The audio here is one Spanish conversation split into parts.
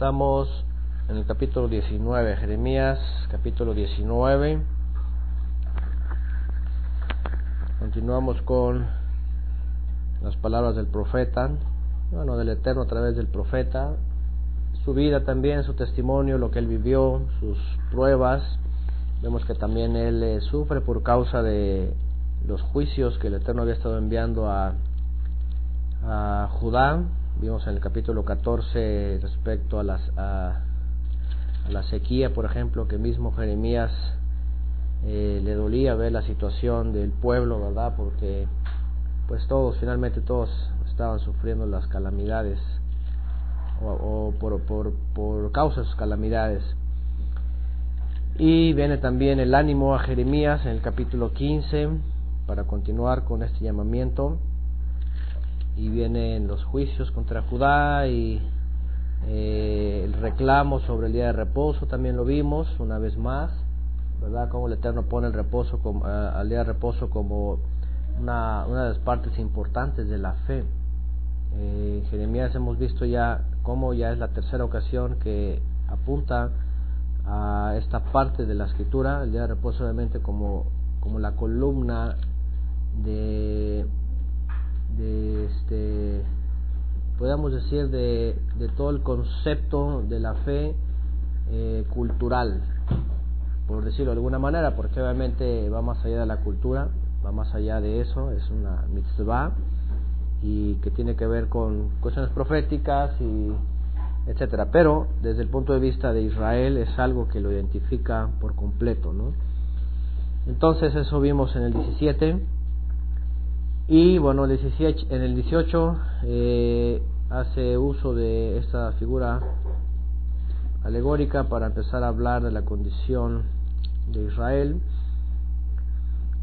Estamos en el capítulo 19, Jeremías, capítulo 19. Continuamos con las palabras del profeta, bueno, del Eterno a través del profeta, su vida también, su testimonio, lo que él vivió, sus pruebas. Vemos que también él eh, sufre por causa de los juicios que el Eterno había estado enviando a, a Judá, Vimos en el capítulo 14 respecto a, las, a, la sequía, por ejemplo, que mismo Jeremías eh, le dolía ver la situación del pueblo, ¿verdad? Porque pues todos, finalmente todos estaban sufriendo las calamidades o, por, por, por causa de sus calamidades. Y viene también el ánimo a Jeremías en el capítulo 15 para continuar con este llamamiento y vienen los juicios contra Judá y eh, el reclamo sobre el día de reposo también lo vimos una vez más, ¿verdad? Como el Eterno pone el reposo como, al día de reposo como una, una de las partes importantes de la fe. Eh, en Jeremías hemos visto ya cómo ya es la tercera ocasión que apunta a esta parte de la escritura, el día de reposo obviamente como, como la columna de de este podemos decir de, de todo el concepto de la fe eh, cultural por decirlo de alguna manera porque obviamente va más allá de la cultura va más allá de eso es una mitzvah y que tiene que ver con cuestiones proféticas y etcétera pero desde el punto de vista de Israel es algo que lo identifica por completo ¿no? entonces eso vimos en el 17 y bueno, en el 18 eh, hace uso de esta figura alegórica para empezar a hablar de la condición de Israel.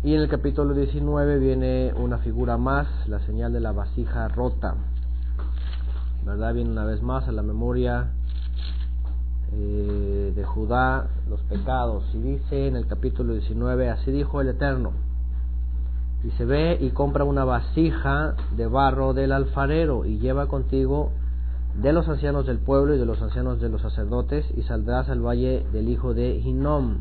Y en el capítulo 19 viene una figura más, la señal de la vasija rota. ¿Verdad? Viene una vez más a la memoria eh, de Judá los pecados. Y dice en el capítulo 19, así dijo el Eterno y se ve y compra una vasija de barro del alfarero y lleva contigo de los ancianos del pueblo y de los ancianos de los sacerdotes y saldrás al valle del hijo de Hinnom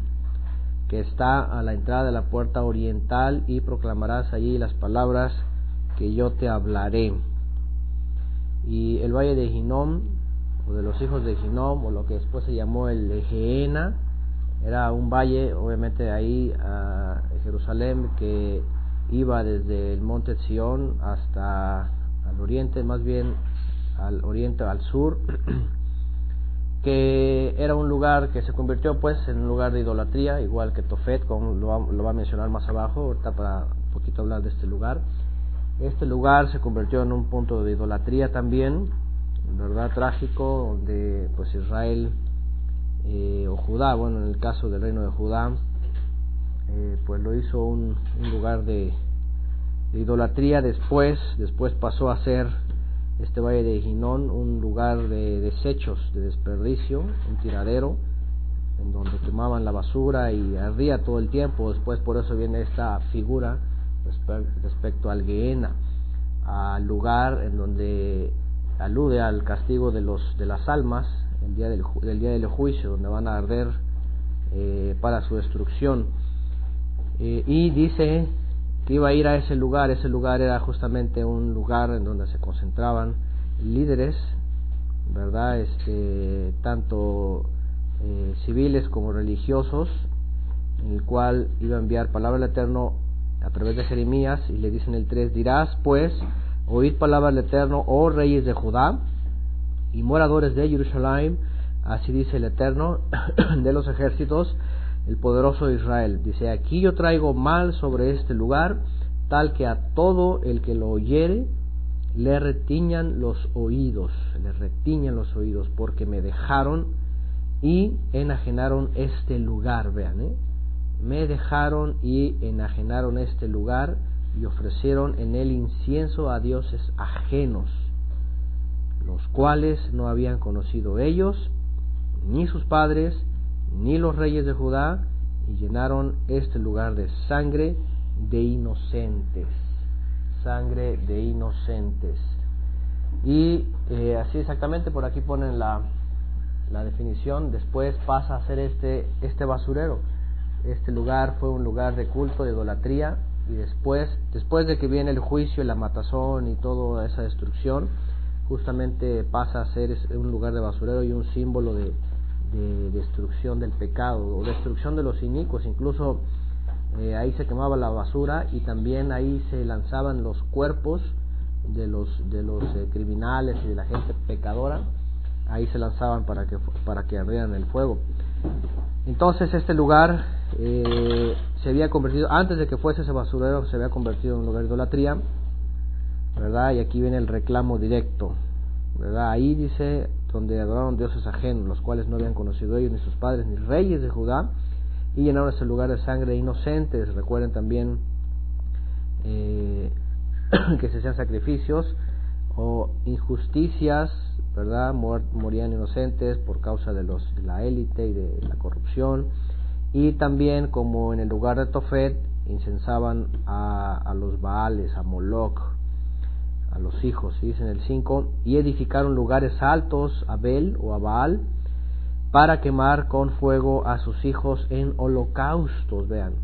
que está a la entrada de la puerta oriental y proclamarás allí las palabras que yo te hablaré. Y el valle de Hinnom o de los hijos de Hinnom o lo que después se llamó el de Geena era un valle obviamente ahí a Jerusalén que iba desde el monte Sion hasta al oriente, más bien al oriente, al sur, que era un lugar que se convirtió pues en un lugar de idolatría, igual que Tofet, como lo va, lo va a mencionar más abajo, ahorita para un poquito hablar de este lugar. Este lugar se convirtió en un punto de idolatría también, verdad trágico, donde pues Israel eh, o Judá, bueno en el caso del reino de Judá, eh, pues lo hizo un, lugar de, idolatría. Después, después pasó a ser este valle de Ginón un lugar de desechos, de desperdicio, un tiradero, en donde quemaban la basura y ardía todo el tiempo, después por eso viene esta figura respecto al Gehenna, al lugar en donde alude al castigo de los de las almas el día del, día del juicio donde van a arder eh, para su destrucción eh, y dice que iba a ir a ese lugar. Ese lugar era justamente un lugar en donde se concentraban líderes, ¿verdad? Este, tanto eh, civiles como religiosos, en el cual iba a enviar palabra del Eterno a través de Jeremías y le dicen el 3, dirás pues, oíd palabra del Eterno, oh reyes de Judá y moradores de Jerusalén, así dice el Eterno de los ejércitos, el poderoso Israel. Dice, aquí yo traigo mal sobre este lugar, tal que a todo el que lo oyere le retiñan los oídos, le retiñan los oídos, porque me dejaron y enajenaron este lugar, vean, ¿eh? me dejaron y enajenaron este lugar y ofrecieron en él incienso a dioses ajenos, los cuales no habían conocido ellos, ni sus padres, ni los reyes de Judá, y llenaron este lugar de sangre de inocentes, sangre de inocentes. Y eh, así exactamente por aquí ponen la, la definición, después pasa a ser este, este basurero. Este lugar fue un lugar de culto, de idolatría, y después, después de que viene el juicio y la matazón y toda esa destrucción, justamente pasa a ser un lugar de basurero y un símbolo de, de destrucción del pecado o destrucción de los inicuos. Incluso eh, ahí se quemaba la basura y también ahí se lanzaban los cuerpos de los, de los eh, criminales y de la gente pecadora. Ahí se lanzaban para que, para que abrieran el fuego. Entonces este lugar eh, se había convertido, antes de que fuese ese basurero, se había convertido en un lugar de idolatría, ¿verdad? Y aquí viene el reclamo directo, ¿verdad? Ahí dice, donde adoraron dioses ajenos, los cuales no habían conocido ellos, ni sus padres, ni reyes de Judá, y llenaron ese lugar de sangre de inocentes. Recuerden también eh, que se hacían sacrificios o injusticias ¿verdad? morían inocentes por causa de, los, la élite y de la corrupción. Y también, como en el lugar de Tofet, incensaban a, a los Baales, a Moloch, a los hijos, dice en el 5, y edificaron lugares altos a Bel o a Baal, para quemar con fuego a sus hijos en holocaustos, vean,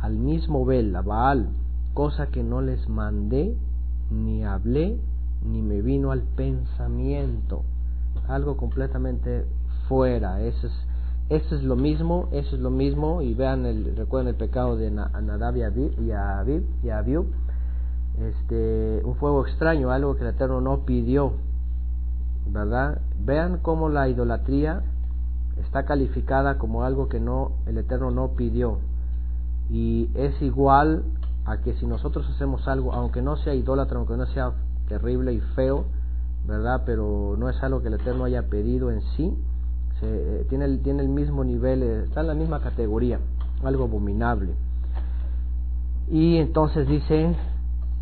al mismo Bel, a Baal, cosa que no les mandé, ni hablé, ni me vino al pensamiento. Algo completamente fuera. Eso es, eso es lo mismo, eso es lo mismo. Y vean, el, recuerden el pecado de Nadab y Aviv, y Aviv, este, un fuego extraño, algo que el Eterno no pidió. ¿Verdad? Vean cómo la idolatría está calificada como algo que no el Eterno no pidió. Y es igual a que si nosotros hacemos algo, aunque no sea idólatra, aunque no sea terrible y feo, ¿verdad? Pero no es algo que el Eterno haya pedido en sí. Se, eh, tiene, el, tiene el mismo nivel, eh, está en la misma categoría, algo abominable. Y entonces dice,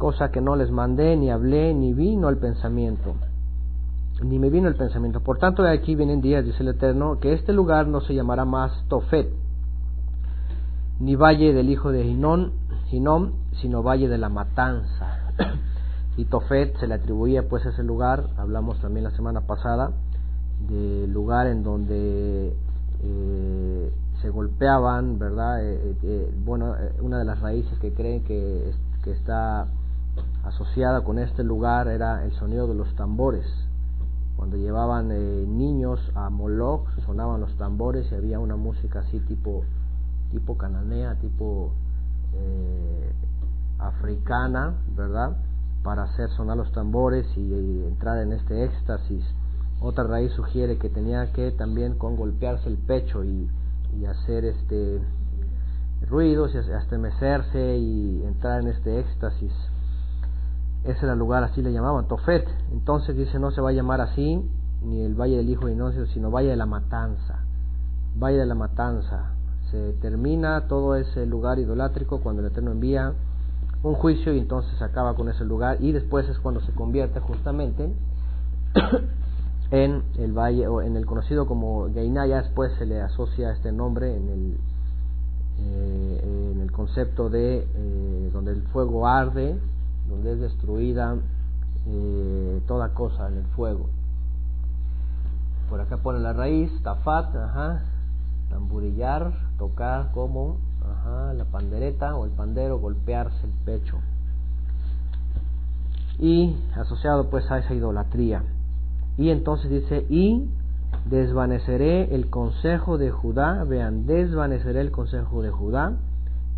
cosa que no les mandé, ni hablé, ni vino al pensamiento. Ni me vino el pensamiento. Por tanto, de aquí vienen días, dice el Eterno, que este lugar no se llamará más Tofet, ni valle del hijo de Hinón, sino valle de la matanza. y Tofet se le atribuía pues ese lugar, hablamos también la semana pasada, del lugar en donde eh, se golpeaban, ¿verdad? Eh, eh, bueno, una de las raíces que creen que, que está asociada con este lugar era el sonido de los tambores. Cuando llevaban niños a Moloch, sonaban los tambores y había una música así tipo, tipo cananea, tipo africana, ¿verdad? para hacer sonar los tambores y, entrar en este éxtasis. Otra raíz sugiere que tenía que también con golpearse el pecho y, hacer este ruidos y estremecerse y entrar en este éxtasis. Ese era el lugar, así le llamaban, Tofet. Entonces dice, no se va a llamar así, ni el Valle del Hijo de Inoncio, sino Valle de la Matanza. Valle de la Matanza. Se termina todo ese lugar idolátrico cuando el Eterno envía un juicio y entonces se acaba con ese lugar y después es cuando se convierte justamente en el valle o en el conocido como Gainaya, después se le asocia este nombre en el, eh, en el concepto de eh, donde el fuego arde, donde es destruida eh, toda cosa en el fuego. Por acá pone la raíz, tafat, ajá, tamburillar, tocar como la pandereta o el pandero, golpearse el pecho. Y asociado pues a esa idolatría. Y entonces dice, y desvaneceré el consejo de Judá, vean, desvaneceré el consejo de Judá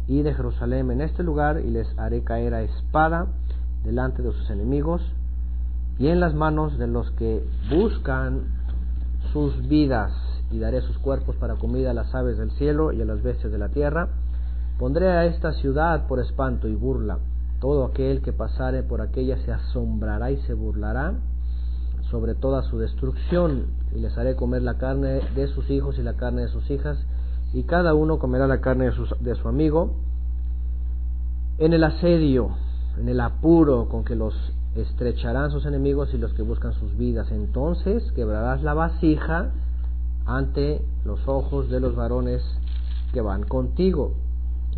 y de Jerusalén en este lugar y les haré caer a espada delante de sus enemigos y en las manos de los que buscan sus vidas y daré sus cuerpos para comida a las aves del cielo y a las bestias de la tierra Pondré a esta ciudad por espanto y burla, Todo aquel que pasare por aquella se asombrará y se burlará sobre toda su destrucción, y les haré comer la carne de sus hijos y la carne de sus hijas, y cada uno comerá la carne de, de su amigo. En el asedio, en el apuro con que los estrecharán sus enemigos y los que buscan sus vidas. Entonces quebrarás la vasija ante los ojos de los varones que van contigo.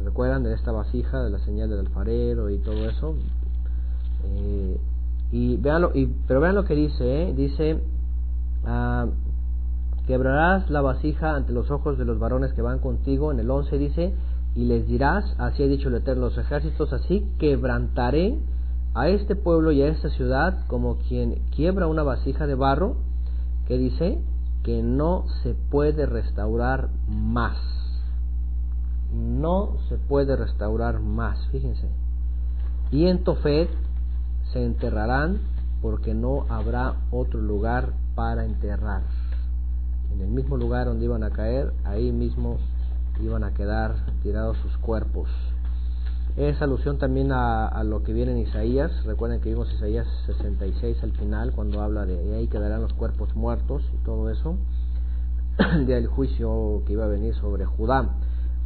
¿Recuerdan de esta vasija, de la señal del alfarero y todo eso? Eh, y veanlo, y, pero vean lo que dice, ¿eh? dice, ah, quebrarás la vasija ante los ojos de los varones que van contigo. En el 11 dice, y les dirás, así ha dicho el Eterno los ejércitos, así quebrantaré a este pueblo y a esta ciudad como quien quiebra una vasija de barro, que dice que no se puede restaurar más no se puede restaurar más, fíjense. Y en Tofet se enterrarán porque no habrá otro lugar para enterrar. En el mismo lugar donde iban a caer, ahí mismo iban a quedar tirados sus cuerpos. Es alusión también a, lo que viene en Isaías. Recuerden que vimos Isaías 66 al final, cuando habla de ahí quedarán los cuerpos muertos y todo eso. El del juicio que iba a venir sobre Judá.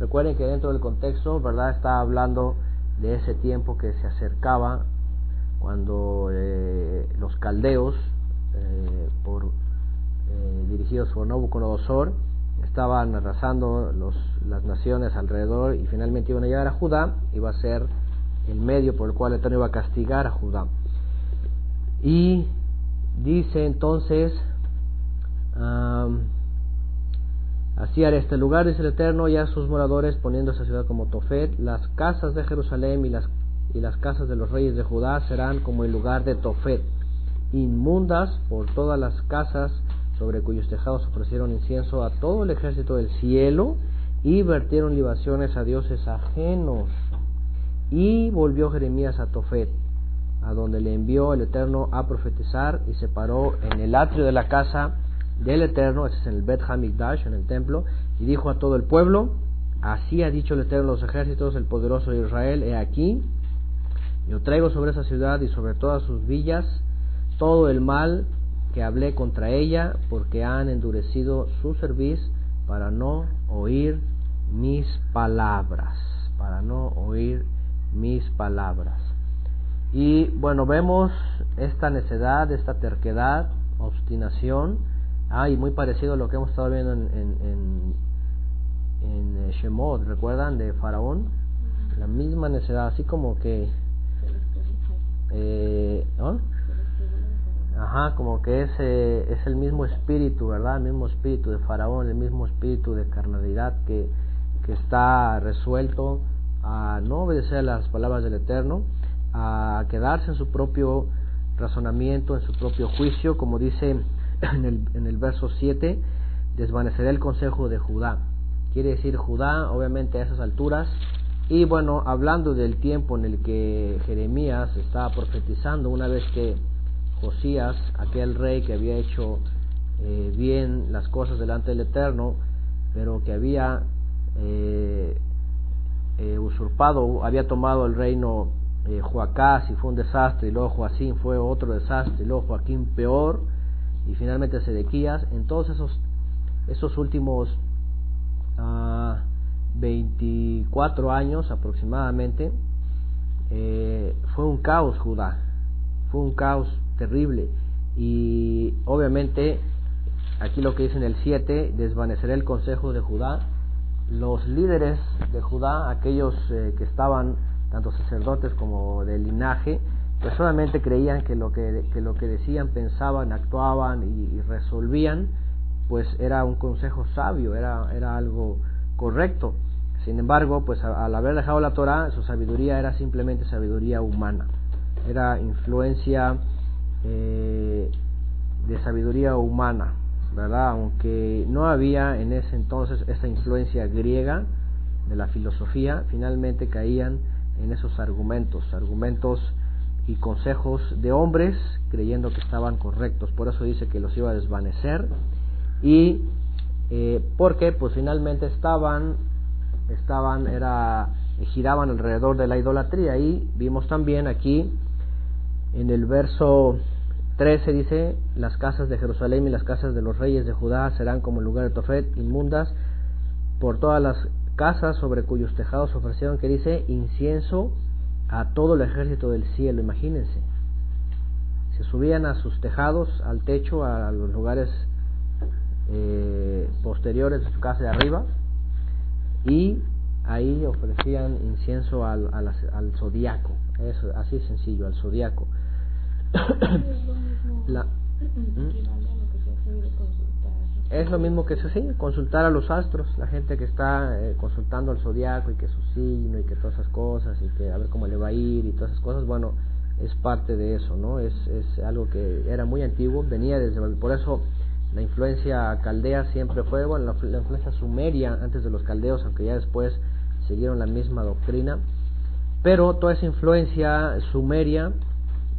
Recuerden que dentro del contexto, ¿verdad? Está hablando de ese tiempo que se acercaba cuando eh, los caldeos, eh, por, eh, dirigidos por Nabucodonosor, estaban arrasando los, las naciones alrededor y finalmente iban a llegar a Judá, iba a ser el medio por el cual Eterno iba a castigar a Judá. Y dice entonces, Así haré este lugar, dice el Eterno, y a sus moradores, poniendo esa ciudad como Tofet. Las casas de Jerusalén y las, y las casas de los reyes de Judá serán como el lugar de Tofet, inmundas por todas las casas sobre cuyos tejados ofrecieron incienso a todo el ejército del cielo y vertieron libaciones a dioses ajenos. Y volvió Jeremías a Tofet, a donde le envió el Eterno a profetizar y se paró en el atrio de la casa del Eterno, ese es en el Bet Hamikdash, en el templo, y dijo a todo el pueblo, así ha dicho el Eterno los ejércitos, el poderoso de Israel, he aquí, yo traigo sobre esa ciudad y sobre todas sus villas todo el mal que hablé contra ella, porque han endurecido su cerviz para no oír mis palabras, para no oír mis palabras. Y bueno, vemos esta necedad, esta terquedad, obstinación, Ah, muy parecido a lo que hemos estado viendo en, en, en, eh, Shemot, ¿recuerdan? De Faraón. La misma necesidad, así como que... Eh, Ajá, como que es, eh, es el mismo espíritu, ¿verdad? El mismo espíritu de Faraón, el mismo espíritu de carnalidad que, que está resuelto a no obedecer las palabras del Eterno, a quedarse en su propio razonamiento, en su propio juicio, como dice en el, en el verso 7, desvanecerá el consejo de Judá. Quiere decir Judá, obviamente a esas alturas. Y bueno, hablando del tiempo en el que Jeremías estaba profetizando, una vez que Josías, aquel rey que había hecho eh, bien las cosas delante del Eterno, pero que había eh, eh, usurpado, había tomado el reino Joacás y fue un desastre, y luego Joacín fue otro desastre, y luego Joaquín peor, y finalmente Sedequías, en todos esos, esos últimos 24 ah, años aproximadamente, eh, fue un caos Judá, fue un caos terrible. Y obviamente, aquí lo que dice en el 7, desvanecerá el consejo de Judá. Los líderes de Judá, aquellos eh, que estaban, tanto sacerdotes como de linaje, pues solamente creían que lo que, lo que decían, pensaban, actuaban y, resolvían, pues era un consejo sabio, era, era algo correcto. Sin embargo, pues al haber dejado la Torah, su sabiduría era simplemente sabiduría humana, era influencia eh, de sabiduría humana, ¿verdad? Aunque no había en ese entonces esa influencia griega de la filosofía, finalmente caían en esos argumentos, argumentos y consejos de hombres creyendo que estaban correctos. Por eso dice que los iba a desvanecer y eh, porque pues finalmente estaban, estaban, era giraban alrededor de la idolatría. Y vimos también aquí en el verso 13 dice, las casas de Jerusalén y las casas de los reyes de Judá serán como el lugar de Tofet, inmundas por todas las casas sobre cuyos tejados ofrecieron, que dice, incienso a todo el ejército del cielo, imagínense. Se subían a sus tejados, al techo, a los lugares eh, posteriores de su casa de arriba, y ahí ofrecían incienso al, al, zodiaco, eso, así sencillo, al zodiaco. La, es lo mismo que sí, consultar a los astros, la gente que está eh, consultando al zodiaco y que su signo y que todas esas cosas y que a ver cómo le va a ir y todas esas cosas, bueno, es parte de eso, ¿no? Es, es algo que era muy antiguo, venía desde por eso la influencia caldea siempre fue, bueno, la influencia sumeria antes de los caldeos, aunque ya después siguieron la misma doctrina, pero toda esa influencia sumeria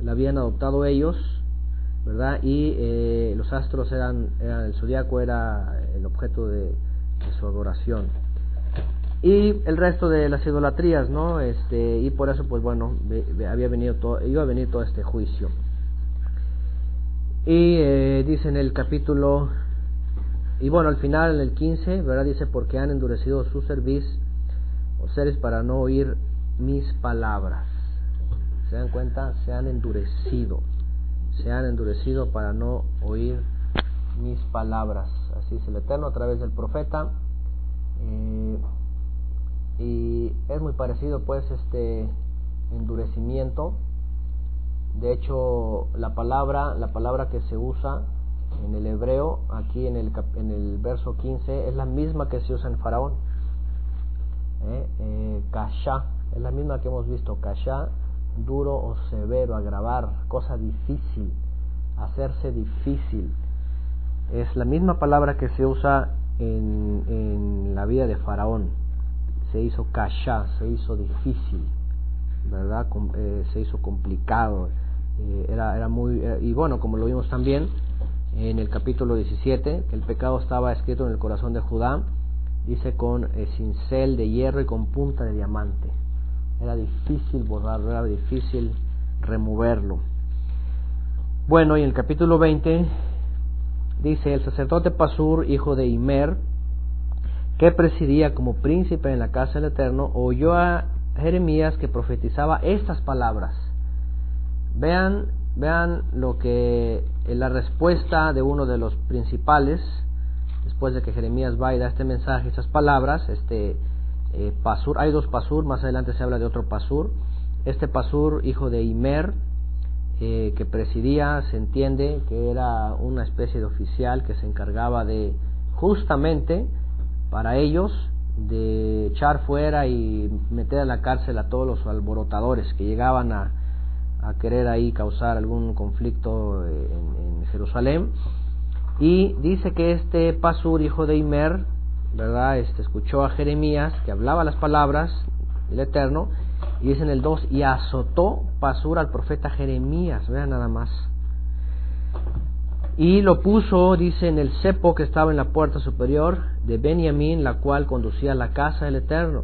la habían adoptado ellos ¿verdad? Y eh, los astros eran, el zodiaco era el objeto de, su adoración. Y el resto de las idolatrías, ¿no? Este, y por eso, pues bueno, había venido todo, iba a venir todo este juicio. Y eh, dice en el capítulo, y bueno, al final, en el 15, ¿verdad? Dice, porque han endurecido su cerviz, o seres para no oír mis palabras. ¿Se dan cuenta? Se han endurecido se han endurecido para no oír mis palabras. Así es el Eterno a través del profeta. Eh, y es muy parecido pues este endurecimiento. De hecho, la palabra, la palabra que se usa en el hebreo, aquí en el, en el verso 15, es la misma que se usa en Faraón. Eh, eh, kasha, es la misma que hemos visto. Kasha duro o severo, agravar, cosa difícil, hacerse difícil. Es la misma palabra que se usa en, en la vida de Faraón. Se hizo cachá, se hizo difícil, ¿verdad? Eh, se hizo complicado. Eh, era, era muy, eh, y bueno, como lo vimos también en el capítulo 17, que el pecado estaba escrito en el corazón de Judá, dice con cincel de hierro y con punta de diamante. Era difícil borrarlo, era difícil removerlo. Bueno, y en el capítulo 20 dice, el sacerdote Pasur, hijo de Imer, que presidía como príncipe en la casa del Eterno, oyó a Jeremías que profetizaba estas palabras. Vean, vean lo que la respuesta de uno de los principales, después de que Jeremías va y da este mensaje, estas palabras, este eh, pasur, hay dos Pasur, más adelante se habla de otro Pasur. Este Pasur, hijo de Imer, eh, que presidía, se entiende que era una especie de oficial que se encargaba de justamente para ellos de echar fuera y meter a la cárcel a todos los alborotadores que llegaban a, querer ahí causar algún conflicto eh, en, en, Jerusalén. Y dice que este Pasur, hijo de Imer, ¿verdad? Este, escuchó a Jeremías que hablaba las palabras del Eterno y dice en el 2 y azotó Pasur al profeta Jeremías, vean nada más. Y lo puso, dice, en el cepo que estaba en la puerta superior de Benjamín, la cual conducía a la casa del Eterno.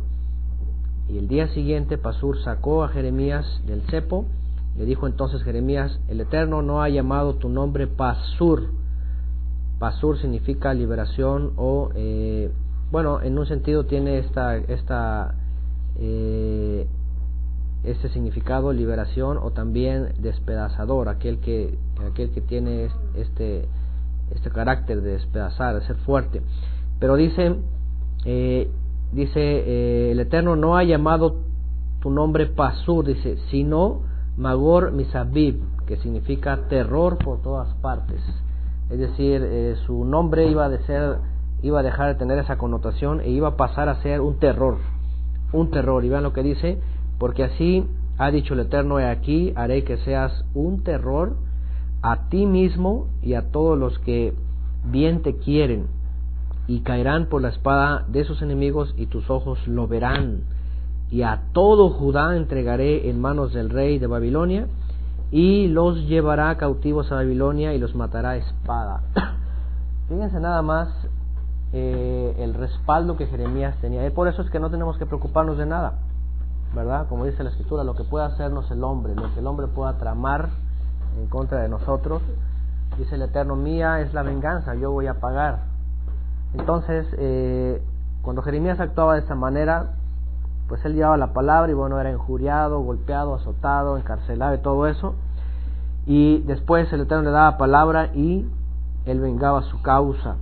Y el día siguiente Pasur sacó a Jeremías del cepo. Le dijo entonces Jeremías, el Eterno no ha llamado tu nombre Pasur, Pasur significa liberación o, eh, bueno, en un sentido tiene esta, esta, eh, este significado, liberación o también despedazador, aquel que, aquel que tiene este, este carácter de despedazar, de ser fuerte. Pero dice, eh, dice, el Eterno no ha llamado tu nombre Pasur, dice, sino Magor Misabib, que significa terror por todas partes es decir, eh, su nombre iba a, ser, iba a dejar de tener esa connotación e iba a pasar a ser un terror, un terror. Y vean lo que dice, porque así ha dicho el Eterno, he aquí, haré que seas un terror a ti mismo y a todos los que bien te quieren, y caerán por la espada de sus enemigos y tus ojos lo verán. Y a todo Judá entregaré en manos del rey de Babilonia, y los llevará cautivos a Babilonia y los matará a espada. Fíjense nada más eh, el respaldo que Jeremías tenía. Y por eso es que no tenemos que preocuparnos de nada. ¿verdad? Como dice la escritura, lo que puede hacernos el hombre, lo que el hombre pueda tramar en contra de nosotros. Dice el Eterno, mía es la venganza, yo voy a pagar. Entonces, eh, cuando Jeremías actuaba de esta manera, pues él llevaba la palabra y bueno, era injuriado, golpeado, azotado, encarcelado y todo eso. Y después el Eterno le daba palabra y él vengaba su causa.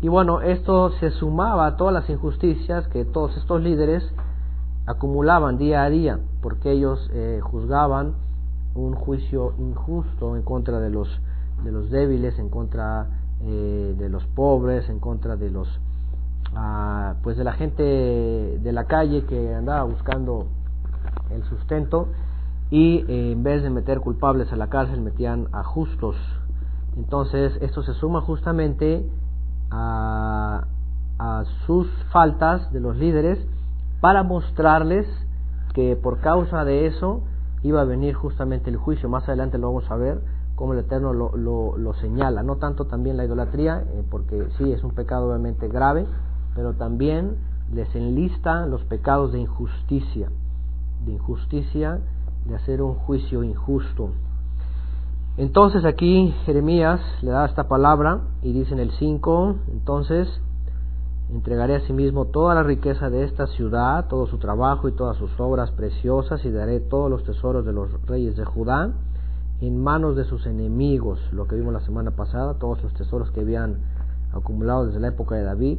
Y bueno, esto se sumaba a todas las injusticias que todos estos líderes acumulaban día a día, porque ellos eh, juzgaban un juicio injusto en contra de los, de los débiles, en contra eh, de los pobres, en contra de los pues de la gente de la calle que andaba buscando el sustento y eh, en vez de meter culpables a la cárcel metían a justos. Entonces esto se suma justamente a, a sus faltas de los líderes para mostrarles que por causa de eso iba a venir justamente el juicio. Más adelante lo vamos a ver cómo el Eterno lo, lo, señala. No tanto también la idolatría, eh, porque sí es un pecado obviamente grave, pero también les enlista los pecados de injusticia, de injusticia, de hacer un juicio injusto. Entonces aquí Jeremías le da esta palabra y dice en el 5, entonces entregaré a sí mismo toda la riqueza de esta ciudad, todo su trabajo y todas sus obras preciosas y daré todos los tesoros de los reyes de Judá en manos de sus enemigos, lo que vimos la semana pasada, todos los tesoros que habían acumulado desde la época de David,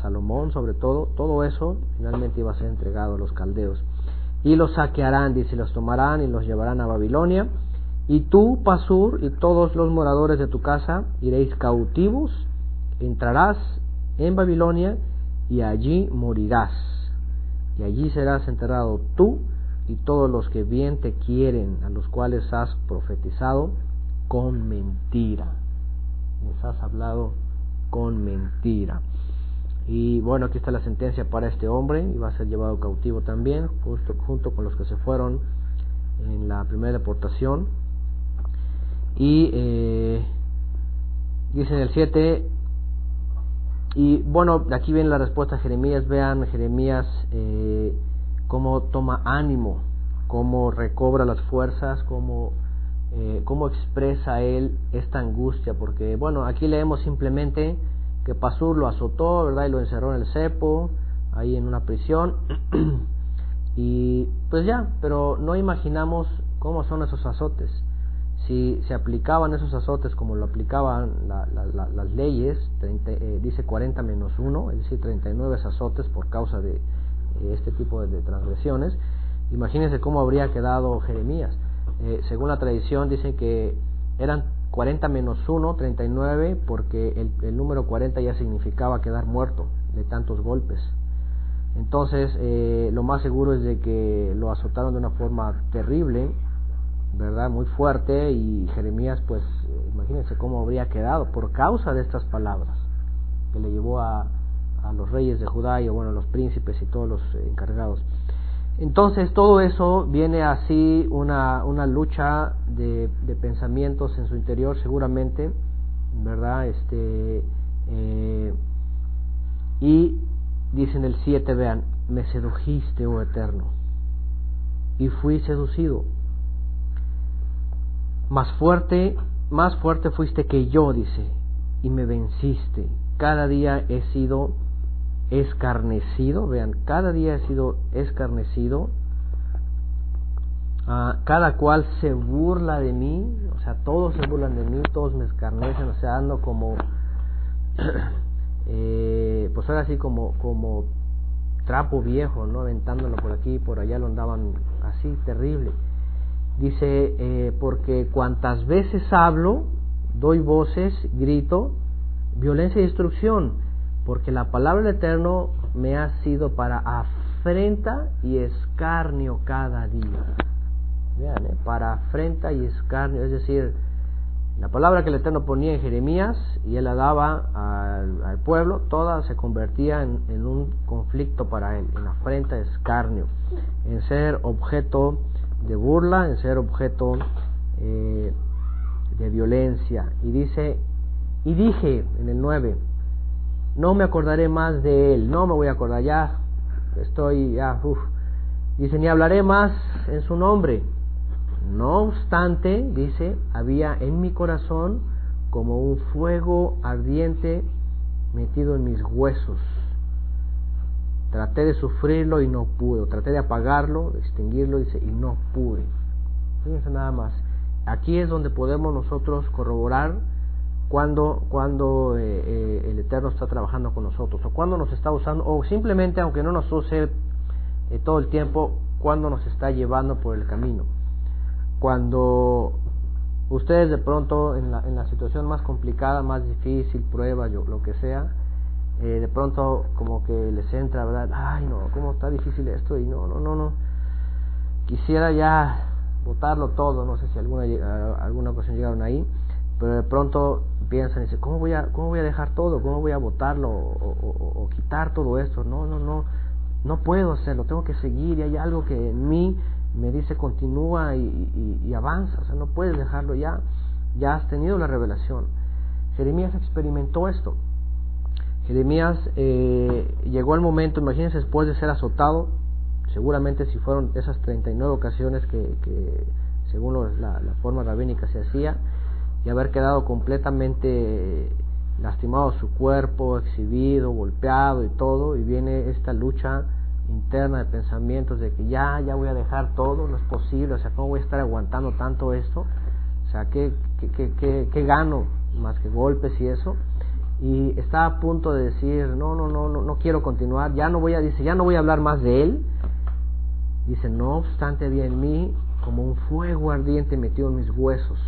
Salomón sobre todo, todo eso finalmente iba a ser entregado a los caldeos. Y los saquearán, dice, los tomarán y los llevarán a Babilonia. Y tú, Pasur, y todos los moradores de tu casa iréis cautivos, entrarás en Babilonia y allí morirás. Y allí serás enterrado tú y todos los que bien te quieren, a los cuales has profetizado con mentira. Les has hablado con mentira. Y bueno, aquí está la sentencia para este hombre, y va a ser llevado cautivo también, justo, junto con los que se fueron en la primera deportación. Y eh, dice en el 7, y bueno, aquí viene la respuesta Jeremías. Vean Jeremías eh, cómo toma ánimo, cómo recobra las fuerzas, cómo, eh, cómo expresa él esta angustia. Porque bueno, aquí leemos simplemente que Pasur lo azotó, ¿verdad? Y lo encerró en el cepo, ahí en una prisión. y pues ya, pero no imaginamos cómo son esos azotes si se aplicaban esos azotes como lo aplicaban las leyes, eh, dice 40 menos 1, es decir, 39 azotes por causa de este tipo de, transgresiones, imagínense cómo habría quedado Jeremías. Eh, según la tradición dicen que eran 40 menos 1, 39, porque el, el, número 40 ya significaba quedar muerto de tantos golpes. Entonces, lo más seguro es de que lo azotaron de una forma terrible, ¿verdad? Muy fuerte y Jeremías, pues, imagínense cómo habría quedado por causa de estas palabras que le llevó a, a los reyes de Judá y bueno, a los príncipes y todos los eh, encargados. Entonces todo eso viene así una, una lucha de, de, pensamientos en su interior seguramente, ¿verdad? Este, eh, y dice en el 7, vean, me sedujiste, oh Eterno, y fui seducido más fuerte, más fuerte fuiste que yo, dice, y me venciste. Cada día he sido escarnecido, vean, cada día he sido escarnecido. Ah, cada cual se burla de mí, o sea, todos se burlan de mí, todos me escarnecen, o sea, ando como, eh, pues ahora sí como, como trapo viejo, ¿no? Aventándolo por aquí y por allá lo andaban así, terrible. Dice, eh, porque cuantas veces hablo, doy voces, grito, violencia y destrucción, porque la palabra del Eterno me ha sido para afrenta y escarnio cada día. Vean, eh, para afrenta y escarnio, es decir, la palabra que el Eterno ponía en Jeremías y él la daba al, pueblo, toda se convertía en, un conflicto para él, en afrenta, escarnio, en ser objeto de burla, en ser objeto eh, de violencia. Y dice, y dije en el 9, no me acordaré más de él, no me voy a acordar, ya estoy, ya, uff. Dice, ni hablaré más en su nombre. No obstante, dice, había en mi corazón como un fuego ardiente metido en mis huesos. Traté de sufrirlo y no pude. Traté de apagarlo, de extinguirlo, dice, y no pude. Fíjense nada más. Aquí es donde podemos nosotros corroborar cuando, cuando eh, eh, el Eterno está trabajando con nosotros, o cuando nos está usando, o simplemente, aunque no nos use eh, todo el tiempo, cuando nos está llevando por el camino. Cuando ustedes de pronto, en la, en la situación más complicada, más difícil, prueba, yo, lo que sea, de pronto como que les entra, ¿verdad? Ay, no, ¿cómo está difícil esto? Y no, no, no, no. Quisiera ya botarlo todo, no sé si alguna, alguna ocasión llegaron ahí, pero de pronto piensan y dicen, ¿cómo voy a, cómo voy a dejar todo? ¿Cómo voy a botarlo o, quitar todo esto? No, no, no, no puedo hacerlo, tengo que seguir y hay algo que en mí me dice continúa y, y, avanza, o sea, no puedes dejarlo ya, ya has tenido la revelación. Jeremías experimentó esto. Jeremías eh, llegó el momento, imagínense después de ser azotado, seguramente si fueron esas 39 ocasiones que, que según la, la, forma rabínica se hacía, y haber quedado completamente lastimado su cuerpo, exhibido, golpeado y todo, y viene esta lucha interna de pensamientos de que ya, ya voy a dejar todo, no es posible, o sea, ¿cómo voy a estar aguantando tanto esto? O sea, ¿qué, qué, qué, qué gano más que golpes y eso? Y está a punto de decir, no, no, no, no, no quiero continuar, ya no voy a, dice, ya no voy a hablar más de él, Dice, no obstante había en mí como un fuego ardiente metido en mis huesos.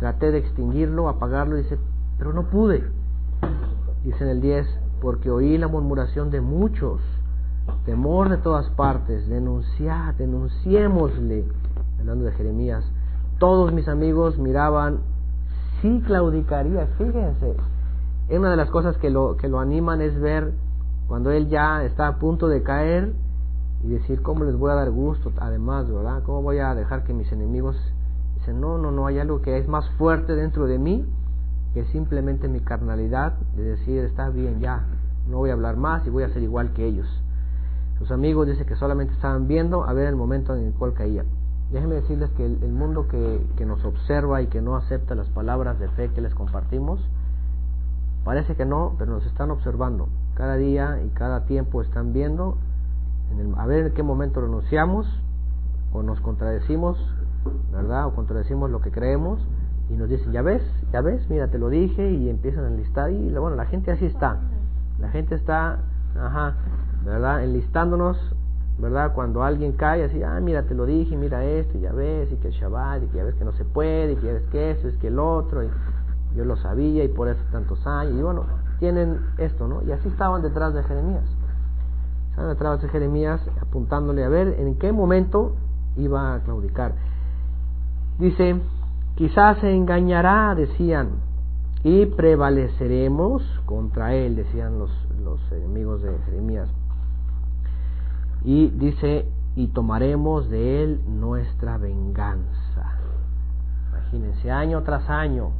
Traté de extinguirlo, apagarlo, dice, pero no pude. Dice en el 10, porque oí la murmuración de muchos, temor de todas partes, denunciad, denunciémosle, hablando de Jeremías. Todos mis amigos miraban, sí claudicaría, fíjense. Una de las cosas que lo, que lo animan es ver cuando él ya está a punto de caer, y decir cómo les voy a dar gusto además, ¿verdad? ¿Cómo voy a dejar que mis enemigos no, no, no, hay algo que es más fuerte dentro de mí que simplemente mi carnalidad de decir, está bien, ya, no voy a hablar más y voy a ser igual que ellos. Sus amigos dicen que solamente estaban viendo a ver el momento en el cual caían. Déjenme decirles que el, mundo que, que nos observa y que no acepta las palabras de fe que les compartimos, parece que no, pero nos están observando. Cada día y cada tiempo están viendo a ver en qué momento renunciamos o nos contradecimos, ¿verdad? O contradecimos lo que creemos y nos dicen, ya ves, ya ves, mira, te lo dije y empiezan a enlistar y bueno, la gente así está. La gente está, ajá, ¿verdad? Enlistándonos, ¿verdad? Cuando alguien cae así, ah, mira, te lo dije, mira esto, y ya ves, y que el Shabbat, y que ya ves que no se puede, y que ya ves que eso, es que el otro, y yo lo sabía y por eso tantos años, y bueno, tienen esto, ¿no? Y así estaban detrás de Jeremías a través de Jeremías apuntándole a ver en qué momento iba a claudicar. Dice, quizás se engañará, decían, y prevaleceremos contra él, decían los, los enemigos de Jeremías. Y dice, y tomaremos de él nuestra venganza. Imagínense, año tras año,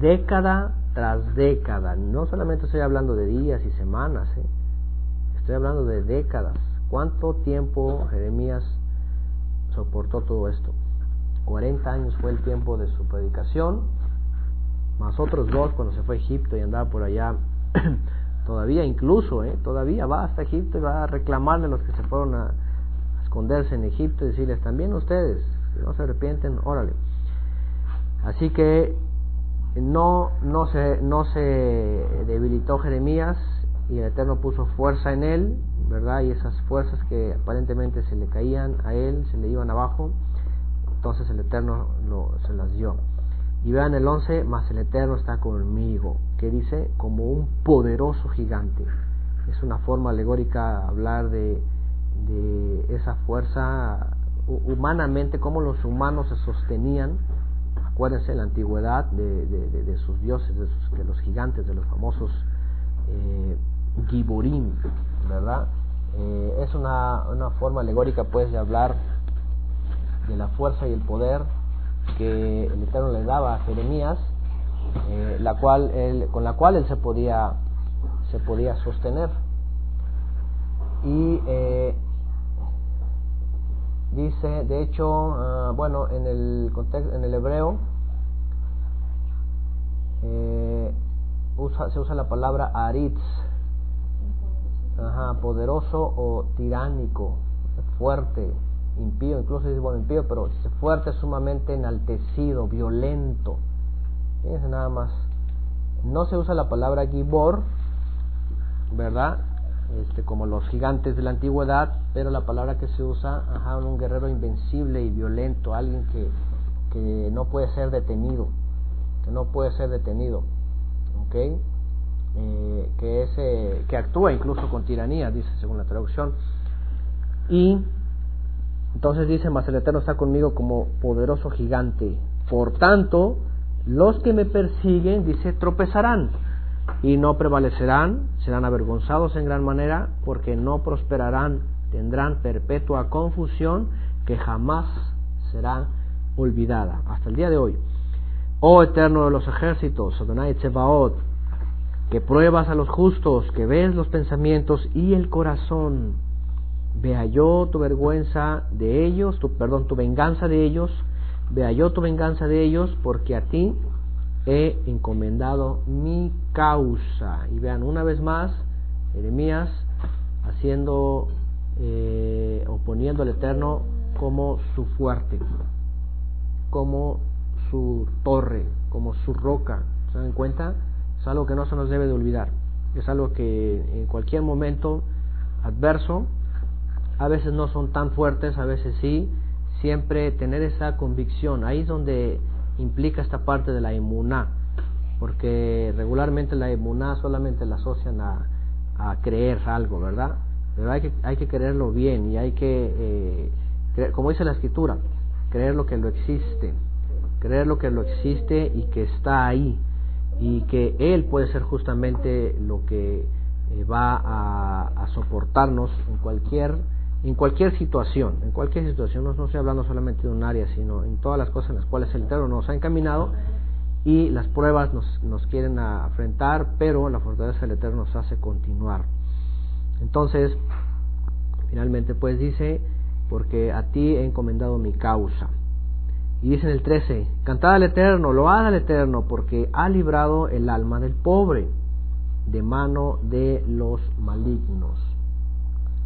década tras década, no solamente estoy hablando de días y semanas, ¿eh? Estoy hablando de décadas. ¿Cuánto tiempo Jeremías soportó todo esto? 40 años fue el tiempo de su predicación, más otros dos cuando se fue a Egipto y andaba por allá. todavía incluso, ¿eh? todavía va hasta Egipto y va a reclamarle a los que se fueron a esconderse en Egipto y decirles también ustedes, no se arrepienten, órale. Así que no, no, se, no se debilitó Jeremías, y el Eterno puso fuerza en él, ¿verdad? Y esas fuerzas que aparentemente se le caían a él, se le iban abajo, entonces el Eterno lo, se las dio. Y vean el 11, más el Eterno está conmigo, que dice como un poderoso gigante. Es una forma alegórica hablar de, de esa fuerza humanamente, como los humanos se sostenían. Acuérdense en la antigüedad de, de, de sus dioses, de, sus, los gigantes, de los famosos eh, Giborim, ¿verdad? Eh, es una, una forma alegórica pues de hablar de la fuerza y el poder que el Eterno le daba a Jeremías, eh, la cual él, con la cual él se podía, se podía sostener. Y eh, dice, de hecho, ah, bueno, en el contexto, en el hebreo usa, se usa la palabra aritz, Ajá, poderoso o tiránico, fuerte, impío, incluso dice bueno impío, pero fuerte, sumamente enaltecido, violento. Fíjense nada más. No se usa la palabra gibor, ¿verdad? Este, como los gigantes de la antigüedad, pero la palabra que se usa, ajá, un guerrero invencible y violento, alguien que, que no puede ser detenido, que no puede ser detenido, ¿ok? Eh, que, es, eh, que actúa incluso con tiranía, dice según la traducción. Y entonces dice, mas el Eterno está conmigo como poderoso gigante. Por tanto, los que me persiguen, dice, tropezarán y no prevalecerán, serán avergonzados en gran manera, porque no prosperarán, tendrán perpetua confusión que jamás será olvidada. Hasta el día de hoy. Oh Eterno de los ejércitos, Adonai Tsebaot, que pruebas a los justos, que ves los pensamientos y el corazón. Vea yo tu vergüenza de ellos, tu perdón, tu venganza de ellos, vea yo tu venganza de ellos, porque a ti he encomendado mi causa. Y vean una vez más, Jeremías haciendo, eh, oponiendo al Eterno como su fuerte, como su torre, como su roca. ¿Se dan cuenta? Es algo que no se nos debe de olvidar. Es algo que en cualquier momento adverso, a veces no son tan fuertes, a veces sí, siempre tener esa convicción. Ahí es donde implica esta parte de la inmuná, porque regularmente la inmuná solamente la asocian a, a, creer algo, ¿verdad? Pero hay que, hay que creerlo bien y hay que, eh, como dice la escritura, creer lo que lo existe, creer lo que lo existe y que está ahí y que Él puede ser justamente lo que eh, va a, soportarnos en cualquier en cualquier situación, en cualquier situación, no, no, estoy hablando solamente de un área, sino en todas las cosas en las cuales el Eterno nos ha encaminado y las pruebas nos, nos quieren afrentar, pero la fortaleza del Eterno nos hace continuar. Entonces, finalmente pues dice, porque a ti he encomendado mi causa. Y dice en el 13, cantad al Eterno, load al Eterno, porque ha librado el alma del pobre de mano de los malignos.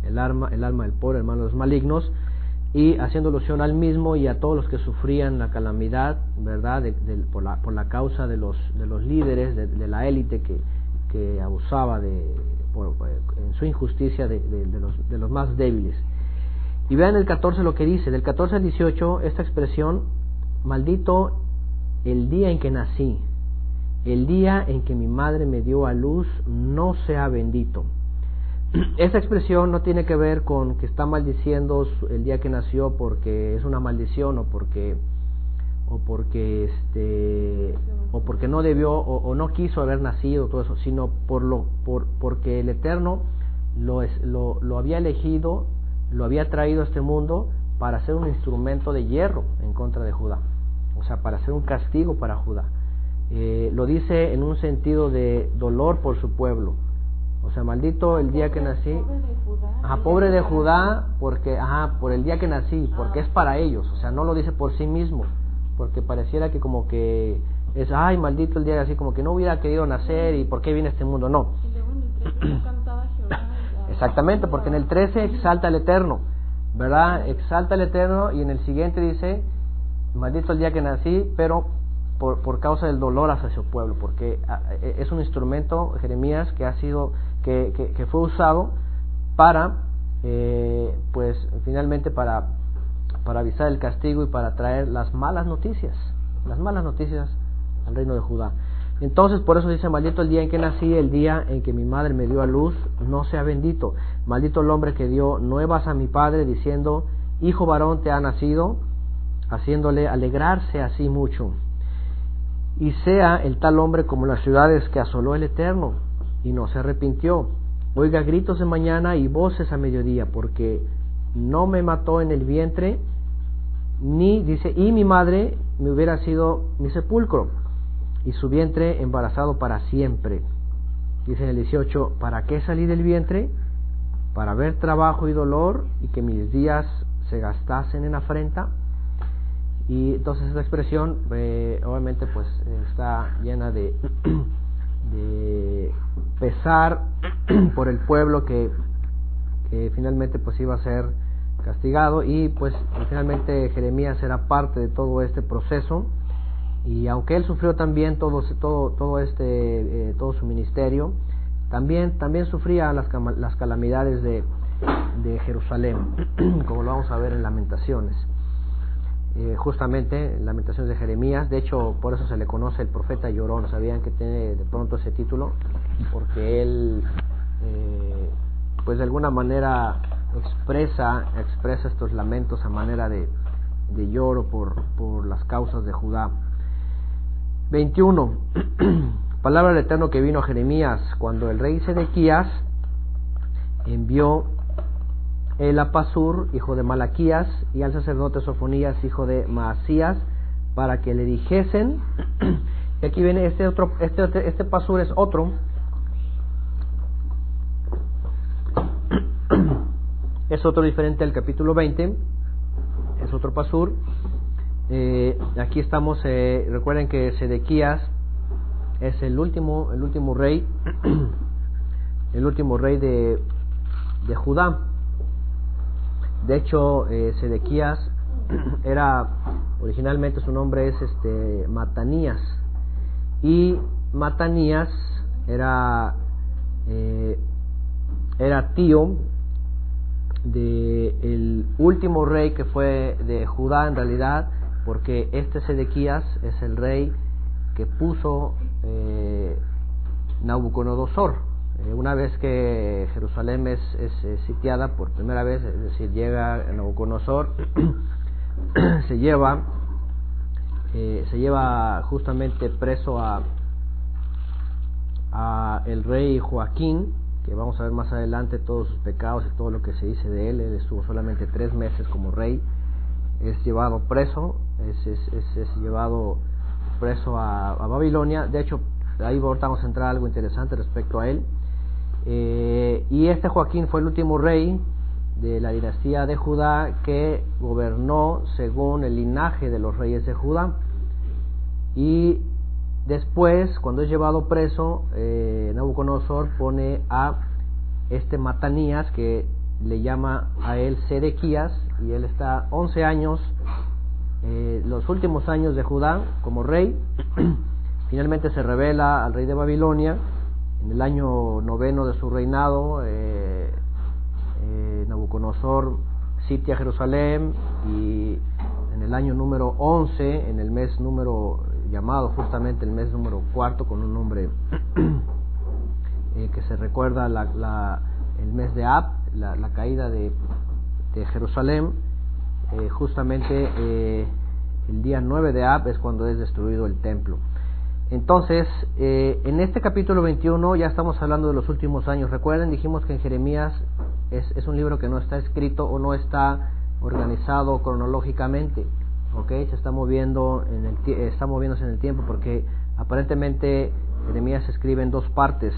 El alma, el alma del pobre, hermano de los malignos, y haciendo alusión al mismo y a todos los que sufrían la calamidad, ¿verdad? por, la, por la causa de los, de los líderes, de, la élite que, que abusaba de, en su injusticia de, los, de los más débiles. Y vean el 14 lo que dice, del 14 al 18, esta expresión Maldito el día en que nací, el día en que mi madre me dio a luz, no sea bendito. Esta expresión no tiene que ver con que está maldiciendo el día que nació porque es una maldición o porque o porque este o porque no debió o, no quiso haber nacido todo eso, sino por lo por porque el Eterno lo, lo, lo había elegido, lo había traído a este mundo para ser un instrumento de hierro en contra de Judá, o sea, para ser un castigo para Judá. Eh, lo dice en un sentido de dolor por su pueblo. O sea, maldito el día que nací. Ajá, pobre de Judá, porque, ajá, por el día que nací, porque es para ellos. O sea, no lo dice por sí mismo, porque pareciera que como que es, ay, maldito el día que nací, como que no hubiera querido nacer y por qué viene este mundo. No. Exactamente, porque en el 13 exalta al Eterno. ¿Verdad? Exalta al Eterno y en el siguiente dice, maldito el día que nací, pero por, por causa del dolor hacia su pueblo, porque ah, e, es un instrumento, Jeremías, que ha sido, que, que, fue usado para, eh, pues finalmente para, para avisar el castigo y para traer las malas noticias, las malas noticias al reino de Judá. Entonces, por eso dice, maldito el día en que nací, el día en que mi madre me dio a luz, no sea bendito. Maldito el hombre que dio nuevas a mi padre, diciendo, hijo varón te ha nacido, haciéndole alegrarse así mucho. Y sea el tal hombre como las ciudades que asoló el Eterno, y no se arrepintió. Oiga gritos de mañana y voces a mediodía, porque no me mató en el vientre, ni, dice, y mi madre me hubiera sido mi sepulcro y su vientre embarazado para siempre. Dice en el 18, ¿para qué salí del vientre? para ver trabajo y dolor y que mis días se gastasen en afrenta. Y entonces esta expresión eh, obviamente pues está llena de, pesar por el pueblo que, que finalmente pues iba a ser castigado y pues finalmente Jeremías era parte de todo este proceso y aunque él sufrió también todo todo todo este eh, todo su ministerio también también sufría las, las calamidades de, de Jerusalén como lo vamos a ver en Lamentaciones eh, justamente en Lamentaciones de Jeremías de hecho por eso se le conoce el profeta llorón sabían que tiene de pronto ese título porque él eh, pues de alguna manera expresa, expresa estos lamentos a manera de, de lloro por, por las causas de Judá. 21. Palabra del Eterno que vino a Jeremías cuando el rey Sedequías envió el Apasur, hijo de Malaquías, y al sacerdote Sofonías, hijo de Maasías, para que le dijesen, y aquí viene este otro, este, este Pasur es otro, es otro diferente al capítulo 20, es otro pasur. Eh, aquí estamos, eh, recuerden que Sedequías es el último, el último rey, el último rey de, de Judá. De hecho, eh, Sedequías era, originalmente su nombre es este Matanías, y Matanías era, era tío de el último rey que fue de Judá en realidad, porque este Sedequías es el rey que puso eh, Nabucodonosor. Eh, una vez que Jerusalén es, es, sitiada por primera vez, es decir, llega Nabucodonosor, se lleva eh, se lleva justamente preso a, a el rey Joaquín que vamos a ver más adelante todos sus pecados y todo lo que se dice de él. Él estuvo solamente tres meses como rey, es llevado preso, es, es, es, llevado preso a, Babilonia. De hecho, ahí vamos a entrar algo interesante respecto a él. Eh, y este Joaquín fue el último rey de la dinastía de Judá que gobernó según el linaje de los reyes de Judá. Y Después, cuando es llevado preso, eh, Nabucodonosor pone a este Matanías que le llama a él Sedequías y él está 11 años, eh, los últimos años de Judá como rey. Finalmente se revela al rey de Babilonia en el año noveno de su reinado. Eh, eh, Nabucodonosor sitia Jerusalén y en el año número 11, en el mes número llamado justamente el mes número cuarto con un nombre eh, que se recuerda la, el mes de Ab, la, caída de Jerusalén, eh, justamente eh, el día 9 de Ab es cuando es destruido el templo. Entonces, en este capítulo 21 ya estamos hablando de los últimos años. Recuerden, dijimos que en Jeremías es, es un libro que no está escrito o no está organizado cronológicamente okay se está moviendo en el está moviéndose en el tiempo porque aparentemente Jeremías se escribe en dos partes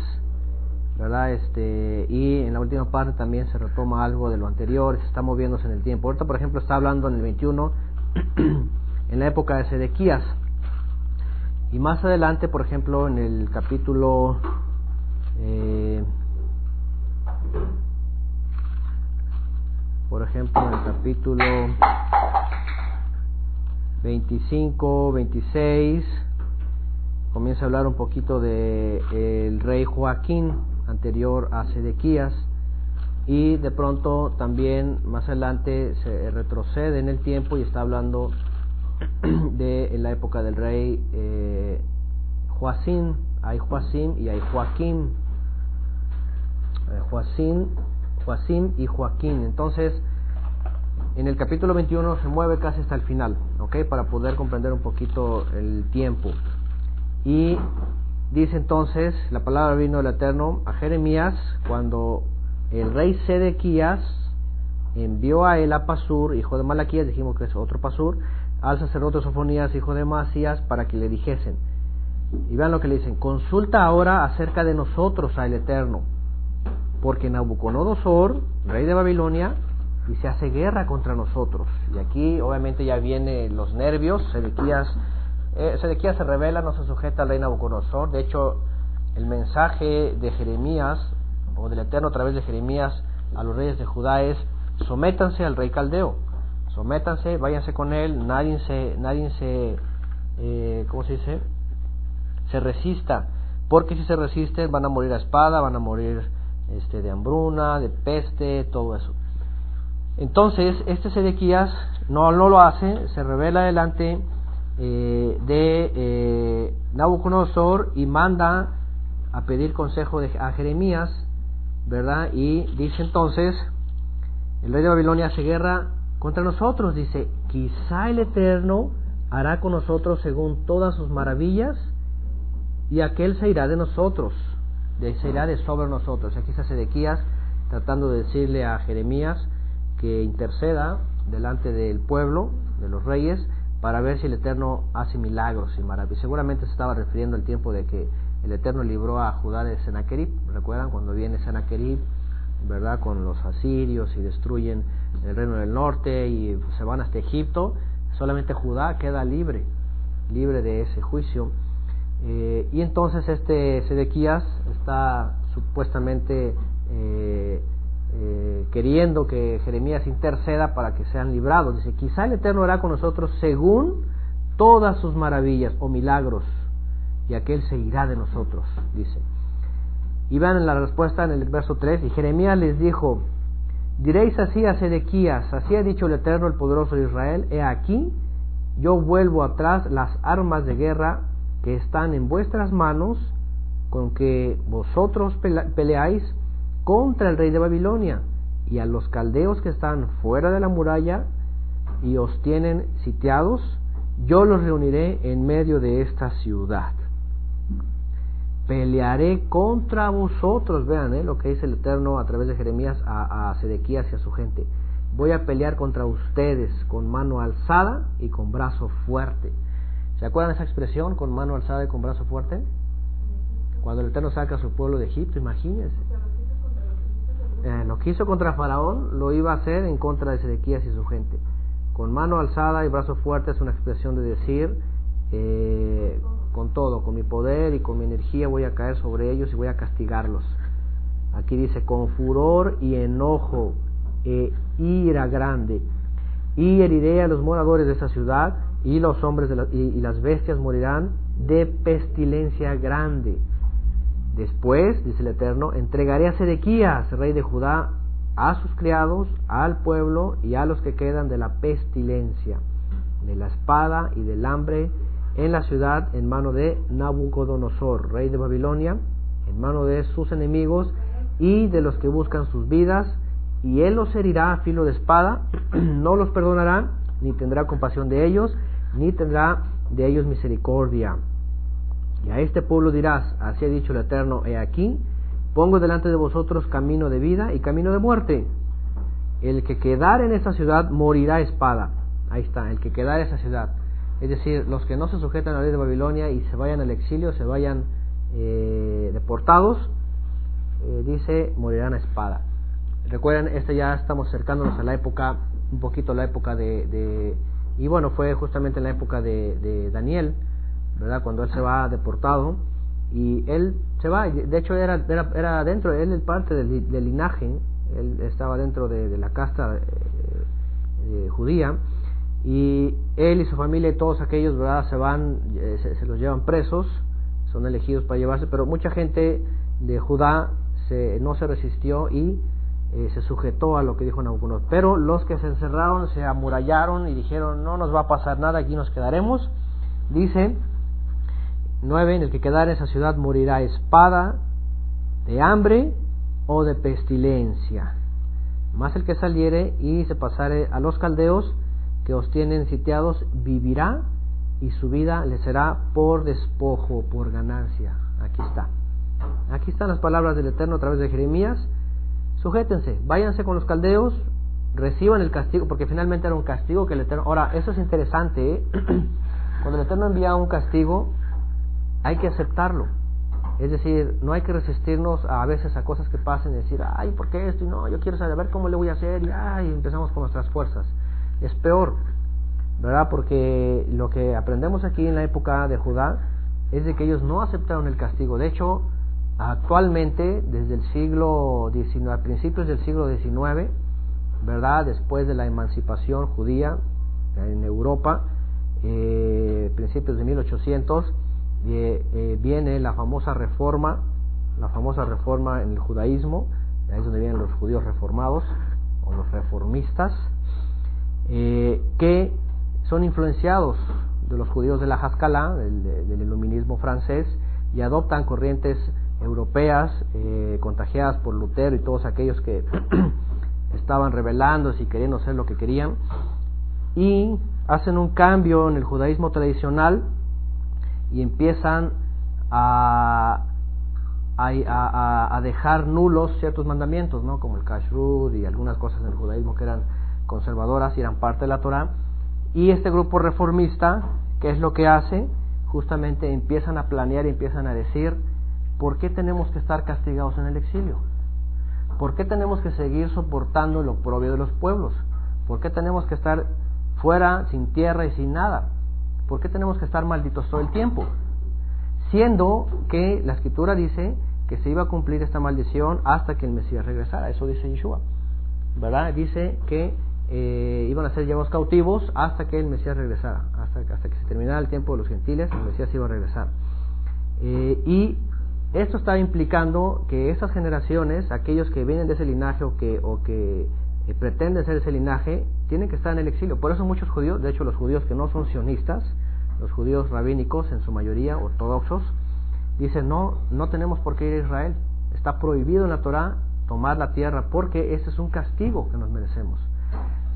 verdad este y en la última parte también se retoma algo de lo anterior se está moviéndose en el tiempo. Ahorita por ejemplo está hablando en el 21 en la época de Sedequías. Y más adelante por ejemplo en el capítulo eh, por ejemplo en el capítulo 25, 26, comienza a hablar un poquito de rey Joaquín anterior a Sedequías y de pronto también más adelante se retrocede en el tiempo y está hablando de la época del rey eh, hay Joacín y hay Joaquín, eh, y Joaquín. Entonces, en el capítulo 21 se mueve casi hasta el final, ¿ok? Para poder comprender un poquito el tiempo. Y dice entonces, la palabra vino del Eterno a Jeremías cuando el rey Sedequías envió a él a Pasur, hijo de Malaquías, dijimos que es otro Pasur, al sacerdote Sofonías, hijo de Masías, para que le dijesen. Y vean lo que le dicen, consulta ahora acerca de nosotros al Eterno. porque Nabucodonosor, rey de Babilonia, y se hace guerra contra nosotros. Y aquí obviamente ya vienen los nervios, Sedequías, eh, Sedequías se revela, no se sujeta al rey Nabucodonosor, de hecho el mensaje de Jeremías, o del Eterno a través de Jeremías a los reyes de Judá es, sométanse al rey caldeo, sométanse, váyanse con él, nadie se, nadie se, eh, ¿cómo se dice? Se resista, porque si se resisten van a morir a espada, van a morir este, de hambruna, de peste, todo eso. Entonces, este Sedequías no, no lo hace, se revela delante eh, de eh, Nabucodonosor y manda a pedir consejo de, a Jeremías, ¿verdad? Y dice entonces, el rey de Babilonia hace guerra contra nosotros, dice, quizá el Eterno hará con nosotros según todas sus maravillas y aquel se irá de nosotros, se irá de sobre nosotros. Aquí está Sedequías tratando de decirle a Jeremías que interceda delante del pueblo, de los reyes, para ver si el Eterno hace milagros y maravillas. Seguramente se estaba refiriendo al tiempo de que el Eterno libró a Judá de Sennacherib. ¿Recuerdan cuando viene Sennacherib, verdad, con los asirios y destruyen el reino del norte y se van hasta Egipto? Solamente Judá queda libre, libre de ese juicio. Eh, y entonces este Sedequías está supuestamente eh, eh, queriendo que Jeremías interceda para que sean librados. Dice, quizá el Eterno hará con nosotros según todas sus maravillas o milagros, y aquel se irá de nosotros, dice. Y vean la respuesta en el verso 3, y Jeremías les dijo, diréis así a Sedequías, así ha dicho el Eterno, el poderoso de Israel, he aquí, yo vuelvo atrás las armas de guerra que están en vuestras manos, con que vosotros peleáis contra el rey de Babilonia y a los caldeos que están fuera de la muralla y os tienen sitiados, yo los reuniré en medio de esta ciudad. Pelearé contra vosotros, vean eh, lo que dice el Eterno a través de Jeremías a, a Sedequías y a su gente. Voy a pelear contra ustedes con mano alzada y con brazo fuerte. ¿Se acuerdan esa expresión, con mano alzada y con brazo fuerte? Cuando el Eterno saca a su pueblo de Egipto, imagínense. Eh, lo que hizo contra Faraón lo iba a hacer en contra de Sedequías y su gente. Con mano alzada y brazo fuerte es una expresión de decir, eh, con todo, con mi poder y con mi energía voy a caer sobre ellos y voy a castigarlos. Aquí dice, con furor y enojo e ira grande. Y heriré a los moradores de esa ciudad y los hombres y las bestias morirán de pestilencia grande Después, dice el Eterno, entregaré a Sedequías, rey de Judá, a sus criados, al pueblo y a los que quedan de la pestilencia, de la espada y del hambre en la ciudad en mano de Nabucodonosor, rey de Babilonia, en mano de sus enemigos y de los que buscan sus vidas, y él los herirá a filo de espada, no los perdonará, ni tendrá compasión de ellos, ni tendrá de ellos misericordia. Y a este pueblo dirás, así ha dicho el Eterno, he aquí, pongo delante de vosotros camino de vida y camino de muerte. El que quedar en esta ciudad morirá espada. Ahí está, el que quedar en esa ciudad. Es decir, los que no se sujetan a la ley de Babilonia y se vayan al exilio, se vayan eh, deportados, eh, dice, morirán a espada. Recuerden, este ya estamos acercándonos a la época, un poquito la época de, y bueno, fue justamente en la época de, de Daniel, ¿verdad? Cuando él se va deportado y él se va, de hecho era, era, era dentro, él es parte del, linaje, él estaba dentro de, la casta eh, judía y él y su familia y todos aquellos, ¿verdad? Se van, eh, se, los llevan presos, son elegidos para llevarse, pero mucha gente de Judá se, no se resistió y eh, se sujetó a lo que dijo Nabucodonosor. Pero los que se encerraron se amurallaron y dijeron, no nos va a pasar nada, aquí nos quedaremos. Dice 9. En el que quedar en esa ciudad morirá espada, de hambre o de pestilencia. Más el que saliere y se pasare a los caldeos que os tienen sitiados, vivirá y su vida le será por despojo, por ganancia. Aquí está. Aquí están las palabras del Eterno a través de Jeremías. Sujétense, váyanse con los caldeos, reciban el castigo, porque finalmente era un castigo que el Eterno... Ahora, eso es interesante, ¿eh? Cuando el Eterno envía un castigo, hay que aceptarlo. Es decir, no hay que resistirnos a, veces a cosas que pasen y decir, ay, ¿por qué esto? Y no, yo quiero saber cómo le voy a hacer y ay, empezamos con nuestras fuerzas. Es peor, ¿verdad? Porque lo que aprendemos aquí en la época de Judá es de que ellos no aceptaron el castigo. De hecho, actualmente, desde el siglo XIX, a principios del siglo XIX, ¿verdad? Después de la emancipación judía en Europa, eh, principios de 1800, eh, eh, viene la famosa reforma, la famosa reforma en el judaísmo, ahí es donde vienen los judíos reformados o los reformistas, que son influenciados de los judíos de la Haskalah, del, iluminismo francés, y adoptan corrientes europeas contagiadas por Lutero y todos aquellos que estaban rebelándose y queriendo hacer lo que querían, y hacen un cambio en el judaísmo tradicional y empiezan a, a, a, dejar nulos ciertos mandamientos, ¿no? como el kashrut y algunas cosas en el judaísmo que eran conservadoras y eran parte de la Torah. Y este grupo reformista, ¿qué es lo que hace? Justamente empiezan a planear y empiezan a decir, ¿por qué tenemos que estar castigados en el exilio? ¿Por qué tenemos que seguir soportando el oprobio de los pueblos? ¿Por qué tenemos que estar fuera, sin tierra y sin nada. ¿Por qué tenemos que estar malditos todo el tiempo? Siendo que la escritura dice que se iba a cumplir esta maldición hasta que el Mesías regresara. Eso dice Yeshua. ¿Verdad? Dice que eh, iban a ser llevados cautivos hasta que el Mesías regresara. Hasta, que se terminara el tiempo de los gentiles, el Mesías iba a regresar. Eh, y esto está implicando que esas generaciones, aquellos que vienen de ese linaje o que, o que eh, pretenden ser ese linaje, tienen que estar en el exilio. Por eso muchos judíos, de hecho los judíos que no son sionistas, los judíos rabínicos en su mayoría, ortodoxos, dicen no, no tenemos por qué ir a Israel. Está prohibido en la Torah tomar la tierra porque ese es un castigo que nos merecemos.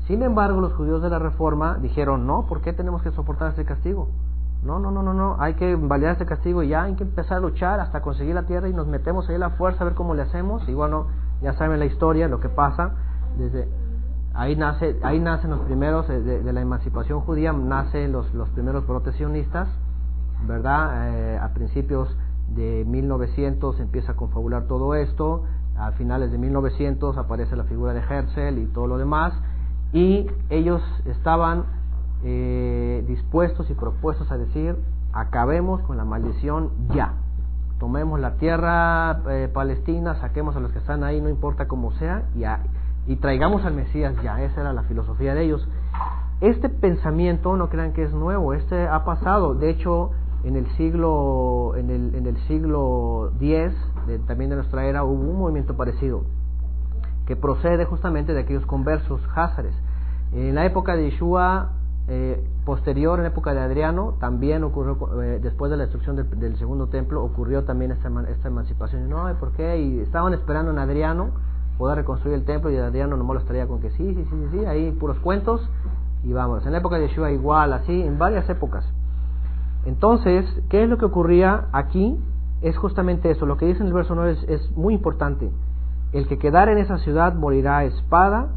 Sin embargo, los judíos de la Reforma dijeron, no, ¿por qué tenemos que soportar ese castigo? No, no, no, no, no, hay que validar ese castigo y ya hay que empezar a luchar hasta conseguir la tierra y nos metemos ahí a la fuerza a ver cómo le hacemos. Y bueno, ya saben la historia, lo que pasa desde ahí nace ahí nacen los primeros eh, de, la emancipación judía nacen los los primeros protecionistas verdad eh, a principios de 1900 empieza a confabular todo esto a finales de 1900 aparece la figura de Herzl y todo lo demás y ellos estaban eh, dispuestos y propuestos a decir acabemos con la maldición ya. Tomemos la tierra palestina saquemos a los que están ahí no importa cómo sea y, y traigamos al Mesías ya, esa era la filosofía de ellos. Este pensamiento, no crean que es nuevo, este ha pasado, de hecho, en el siglo, en el, en el siglo X, también de nuestra era, hubo un movimiento parecido, que procede justamente de aquellos conversos házares. En la época de Yeshua, eh, posterior, en la época de Adriano, también ocurrió, eh, después de la destrucción del, segundo templo, ocurrió también esta, esta emancipación. No, ¿por qué? Y estaban esperando en Adriano poder reconstruir el templo y Adriano no molestaría con que sí, sí, sí, sí, ahí puros cuentos y vamos. En la época de Yeshua igual, así, en varias épocas. Entonces, ¿qué es lo que ocurría aquí? Es justamente eso, lo que dice en el verso 9 es, es muy importante. El que quedara en esa ciudad morirá a espada,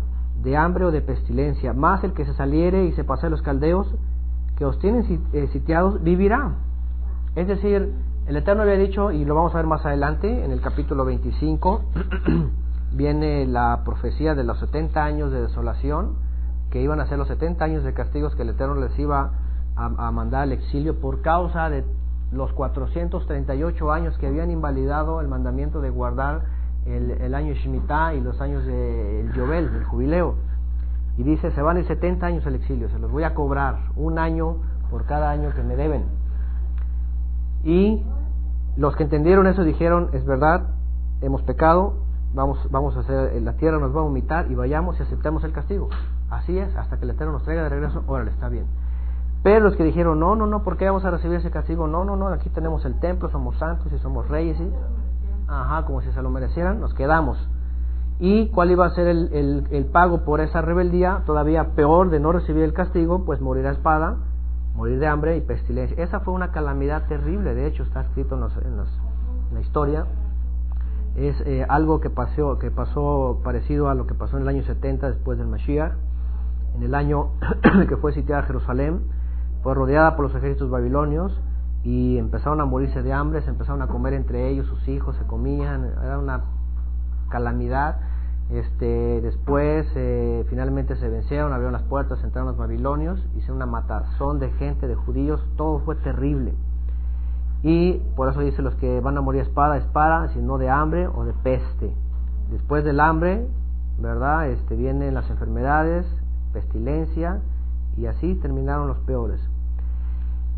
de hambre o de pestilencia, más el que se saliere y se pase a los caldeos que os tienen eh, sitiados vivirá. Es decir, el Eterno había dicho, y lo vamos a ver más adelante en el capítulo 25, viene la profecía de los 70 años de desolación, que iban a ser los 70 años de castigos que el Eterno les iba a, mandar al exilio por causa de los 438 años que habían invalidado el mandamiento de guardar el, año Shemitah y los años del de, Yobel, del jubileo. Y dice, se van en 70 años al exilio, se los voy a cobrar, un año por cada año que me deben. Y los que entendieron eso dijeron, es verdad, hemos pecado, vamos, vamos a hacer, eh, la tierra nos va a vomitar y vayamos y aceptemos el castigo. Así es, hasta que el Eterno nos traiga de regreso, órale, está bien. Pero los que dijeron, no, no, no, ¿por qué vamos a recibir ese castigo? No, no, no, aquí tenemos el templo, somos santos y somos reyes, y, ajá, como si se lo merecieran, nos quedamos. ¿Y cuál iba a ser el, el, el, pago por esa rebeldía? Todavía peor de no recibir el castigo, pues morir a espada, morir de hambre y pestilencia. Esa fue una calamidad terrible, de hecho está escrito en, en, en la historia es eh, algo que pasó, que pasó parecido a lo que pasó en el año 70 después del Mashiach, en el año que fue sitiada Jerusalén, fue rodeada por los ejércitos babilonios y empezaron a morirse de hambre, se empezaron a comer entre ellos, sus hijos se comían, era una calamidad. Este, después eh, finalmente se vencieron, abrieron las puertas, entraron los babilonios, hicieron una matazón de gente, de judíos, todo fue terrible. Y por eso dice los que van a morir espada, espada, sino de hambre o de peste. Después del hambre, ¿verdad? Este, vienen las enfermedades, pestilencia, y así terminaron los peores.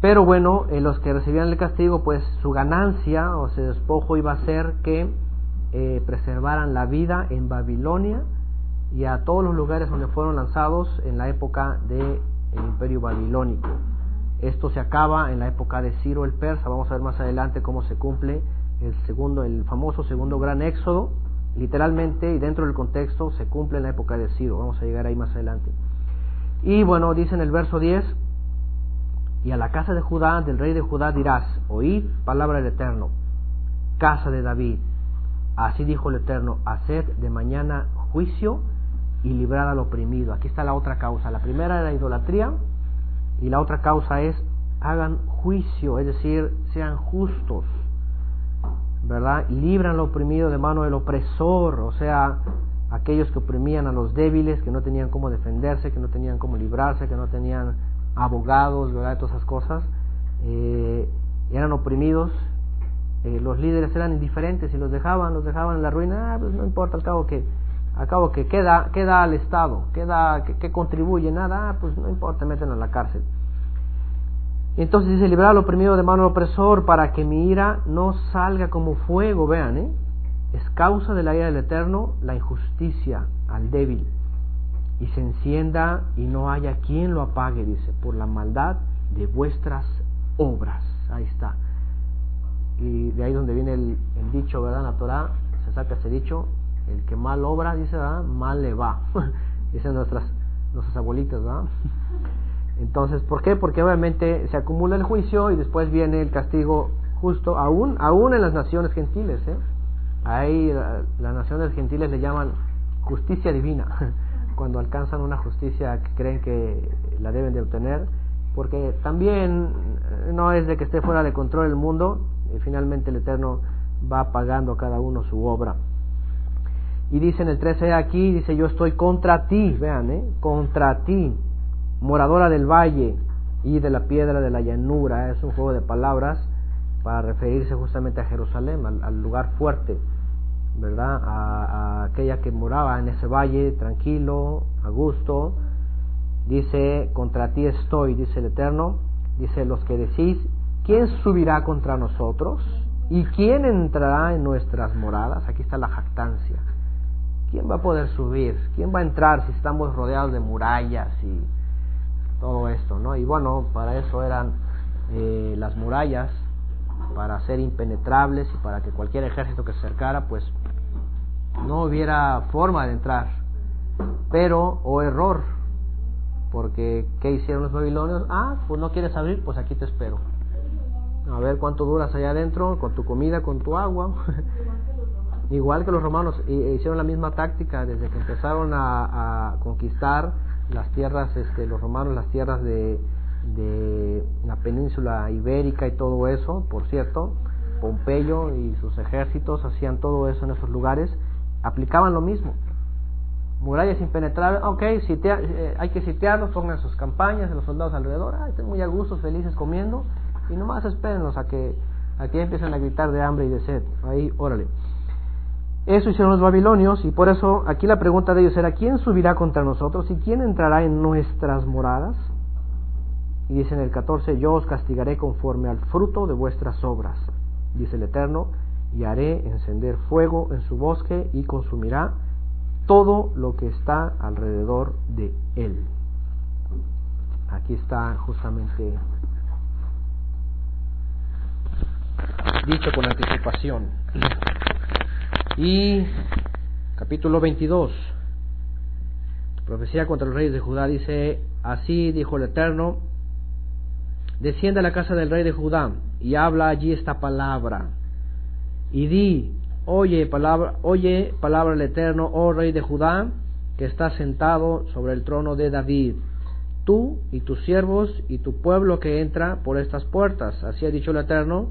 Pero bueno, eh, los que recibían el castigo, pues su ganancia o su despojo iba a ser que eh, preservaran la vida en Babilonia y a todos los lugares donde fueron lanzados en la época del imperio babilónico. Esto se acaba en la época de Ciro el Persa. Vamos a ver más adelante cómo se cumple el segundo, el famoso segundo gran éxodo. Literalmente y dentro del contexto se cumple en la época de Ciro. Vamos a llegar ahí más adelante. Y bueno, dice en el verso 10, y a la casa de Judá, del rey de Judá dirás, oíd palabra del Eterno, casa de David. Así dijo el Eterno, haced de mañana juicio y librad al oprimido. Aquí está la otra causa. La primera era la idolatría y la otra causa es hagan juicio, es decir, sean justos, ¿verdad? Libran al oprimido de mano del opresor, o sea, aquellos que oprimían a los débiles, que no tenían cómo defenderse, que no tenían cómo librarse, que no tenían abogados, ¿verdad? Todas esas cosas, eh, eran oprimidos, eh, los líderes eran indiferentes y los dejaban, los dejaban en la ruina, ah, pues no importa, al cabo que, al cabo que queda, queda al Estado, queda, que, contribuye, nada, ah, pues no importa, meten a la cárcel. entonces dice, liberar al oprimido de mano opresor para que mi ira no salga como fuego, vean, ¿eh? Es causa de la ira del Eterno la injusticia al débil y se encienda y no haya quien lo apague, dice, por la maldad de vuestras obras. Ahí está. Y de ahí donde viene el, dicho, ¿verdad? La Torah se saca ese dicho, el que mal obra, dice. Mal le va. Dicen nuestras, nuestras abuelitas, ¿verdad? Entonces, ¿por qué? Porque obviamente se acumula el juicio y después viene el castigo justo, aún, aún en las naciones gentiles, ¿eh? Ahí las naciones gentiles le llaman justicia divina cuando alcanzan una justicia que creen que la deben de obtener, porque también eh, no es de que esté fuera de control el mundo, y finalmente el Eterno va pagando a cada uno su obra. Y dice en el 13 aquí, dice, yo estoy contra ti, vean, ¿eh? contra ti, moradora del valle y de la piedra de la llanura, es un juego de palabras para referirse justamente a Jerusalén, al lugar fuerte ¿verdad? A, aquella que moraba en ese valle, tranquilo, a gusto. Dice, contra ti estoy, dice el Eterno. Dice, los que decís, ¿quién subirá contra nosotros? ¿Y quién entrará en nuestras moradas? Aquí está la jactancia. ¿Quién va a poder subir? ¿Quién va a entrar si estamos rodeados de murallas y todo esto? ¿no? Y bueno, para eso eran eh, las murallas, para ser impenetrables y para que cualquier ejército que se acercara, pues no hubiera forma de entrar. Pero, o error, porque ¿qué hicieron los babilonios? Ah, pues no quieres abrir, pues aquí te espero. A ver cuánto duras allá adentro, con tu comida, con tu agua. Igual que los romanos, e hicieron la misma táctica desde que empezaron a, conquistar las tierras, este, los romanos, las tierras de, de la península ibérica y todo eso, por cierto, Pompeyo y sus ejércitos hacían todo eso en esos lugares, aplicaban lo mismo. Murallas impenetrables, ok, eh, hay que sitiarlos, pongan sus campañas, los soldados alrededor, ah, estén muy a gusto, felices comiendo, y nomás espérenlos a que, a que empiecen a gritar de hambre y de sed. Ahí, órale. Eso hicieron los babilonios, y por eso aquí la pregunta de ellos era, ¿quién subirá contra nosotros y quién entrará en nuestras moradas? Y dice en el 14, yo os castigaré conforme al fruto de vuestras obras, dice el Eterno, y haré encender fuego en su bosque y consumirá todo lo que está alrededor de él. Aquí está justamente dicho con anticipación. Y capítulo 22, profecía contra los reyes de Judá dice, así dijo el Eterno, desciende a la casa del rey de Judá y habla allí esta palabra. Y di, oye palabra, oye palabra del Eterno, oh rey de Judá, que está sentado sobre el trono de David. tú y tus siervos y tu pueblo que entra por estas puertas. Así ha dicho el Eterno.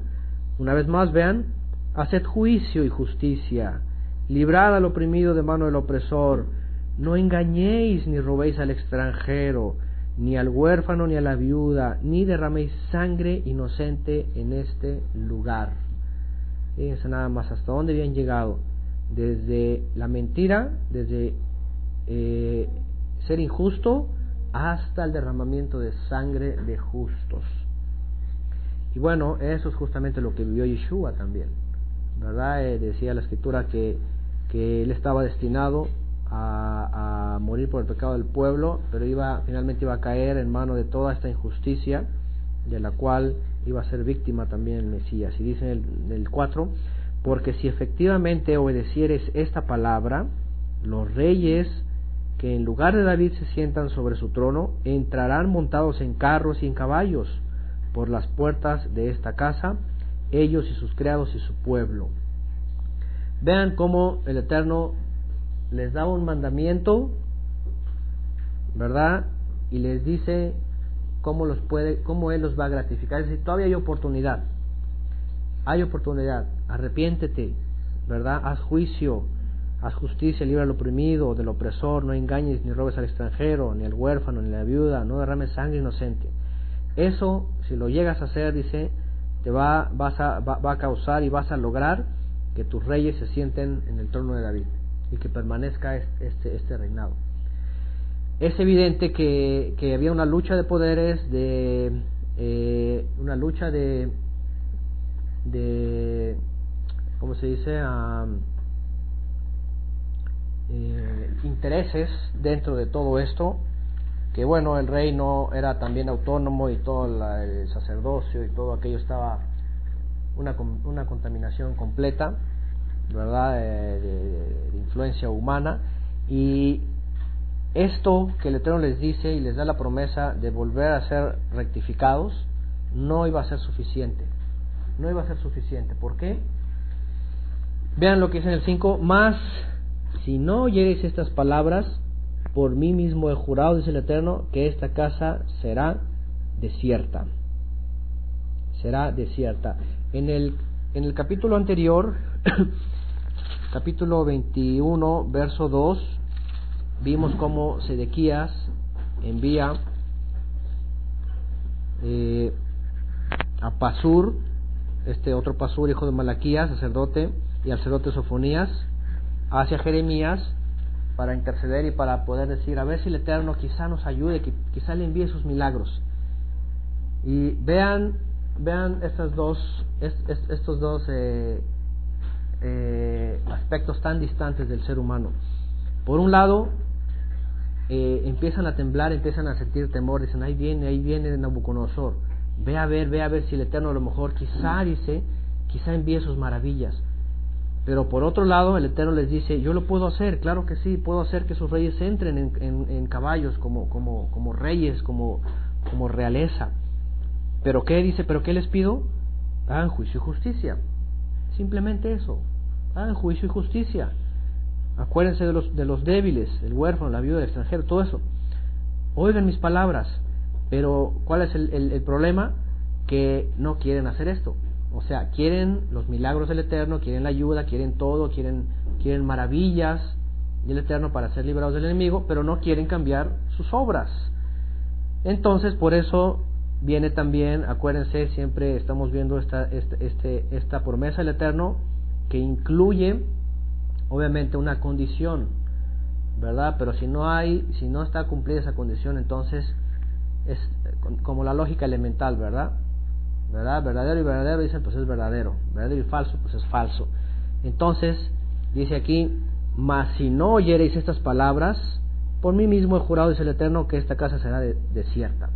Una vez más, vean, haced juicio y justicia, librad al oprimido de mano del opresor, no engañéis ni robéis al extranjero, ni al huérfano ni a la viuda, ni derraméis sangre inocente en este lugar. Fíjense nada más hasta dónde habían llegado. Desde la mentira, desde eh, ser injusto, hasta el derramamiento de sangre de justos. Y bueno, eso es justamente lo que vivió Yeshua también. ¿Verdad? Eh, decía la escritura que, que él estaba destinado a, morir por el pecado del pueblo, pero iba, finalmente iba a caer en mano de toda esta injusticia, de la cual iba a ser víctima también el Mesías. Y dice en el, el 4, porque si efectivamente obedecieres esta palabra, los reyes que en lugar de David se sientan sobre su trono, entrarán montados en carros y en caballos por las puertas de esta casa, ellos y sus criados y su pueblo. Vean cómo el Eterno les da un mandamiento, ¿verdad? Y les dice cómo los puede, cómo él los va a gratificar. Es todavía hay oportunidad. Hay oportunidad. Arrepiéntete, ¿verdad? Haz juicio, haz justicia, libra al oprimido, del opresor, no engañes ni robes al extranjero, ni al huérfano, ni a la viuda, no derrames sangre inocente. Eso, si lo llegas a hacer, dice, te va, vas a, va a causar y vas a lograr que tus reyes se sienten en el trono de David y que permanezca este, este reinado. Es evidente que, que había una lucha de poderes, de eh, una lucha de, de ¿cómo se dice? Eh, intereses dentro de todo esto, que bueno, el rey no era también autónomo y todo el sacerdocio y todo aquello estaba una, una contaminación completa ¿verdad? De, influencia humana. Y esto que el Eterno les dice y les da la promesa de volver a ser rectificados, no iba a ser suficiente. No iba a ser suficiente. ¿Por qué? Vean lo que dice en el 5. Más, si no oyereis estas palabras, por mí mismo he jurado, dice el Eterno, que esta casa será desierta. Será desierta. En el, en el capítulo anterior capítulo 21, verso 2, vimos cómo Sedequías envía eh, a Pasur, este otro Pasur, hijo de Malaquías, sacerdote, y al sacerdote Sofonías, hacia Jeremías para interceder y para poder decir, a ver si el Eterno quizá nos ayude, quizá le envíe sus milagros. Y vean, vean estos dos eh, eh, aspectos tan distantes del ser humano. Por un lado, eh, empiezan a temblar, empiezan a sentir temor, dicen, ahí viene, ahí viene Nabucodonosor, ve a ver, ve a ver si el Eterno a lo mejor quizá dice, quizá envíe sus maravillas. Pero por otro lado, el Eterno les dice, yo lo puedo hacer, claro que sí, puedo hacer que sus reyes entren en, en, caballos como, como, como reyes, como, como realeza. Pero ¿qué dice? ¿Pero qué les pido? Hagan juicio y justicia. Simplemente eso. Hagan juicio y justicia. Acuérdense de los, de los débiles, el huérfano, la viuda, el extranjero, todo eso. Oigan mis palabras. Pero, ¿cuál es el, el, problema? Que no quieren hacer esto. O sea, quieren los milagros del Eterno, quieren la ayuda, quieren todo, quieren, quieren maravillas del Eterno para ser liberados del enemigo, pero no quieren cambiar sus obras. Entonces, por eso viene también, acuérdense, siempre estamos viendo esta, este, este, esta promesa del Eterno que incluye obviamente una condición, ¿verdad? Pero si no hay, si no está cumplida esa condición, entonces es como la lógica elemental, ¿verdad? ¿Verdad? Verdadero y verdadero dicen, pues es verdadero. Verdadero y falso, pues es falso. Entonces, dice aquí, mas si no oyereis estas palabras, por mí mismo he jurado, dice el Eterno, que esta casa será desierta.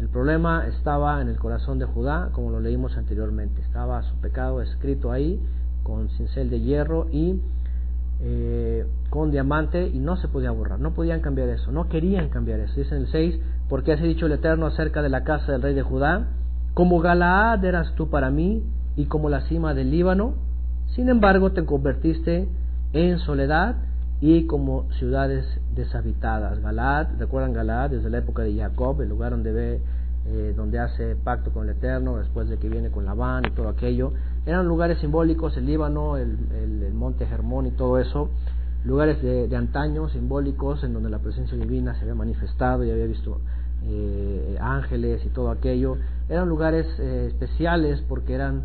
El problema estaba en el corazón de Judá, como lo leímos anteriormente. Estaba su pecado escrito ahí con cincel de hierro y eh, con diamante y no se podía borrar. No podían cambiar eso, no querían cambiar eso. Dice en el 6, porque has dicho el Eterno acerca de la casa del rey de Judá, como Galaad eras tú para mí y como la cima del Líbano, sin embargo te convertiste en soledad y como ciudades deshabitadas. Galad, recuerdan Galad desde la época de Jacob, el lugar donde ve, eh, donde hace pacto con el Eterno, después de que viene con Labán y todo aquello. Eran lugares simbólicos, el Líbano, el, el, monte Hermón y todo eso, lugares de, de, antaño simbólicos en donde la presencia divina se había manifestado y había visto eh, ángeles y todo aquello. Eran lugares eh, especiales porque eran,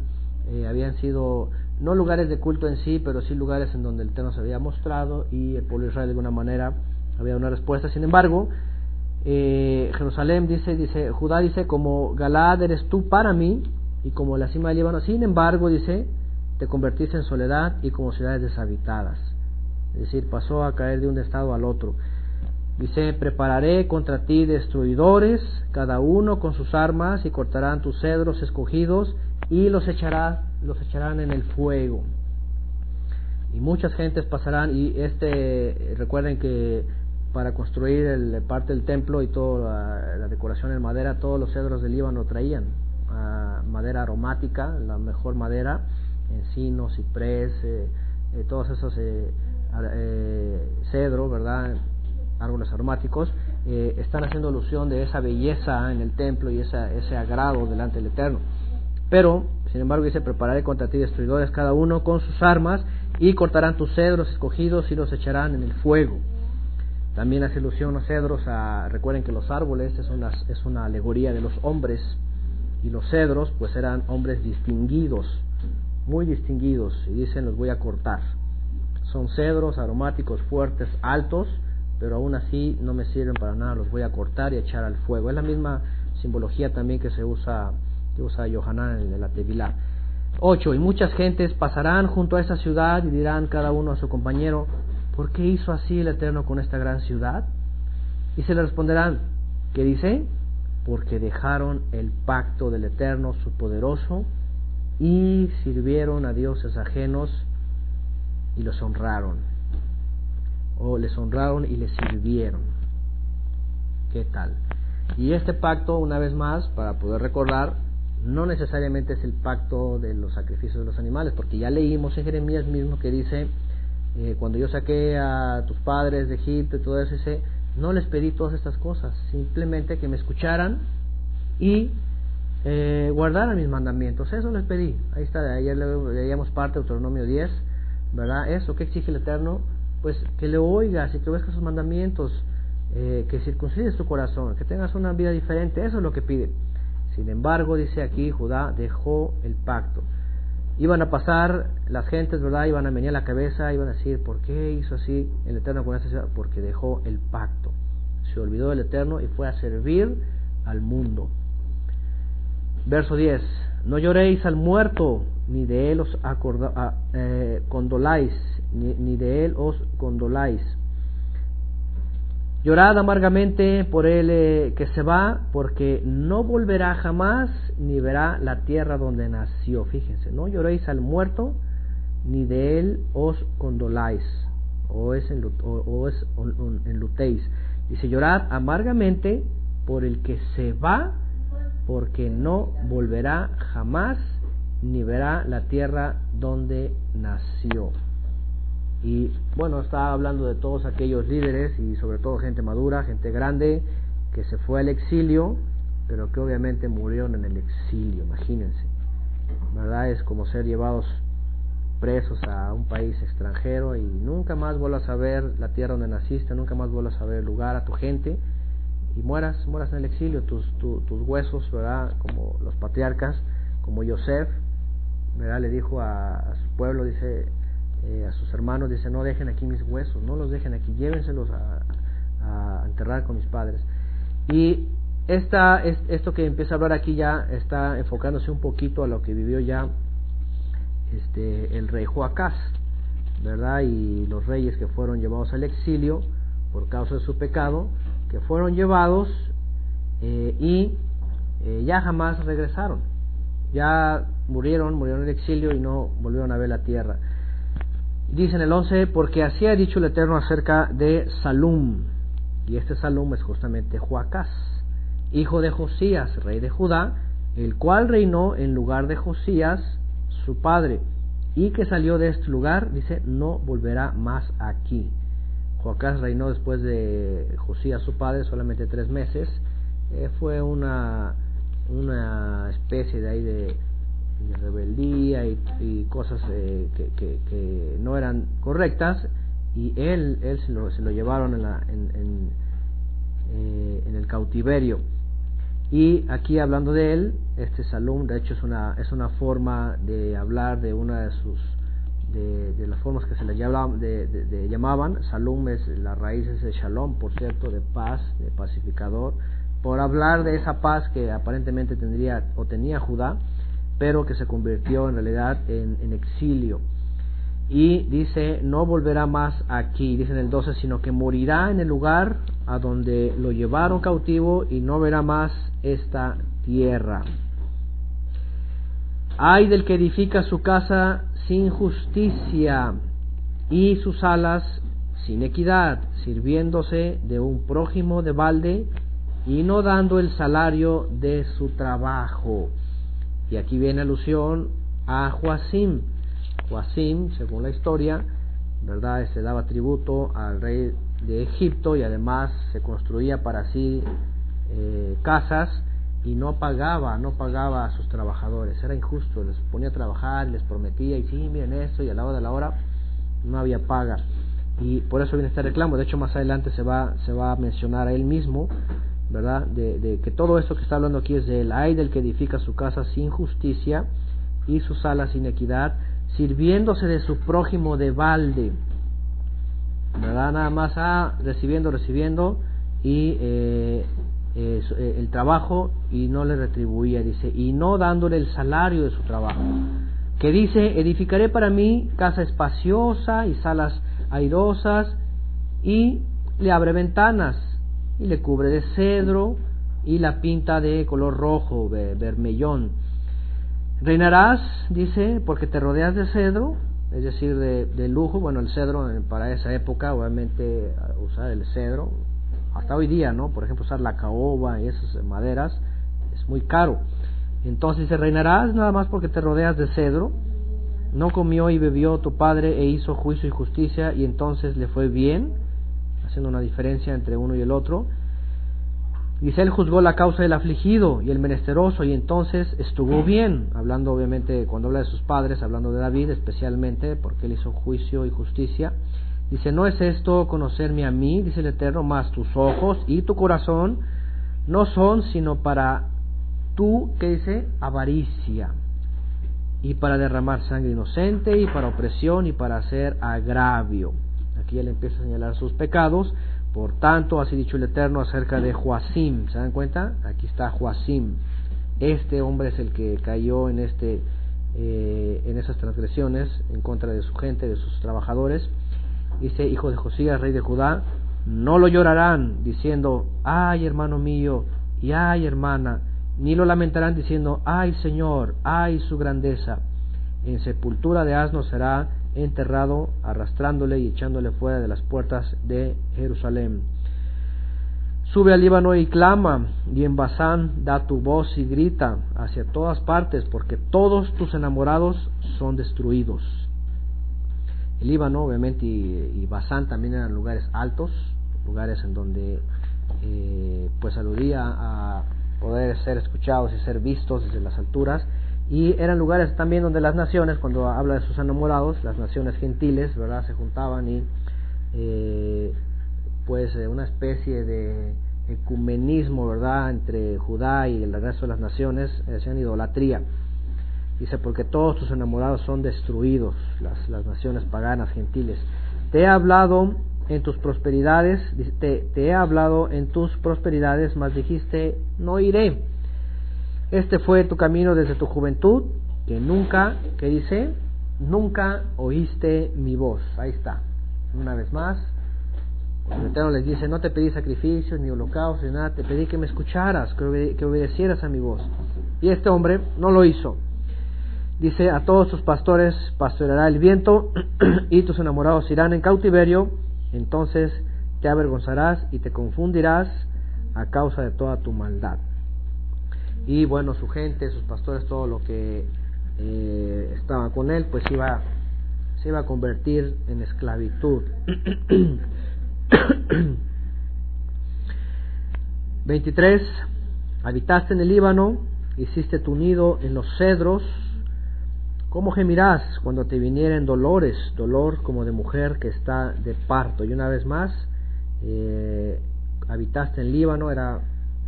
habían sido no lugares de culto en sí, pero sí lugares en donde el Eterno se había mostrado y el pueblo de Israel de alguna manera había una respuesta. Sin embargo, eh, Jerusalén dice, dice, Judá dice, como Galaad eres tú para mí y como la cima del Líbano. Sin embargo, dice, te convertiste en soledad y como ciudades deshabitadas. Es decir, pasó a caer de un estado al otro. Dice, prepararé contra ti destruidores, cada uno con sus armas, y cortarán tus cedros escogidos, y los echará los echarán en el fuego. Y muchas gentes pasarán y este, recuerden que para construir el, parte del templo y toda la, decoración en madera, todos los cedros del Líbano traían madera aromática, la mejor madera, encino, ciprés, eh, todos esos eh, eh, cedros, ¿verdad? Árboles aromáticos, están haciendo alusión de esa belleza en el templo y esa, ese agrado delante del Eterno. Pero sin embargo, dice, prepararé contra ti destruidores cada uno con sus armas y cortarán tus cedros escogidos y los echarán en el fuego. También hace ilusión los cedros a, recuerden que los árboles es una, es una alegoría de los hombres y los cedros pues eran hombres distinguidos, muy distinguidos y dicen los voy a cortar. Son cedros aromáticos fuertes, altos, pero aún así no me sirven para nada, los voy a cortar y echar al fuego. Es la misma simbología también que se usa que usa Yohanan en la Tevilá. 8. Y muchas gentes pasarán junto a esa ciudad y dirán cada uno a su compañero, ¿por qué hizo así el Eterno con esta gran ciudad? Y se le responderán, ¿qué dice? Porque dejaron el pacto del Eterno, su poderoso, y sirvieron a dioses ajenos y los honraron. O les honraron y les sirvieron. ¿Qué tal? Y este pacto, una vez más, para poder recordar, no necesariamente es el pacto de los sacrificios de los animales, porque ya leímos en Jeremías mismo que dice, eh, cuando yo saqué a tus padres de Egipto y todo eso, no les pedí todas estas cosas, simplemente que me escucharan y eh, guardaran mis mandamientos, eso les pedí. Ahí está, ayer leíamos parte de Deuteronomio 10, ¿verdad? Eso que exige el Eterno, pues que le oigas y que obedezcas sus mandamientos, eh, que circuncides tu corazón, que tengas una vida diferente, eso es lo que pide. Sin embargo, dice aquí, Judá dejó el pacto. Iban a pasar las gentes, ¿verdad? Iban a venir a la cabeza, iban a decir, ¿por qué hizo así el Eterno con esta ciudad? Porque dejó el pacto. Se olvidó del Eterno y fue a servir al mundo. Verso 10. No lloréis al muerto, ni de él os acorda, eh, condoláis, ni, de él os condoláis Llorad amargamente por él eh, que se va, porque no volverá jamás ni verá la tierra donde nació. Fíjense, no lloréis al muerto, ni de él os condoláis, o, es en, o, es enlutéis. Dice, llorad amargamente por el que se va, porque no volverá jamás ni verá la tierra donde nació. Y bueno, estaba hablando de todos aquellos líderes y sobre todo gente madura, gente grande, que se fue al exilio, pero que obviamente murieron en el exilio, imagínense. ¿Verdad? Es como ser llevados presos a un país extranjero y nunca más vuelvas a ver la tierra donde naciste, nunca más vuelvas a ver el lugar, a tu gente y mueras, mueras en el exilio, tus, tus huesos, ¿verdad? Como los patriarcas, como Yosef, ¿verdad? Le dijo a, a su pueblo, dice, eh, a sus hermanos, dice, no dejen aquí mis huesos, no los dejen aquí, llévenselos a, enterrar con mis padres. Y esta, esto que empieza a hablar aquí ya está enfocándose un poquito a lo que vivió ya este, el rey Joacás, ¿verdad? Y los reyes que fueron llevados al exilio por causa de su pecado, que fueron llevados eh, y eh, ya jamás regresaron. Ya murieron, murieron en el exilio y no volvieron a ver la tierra. Dice en el 11, porque así ha dicho el Eterno acerca de Salum, y este Salum es justamente Joacás, hijo de Josías, rey de Judá, el cual reinó en lugar de Josías, su padre, y que salió de este lugar, dice, no volverá más aquí. Joacás reinó después de Josías su padre solamente tres meses. Eh, fue una, una especie de ahí de, rebeldía y, cosas eh, que, que, no eran correctas y él, él se, lo, se lo llevaron en, la, en, eh, en el cautiverio. Y aquí hablando de él, este Salum, de hecho es una, es una forma de hablar de una de sus de, las formas que se le llamaban, de, llamaban. Salum es la raíz de shalom, por cierto, de paz, de pacificador, por hablar de esa paz que aparentemente tendría o tenía Judá, pero que se convirtió en realidad en, exilio. Y dice, no volverá más aquí, dice en el 12, sino que morirá en el lugar a donde lo llevaron cautivo y no verá más esta tierra. Hay del que edifica su casa sin justicia y sus alas sin equidad, sirviéndose de un prójimo de balde y no dando el salario de su trabajo. Y aquí viene alusión a Joacim. Joacim, según la historia, ¿verdad? Se daba tributo al rey de Egipto y además se construía para sí eh, casas y no pagaba, no pagaba a sus trabajadores, era injusto, les ponía a trabajar, les prometía y sí, miren esto y al lado de la hora no había paga y por eso viene este reclamo, de hecho más adelante se va, se va a mencionar a él mismo, ¿verdad? De, que todo esto que está hablando aquí es del ay del que edifica su casa sin justicia y su sala sin equidad, sirviéndose de su prójimo de balde, ¿verdad? Nada más ah, recibiendo, recibiendo y eh, eh, eh, el trabajo y no le retribuía, dice, y no dándole el salario de su trabajo. Que dice, edificaré para mí casa espaciosa y salas airosas y le abre ventanas y le cubre de cedro y la pinta de color rojo, vermellón. Reinarás, dice, porque te rodeas de cedro, es decir, de, de lujo. Bueno, el cedro para esa época, obviamente, usar el cedro, hasta hoy día, ¿no? Por ejemplo, usar la caoba y esas maderas es muy caro. Entonces se reinarás nada más porque te rodeas de cedro. No comió y bebió tu padre e hizo juicio y justicia y entonces le fue bien, haciendo una diferencia entre uno y el otro. Dice, él juzgó la causa del afligido y el menesteroso y entonces estuvo bien, hablando obviamente cuando habla de sus padres, hablando de David especialmente, porque él hizo juicio y justicia. Dice, no es esto conocerme a mí, dice el Eterno, más tus ojos y tu corazón no son sino para tu, ¿qué dice? Avaricia. Y para derramar sangre inocente y para opresión y para hacer agravio. Aquí él empieza a señalar sus pecados. Por tanto, así dicho el Eterno acerca de Joacim. ¿Se dan cuenta? Aquí está Joacim. Este hombre es el que cayó en, este, eh, en esas transgresiones en contra de su gente, de sus trabajadores dice, hijo de Josías, rey de Judá, no lo llorarán diciendo, ay hermano mío, y ay hermana, ni lo lamentarán diciendo, ay Señor, ay su grandeza. En sepultura de asno será enterrado, arrastrándole y echándole fuera de las puertas de Jerusalén. Sube al Líbano y clama, y en Basán da tu voz y grita hacia todas partes, porque todos tus enamorados son destruidos. El Líbano, obviamente, y, Basán también eran lugares altos, lugares en donde eh, pues aludía a poder ser escuchados y ser vistos desde las alturas. Y eran lugares también donde las naciones, cuando habla de sus enamorados, las naciones gentiles, ¿verdad? Se juntaban y eh, pues eh, una especie de ecumenismo, ¿verdad? Entre Judá y el resto de las naciones, hacían idolatría. Dice, porque todos tus enamorados son destruidos, las, las naciones paganas, gentiles. Te he hablado en tus prosperidades, te, te he hablado en tus prosperidades, mas dijiste, no iré. Este fue tu camino desde tu juventud, que nunca, ¿qué dice? Nunca oíste mi voz. Ahí está. Una vez más, el Eterno les dice, no te pedí sacrificios ni holocaustos ni nada, te pedí que me escucharas, que, que obedecieras a mi voz. Y este hombre no lo hizo. Dice, a todos tus pastores pastoreará el viento y tus enamorados irán en cautiverio, entonces te avergonzarás y te confundirás a causa de toda tu maldad. Y bueno, su gente, sus pastores, todo lo que eh, estaba con él, pues iba, se iba a convertir en esclavitud. 23. Habitaste en el Líbano, hiciste tu nido en los cedros. ¿Cómo gemirás cuando te vinieren dolores, dolor como de mujer que está de parto? Y una vez más, eh, habitaste en Líbano, era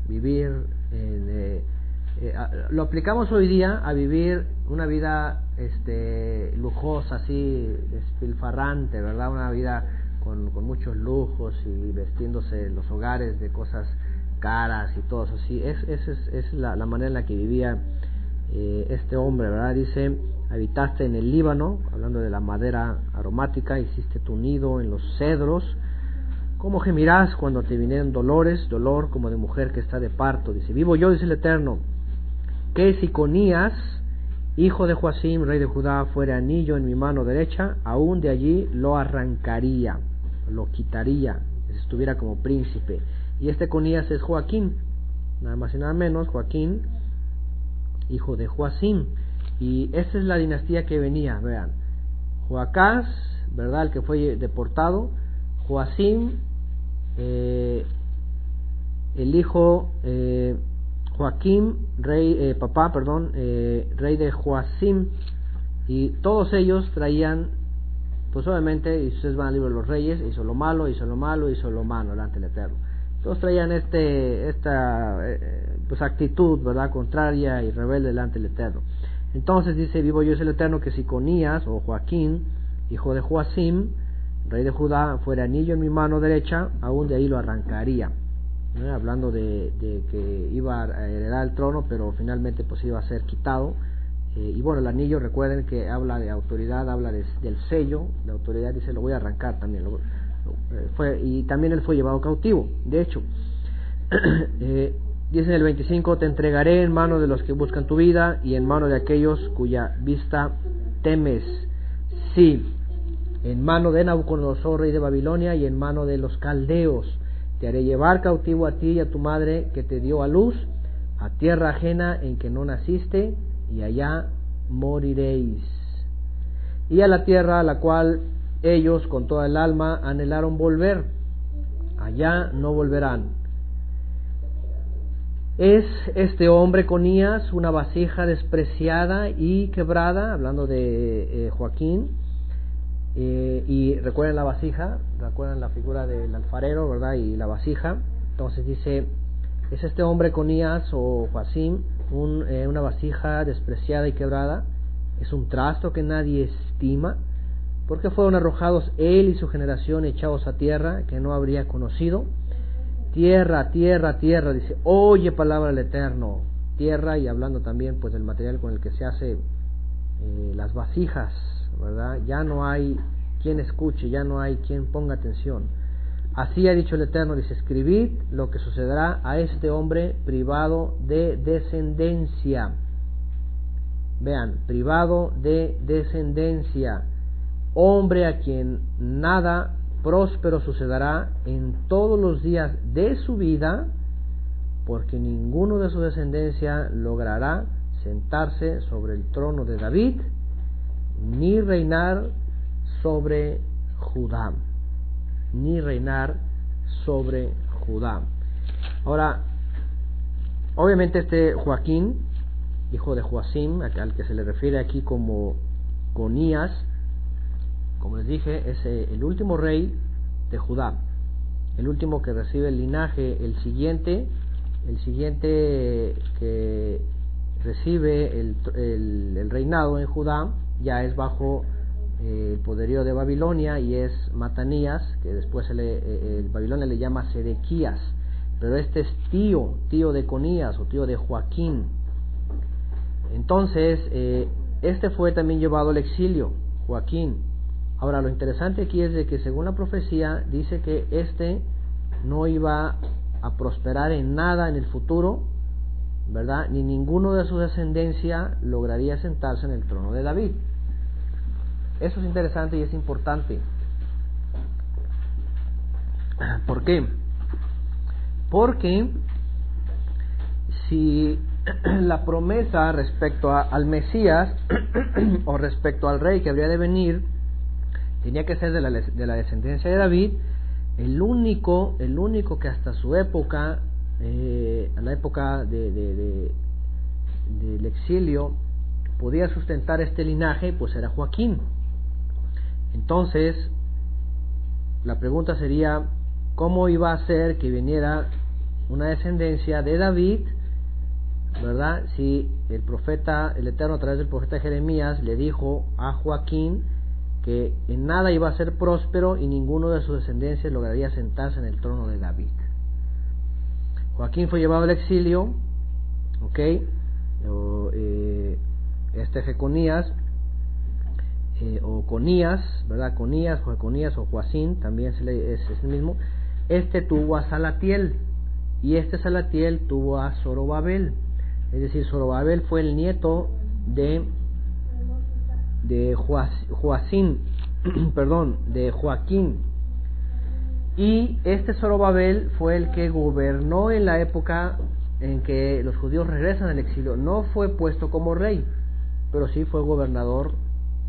vivir en... Eh, eh, lo aplicamos hoy día a vivir una vida este, lujosa, así, despilfarrante, ¿verdad? Una vida con, con muchos lujos y vestiéndose los hogares de cosas caras y todo eso. así. Es, es, es, la, la, manera en la que vivía eh, este hombre, ¿verdad? Dice, habitaste en el Líbano, hablando de la madera aromática, hiciste tu nido en los cedros. ¿Cómo gemirás cuando te vinieron dolores, dolor como de mujer que está de parto? Dice, vivo yo, dice el Eterno, que si Conías, hijo de Joacim, rey de Judá, fuera anillo en mi mano derecha, aún de allí lo arrancaría, lo quitaría, si estuviera como príncipe. Y este Conías es Joaquín, nada más y nada menos, Joaquín, hijo de Joacim. Y esta es la dinastía que venía, vean. Joacás, ¿verdad? El que fue deportado. Joacim, eh, el hijo eh, Joaquín, rey, eh, papá, perdón, eh, rey de Joacim. Y todos ellos traían, pues obviamente, y ustedes van al libro de los reyes, hizo lo malo, hizo lo malo, hizo lo malo delante del Eterno. Todos traían este, esta eh, pues actitud, ¿verdad? Contraria y rebelde delante del Eterno. Entonces dice, vivo yo es el Eterno, que si Conías o Joaquín, hijo de Joacim, rey de Judá, fuera anillo en mi mano derecha, aún de ahí lo arrancaría. Hablando de, que iba a heredar el trono, pero finalmente pues iba a ser quitado. Eh, y bueno, el anillo, recuerden que habla de autoridad, habla del sello, de autoridad, dice, lo voy a arrancar también. Lo, eh, fue, y también él fue llevado cautivo. De hecho, eh, dice en el 25, te entregaré en mano de los que buscan tu vida y en mano de aquellos cuya vista temes. Sí, en mano de Nabucodonosor, rey de Babilonia, y en mano de los caldeos. Te haré llevar cautivo a ti y a tu madre que te dio a luz, a tierra ajena en que no naciste, y allá moriréis. Y a la tierra a la cual ellos con toda el alma anhelaron volver. Allá no volverán. Es este hombre Conías una vasija despreciada y quebrada, hablando de eh, Joaquín. Eh, y recuerden la vasija, recuerden la figura del alfarero, ¿verdad? Y la vasija. Entonces dice, es este hombre Conías o Joacim eh, una vasija despreciada y quebrada. Es un trasto que nadie estima porque fueron arrojados él y su generación echados a tierra que no habría conocido. Tierra, tierra, tierra, dice, oye palabra del Eterno, tierra y hablando también pues del material con el que se hace eh, las vasijas, ¿verdad? Ya no hay quien escuche, ya no hay quien ponga atención. Así ha dicho el Eterno, dice, escribid lo que sucederá a este hombre privado de descendencia. Vean, privado de descendencia hombre a quien nada próspero sucederá en todos los días de su vida, porque ninguno de su descendencia logrará sentarse sobre el trono de David, ni reinar sobre Judá, ni reinar sobre Judá. Ahora, obviamente este Joaquín, hijo de Joacim, al que se le refiere aquí como Conías, como les dije, es eh, el último rey de Judá, el último que recibe el linaje, el siguiente, el siguiente que recibe el, reinado en Judá ya es bajo eh, el poderío de Babilonia y es Matanías, que después eh, el Babilonia le llama Sedequías, pero este es tío, tío de Conías o tío de Joaquín. Entonces, este fue también llevado al exilio, Joaquín, Ahora, lo interesante aquí es de que según la profecía dice que este no iba a prosperar en nada en el futuro, ¿verdad? Ni ninguno de su descendencia lograría sentarse en el trono de David. Eso es interesante y es importante. ¿Por qué? Porque si la promesa respecto al Mesías o respecto al rey que habría de venir tenía que ser de la, de la descendencia de David, el único, el único que hasta su época, eh, a la época de, de, del exilio, podía sustentar este linaje, pues era Joaquín. Entonces, la pregunta sería, ¿cómo iba a ser que viniera una descendencia de David, verdad? Si el profeta, el Eterno a través del profeta Jeremías le dijo a Joaquín que en nada iba a ser próspero y ninguno de sus descendencias lograría sentarse en el trono de David. Joaquín fue llevado al exilio, ¿ok? Eh, este Jeconías eh, o Conías, ¿verdad? Conías, Jeconías o Joacín, también es, el mismo. Este tuvo a Salatiel y este Salatiel tuvo a Zorobabel. Es decir, Zorobabel fue el nieto de de Joacín, perdón, de Joaquín. Y este Zorobabel fue el que gobernó en la época en que los judíos regresan al exilio. No fue puesto como rey, pero sí fue gobernador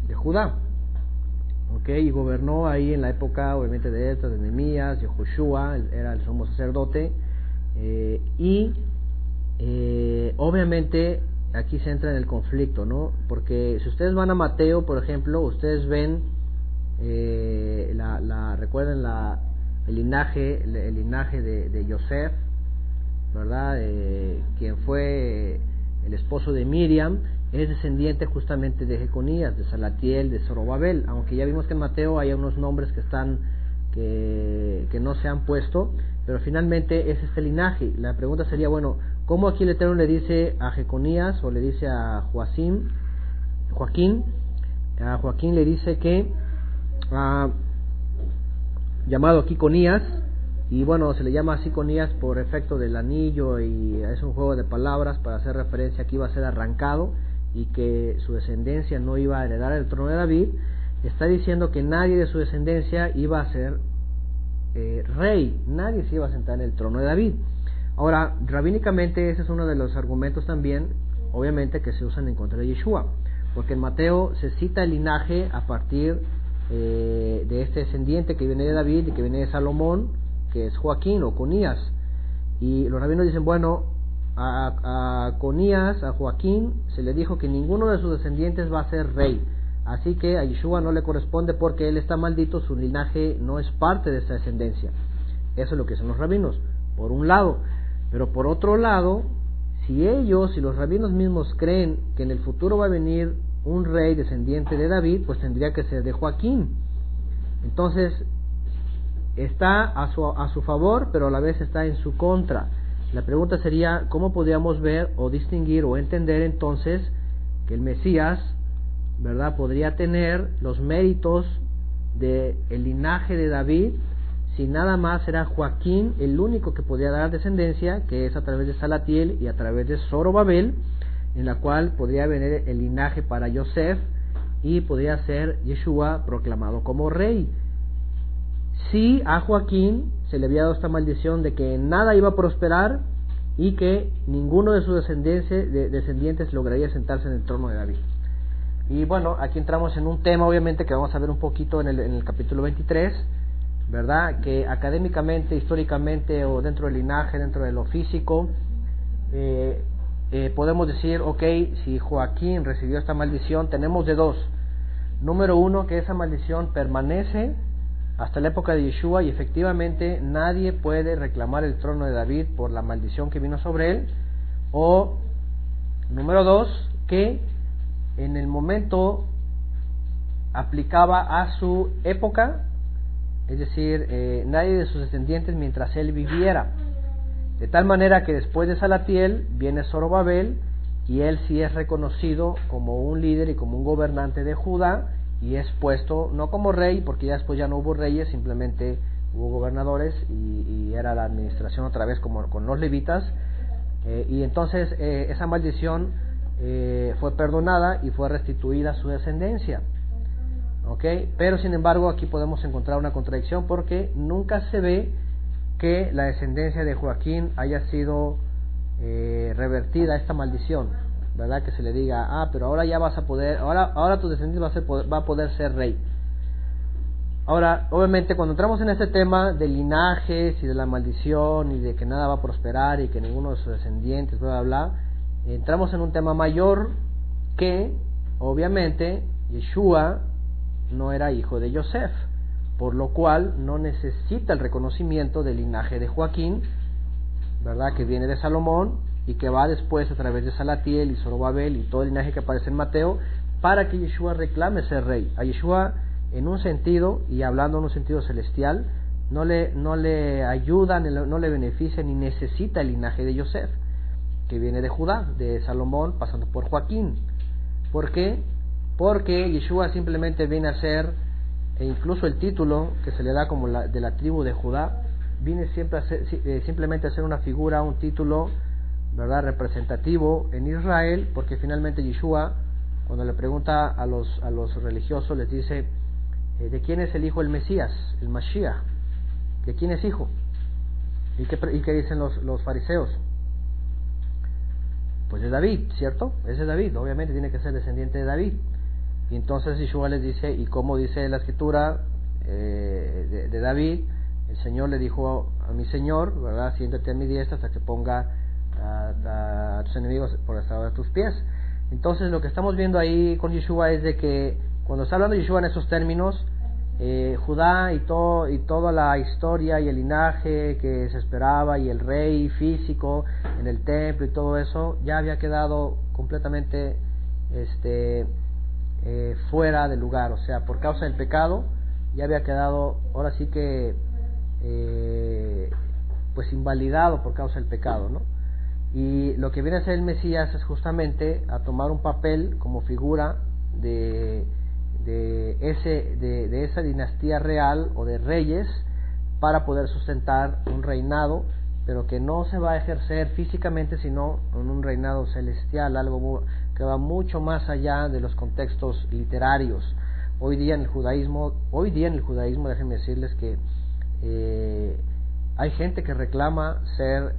de Judá. ¿Ok? Y gobernó ahí en la época, obviamente, de Esdras, de Nehemías, de Joshua, era el sumo sacerdote. Eh, y eh, obviamente aquí se entra en el conflicto, ¿no? Porque si ustedes van a Mateo, por ejemplo, ustedes ven, eh, la, la, recuerden la, el linaje, el, linaje de, de Yosef, ¿verdad? Eh, quien fue el esposo de Miriam, es descendiente justamente de Jeconías, de Salatiel, de Zorobabel, aunque ya vimos que en Mateo hay unos nombres que están que, que no se han puesto, pero finalmente es este linaje. La pregunta sería, bueno, ¿Cómo aquí el Eterno le dice a Jeconías o le dice a Joacín, Joaquín, a Joaquín le dice que, ah, llamado aquí Conías, y bueno, se le llama así Conías por efecto del anillo y es un juego de palabras para hacer referencia que iba a ser arrancado y que su descendencia no iba a heredar el trono de David, está diciendo que nadie de su descendencia iba a ser eh, rey, nadie se iba a sentar en el trono de David. Ahora, rabínicamente ese es uno de los argumentos también, obviamente, que se usan en contra de Yeshua, porque en Mateo se cita el linaje a partir eh, de este descendiente que viene de David y que viene de Salomón, que es Joaquín o Conías. Y los rabinos dicen, bueno, a, a Conías, a Joaquín, se le dijo que ninguno de sus descendientes va a ser rey. Así que a Yeshua no le corresponde porque él está maldito, su linaje no es parte de esa descendencia. Eso es lo que son los rabinos, por un lado. Pero por otro lado, si ellos y los rabinos mismos creen que en el futuro va a venir un rey descendiente de David, pues tendría que ser de Joaquín. Entonces, está a su, a su favor, pero a la vez está en su contra. La pregunta sería, ¿cómo podríamos ver o distinguir o entender entonces que el Mesías, ¿verdad?, podría tener los méritos del el linaje de David si nada más era Joaquín el único que podía dar descendencia, que es a través de Salatiel y a través de Zorobabel, en la cual podría venir el linaje para Yosef y podría ser Yeshua proclamado como rey. Si a Joaquín se le había dado esta maldición de que nada iba a prosperar y que ninguno de sus descendientes, descendientes lograría sentarse en el trono de David. Y bueno, aquí entramos en un tema obviamente que vamos a ver un poquito en el, en el capítulo 23 ¿verdad? Que académicamente, históricamente o dentro del linaje, dentro de lo físico, eh, eh, podemos decir, ok, si Joaquín recibió esta maldición, tenemos de dos. Número uno, que esa maldición permanece hasta la época de Yeshua y efectivamente nadie puede reclamar el trono de David por la maldición que vino sobre él. O número dos, que en el momento aplicaba a su época es decir, eh, nadie de sus descendientes mientras él viviera. De tal manera que después de Salatiel viene Zorobabel y él sí es reconocido como un líder y como un gobernante de Judá y es puesto no como rey porque ya después ya no hubo reyes, simplemente hubo gobernadores y, era la administración otra vez como con los levitas eh, y entonces eh, esa maldición fue perdonada y fue restituida a su descendencia. Pero sin embargo aquí podemos encontrar una contradicción porque nunca se ve que la descendencia de Joaquín haya sido eh, revertida esta maldición, ¿verdad? Que se le diga, ah, pero ahora ya vas a poder, ahora, ahora tu descendiente va a, ser, va a poder ser rey. Ahora, obviamente, cuando entramos en este tema de linajes y de la maldición y de que nada va a prosperar y que ninguno de sus descendientes, bla, bla, bla, entramos en un tema mayor que, obviamente, Yeshua no era hijo de Yosef, por lo cual no necesita el reconocimiento del linaje de Joaquín, ¿verdad? Que viene de Salomón y que va después a través de Salatiel y Zorobabel y todo el linaje que aparece en Mateo, para que Yeshua reclame ser rey. A Yeshua, en un sentido, y hablando en un sentido celestial, no le, no le ayuda, no le beneficia ni necesita el linaje de Yosef, que viene de Judá, de Salomón, pasando por Joaquín. ¿Por qué? Porque Yeshua simplemente viene a ser, e incluso el título que se le da como la, de la tribu de Judá, viene siempre a ser, eh, simplemente a ser una figura, un título, ¿verdad?, representativo en Israel, porque finalmente Yeshua, cuando le pregunta a los, a los religiosos, les dice, eh, ¿de quién es el hijo el Mesías, el Mashiach? ¿De quién es hijo? ¿Y qué, y qué dicen los, los fariseos? Pues de David, ¿cierto? Ese es David, obviamente tiene que ser descendiente de David. Y entonces Yeshua les dice, y como dice la escritura eh, de, David, el Señor le dijo a mi Señor, ¿verdad? Siéntate a mi diestra hasta que ponga a, tus enemigos por estado de tus pies. Entonces lo que estamos viendo ahí con Yeshua es de que cuando está hablando Yeshua en esos términos, eh, Judá y, todo, y toda la historia y el linaje que se esperaba y el rey físico en el templo y todo eso ya había quedado completamente este, eh, fuera del lugar, o sea, por causa del pecado ya había quedado, ahora sí que, eh, pues invalidado por causa del pecado, ¿no? Y lo que viene a ser el Mesías es justamente a tomar un papel como figura de, de, ese, de, de esa dinastía real o de reyes para poder sustentar un reinado, pero que no se va a ejercer físicamente, sino en un reinado celestial, algo que va mucho más allá de los contextos literarios. Hoy día en el judaísmo, hoy día en el judaísmo, déjenme decirles que eh, hay gente que reclama ser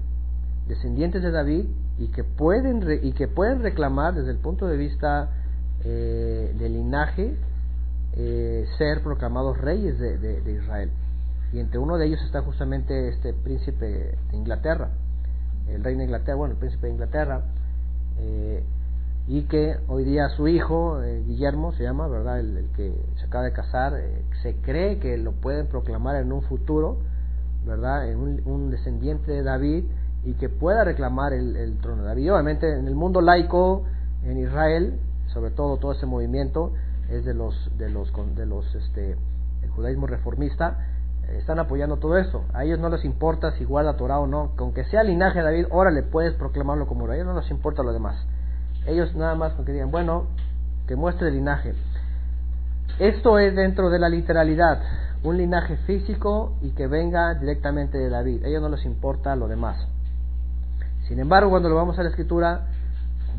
descendientes de David y que pueden y que pueden reclamar desde el punto de vista eh, del linaje eh, ser proclamados reyes de, de, Israel y entre uno de ellos está justamente este príncipe de Inglaterra el rey de Inglaterra bueno el príncipe de Inglaterra eh, y que hoy día su hijo eh, Guillermo se llama verdad el, que se acaba de casar eh, se cree que lo pueden proclamar en un futuro verdad en un, un descendiente de David y que pueda reclamar el, trono de David. Obviamente en el mundo laico, en Israel, sobre todo todo ese movimiento es de los de los de los este el judaísmo reformista eh, están apoyando todo eso. A ellos no les importa si guarda Torah o no, con que sea linaje de David, ahora le puedes proclamarlo como rey, no les importa lo demás. Ellos nada más con que digan, bueno, que muestre el linaje. Esto es dentro de la literalidad, un linaje físico y que venga directamente de David. A ellos no les importa lo demás. Sin embargo, cuando lo vamos a la escritura,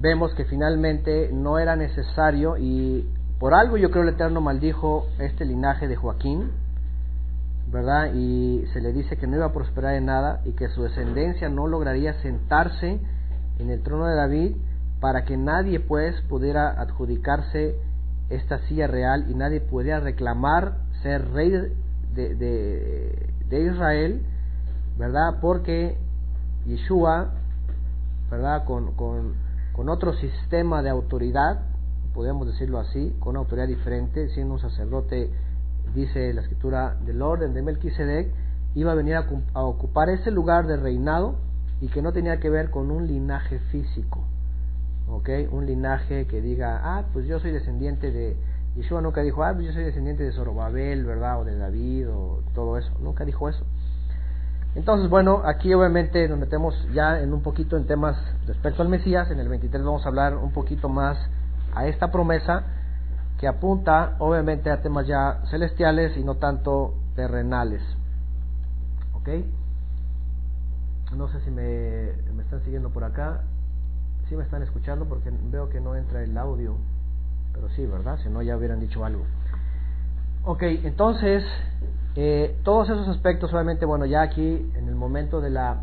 vemos que finalmente no era necesario y por algo yo creo el Eterno maldijo este linaje de Joaquín, ¿verdad? Y se le dice que no iba a prosperar en nada y que su descendencia no lograría sentarse en el trono de David para que nadie pues pudiera adjudicarse esta silla real y nadie pudiera reclamar ser rey de, de, Israel, ¿verdad? Porque Yeshua ¿verdad? Con, otro sistema de autoridad, podemos decirlo así, con autoridad diferente, siendo un sacerdote, dice la escritura, del orden de Melquisedec, iba a venir a, a, ocupar ese lugar de reinado y que no tenía que ver con un linaje físico, ¿ok? Un linaje que diga, ah, pues yo soy descendiente de, Yeshua nunca dijo, ah, pues yo soy descendiente de Zorobabel, ¿verdad? O de David, o todo eso, nunca dijo eso. Entonces, bueno, aquí obviamente nos metemos ya en un poquito en temas respecto al Mesías. En el 23 vamos a hablar un poquito más a esta promesa que apunta obviamente a temas ya celestiales y no tanto terrenales. ¿Ok? No sé si me, me están siguiendo por acá. Sí me están escuchando porque veo que no entra el audio. Pero sí, ¿verdad? Si no ya hubieran dicho algo. Ok, entonces eh, todos esos aspectos, obviamente, bueno, ya aquí en el momento de la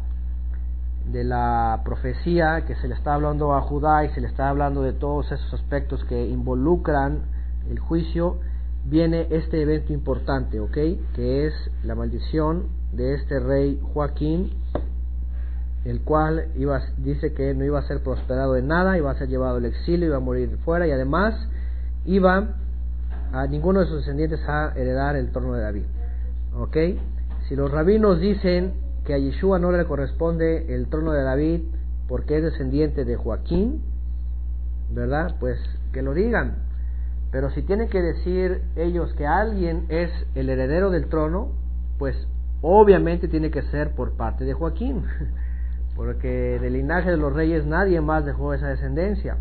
de la profecía que se le está hablando a Judá y se le está hablando de todos esos aspectos que involucran el juicio, viene este evento importante, ¿ok? Que es la maldición de este rey Joaquín, el cual iba, dice que no iba a ser prosperado en nada, iba a ser llevado al exilio, iba a morir fuera y además iba a ninguno de sus descendientes a heredar el trono de David. ¿Ok? Si los rabinos dicen que a Yeshua no le corresponde el trono de David porque es descendiente de Joaquín, ¿verdad? Pues que lo digan. Pero si tienen que decir ellos que alguien es el heredero del trono, pues obviamente tiene que ser por parte de Joaquín, porque del linaje de los reyes nadie más dejó esa descendencia.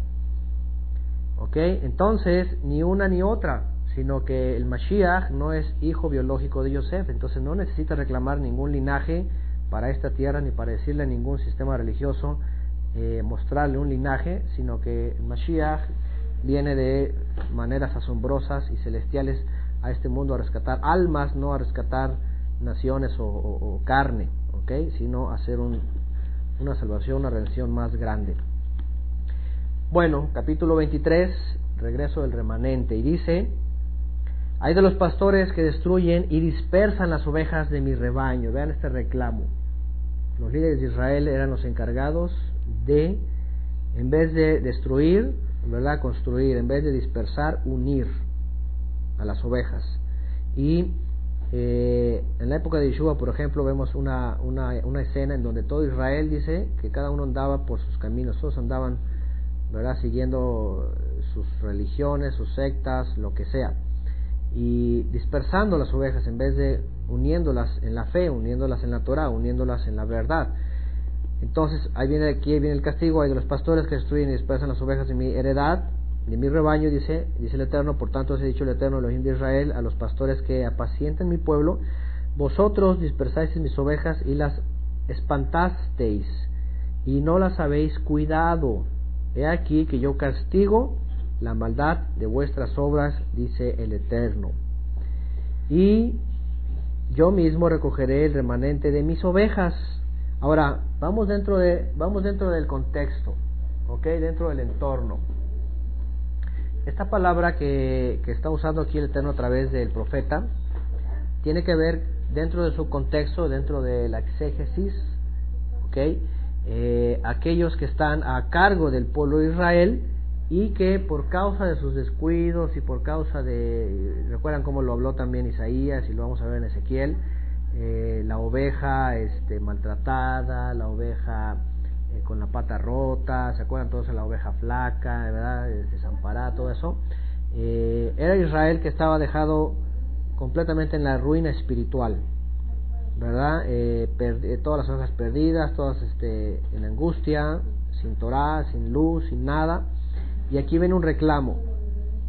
¿Ok? Entonces, ni una ni otra, sino que el Mashiach no es hijo biológico de Yosef, entonces no necesita reclamar ningún linaje para esta tierra ni para decirle a ningún sistema religioso eh, mostrarle un linaje, sino que el Mashiach viene de maneras asombrosas y celestiales a este mundo a rescatar almas, no a rescatar naciones o, carne, ¿ok? sino a hacer un, una salvación, una redención más grande. Bueno, capítulo 23, regreso del remanente, y dice, hay de los pastores que destruyen y dispersan las ovejas de mi rebaño. Vean este reclamo. Los líderes de Israel eran los encargados de, en vez de destruir, ¿verdad? Construir, en vez de dispersar, unir a las ovejas. Y eh, en la época de Yeshua, por ejemplo, vemos una, una, una, escena en donde todo Israel dice que cada uno andaba por sus caminos, todos andaban, ¿verdad? Siguiendo sus religiones, sus sectas, lo que sea. Y dispersando las ovejas en vez de uniéndolas en la fe, uniéndolas en la Torah, uniéndolas en la verdad. Entonces, ahí viene, aquí viene el castigo, hay de los pastores que destruyen y dispersan las ovejas de mi heredad, de mi rebaño, dice, dice el Eterno, por tanto os he dicho el Eterno, Elohim de Israel, a los pastores que apacienten mi pueblo, vosotros dispersáis mis ovejas y las espantasteis, y no las habéis cuidado. He aquí que yo castigo la maldad de vuestras obras, dice el Eterno. Y yo mismo recogeré el remanente de mis ovejas, Ahora, vamos dentro, de, vamos dentro del contexto, ¿ok? Dentro del entorno. Esta palabra que, está usando aquí el Eterno a través del profeta tiene que ver dentro de su contexto, dentro de la exégesis. Eh, aquellos que están a cargo del pueblo de Israel y que por causa de sus descuidos y por causa de, recuerdan cómo lo habló también Isaías y lo vamos a ver en Ezequiel, eh, la oveja este, maltratada, la oveja eh, con la pata rota, ¿se acuerdan todos de la oveja flaca, ¿verdad? desamparada, todo eso? Eh, era Israel que estaba dejado completamente en la ruina espiritual, ¿verdad? todas las ovejas perdidas, todas este, en angustia, sin Torah, sin luz, sin nada. Y aquí viene un reclamo.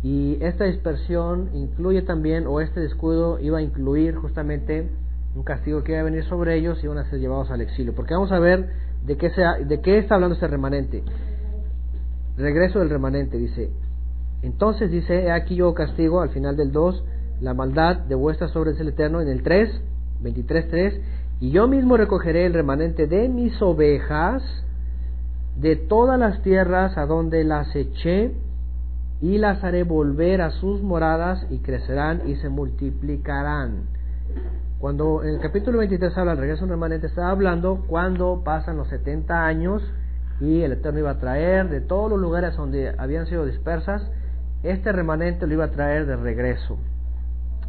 Y esta dispersión incluye también, o este descuido iba a incluir justamente un castigo que iba a venir sobre ellos y iban a ser llevados al exilio. Porque vamos a ver de qué, sea, de qué está hablando este remanente. Regreso del remanente, dice. Entonces dice, aquí yo castigo al final del 2, la maldad de vuestras obras el Eterno en el 3, 23.3, y yo mismo recogeré el remanente de mis ovejas de todas las tierras a donde las eché y las haré volver a sus moradas y crecerán y se multiplicarán. Cuando en el capítulo 23 habla del regreso remanente, está hablando cuando pasan los 70 años y el Eterno iba a traer de todos los lugares donde habían sido dispersas, este remanente lo iba a traer de regreso.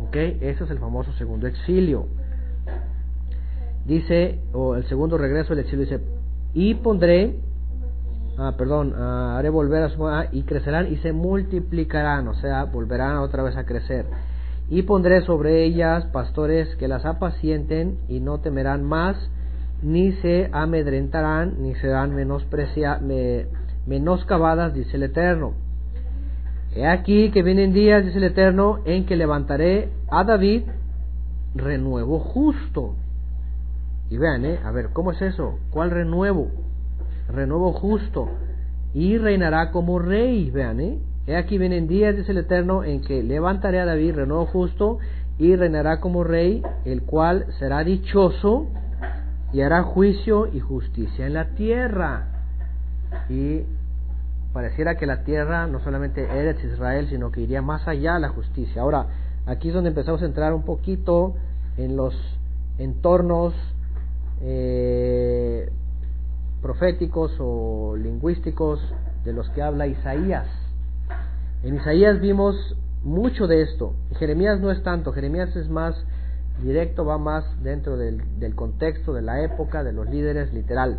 ¿Ok? Ese es el famoso segundo exilio. Dice, o el segundo regreso del exilio dice, y pondré, ah, perdón, ah, haré volver a su ah, y crecerán y se multiplicarán, o sea, volverán otra vez a crecer y pondré sobre ellas pastores que las apacienten y no temerán más, ni se amedrentarán, ni serán me, menoscabadas, dice el Eterno. He aquí que vienen días, dice el Eterno, en que levantaré a David renuevo justo. Y vean, ¿eh? a ver, ¿cómo es eso? ¿Cuál renuevo? Renuevo justo. Y reinará como rey, vean, ¿eh? He aquí vienen días, dice el Eterno, en que levantaré a David renuevo justo y reinará como rey, el cual será dichoso y hará juicio y justicia en la tierra. Y pareciera que la tierra no solamente Eretz Israel, sino que iría más allá la justicia. Ahora, aquí es donde empezamos a entrar un poquito en los entornos eh, proféticos o lingüísticos de los que habla Isaías. En Isaías vimos mucho de esto. Jeremías no es tanto, Jeremías es más directo, va más dentro del, contexto, de la época, de los líderes, literal.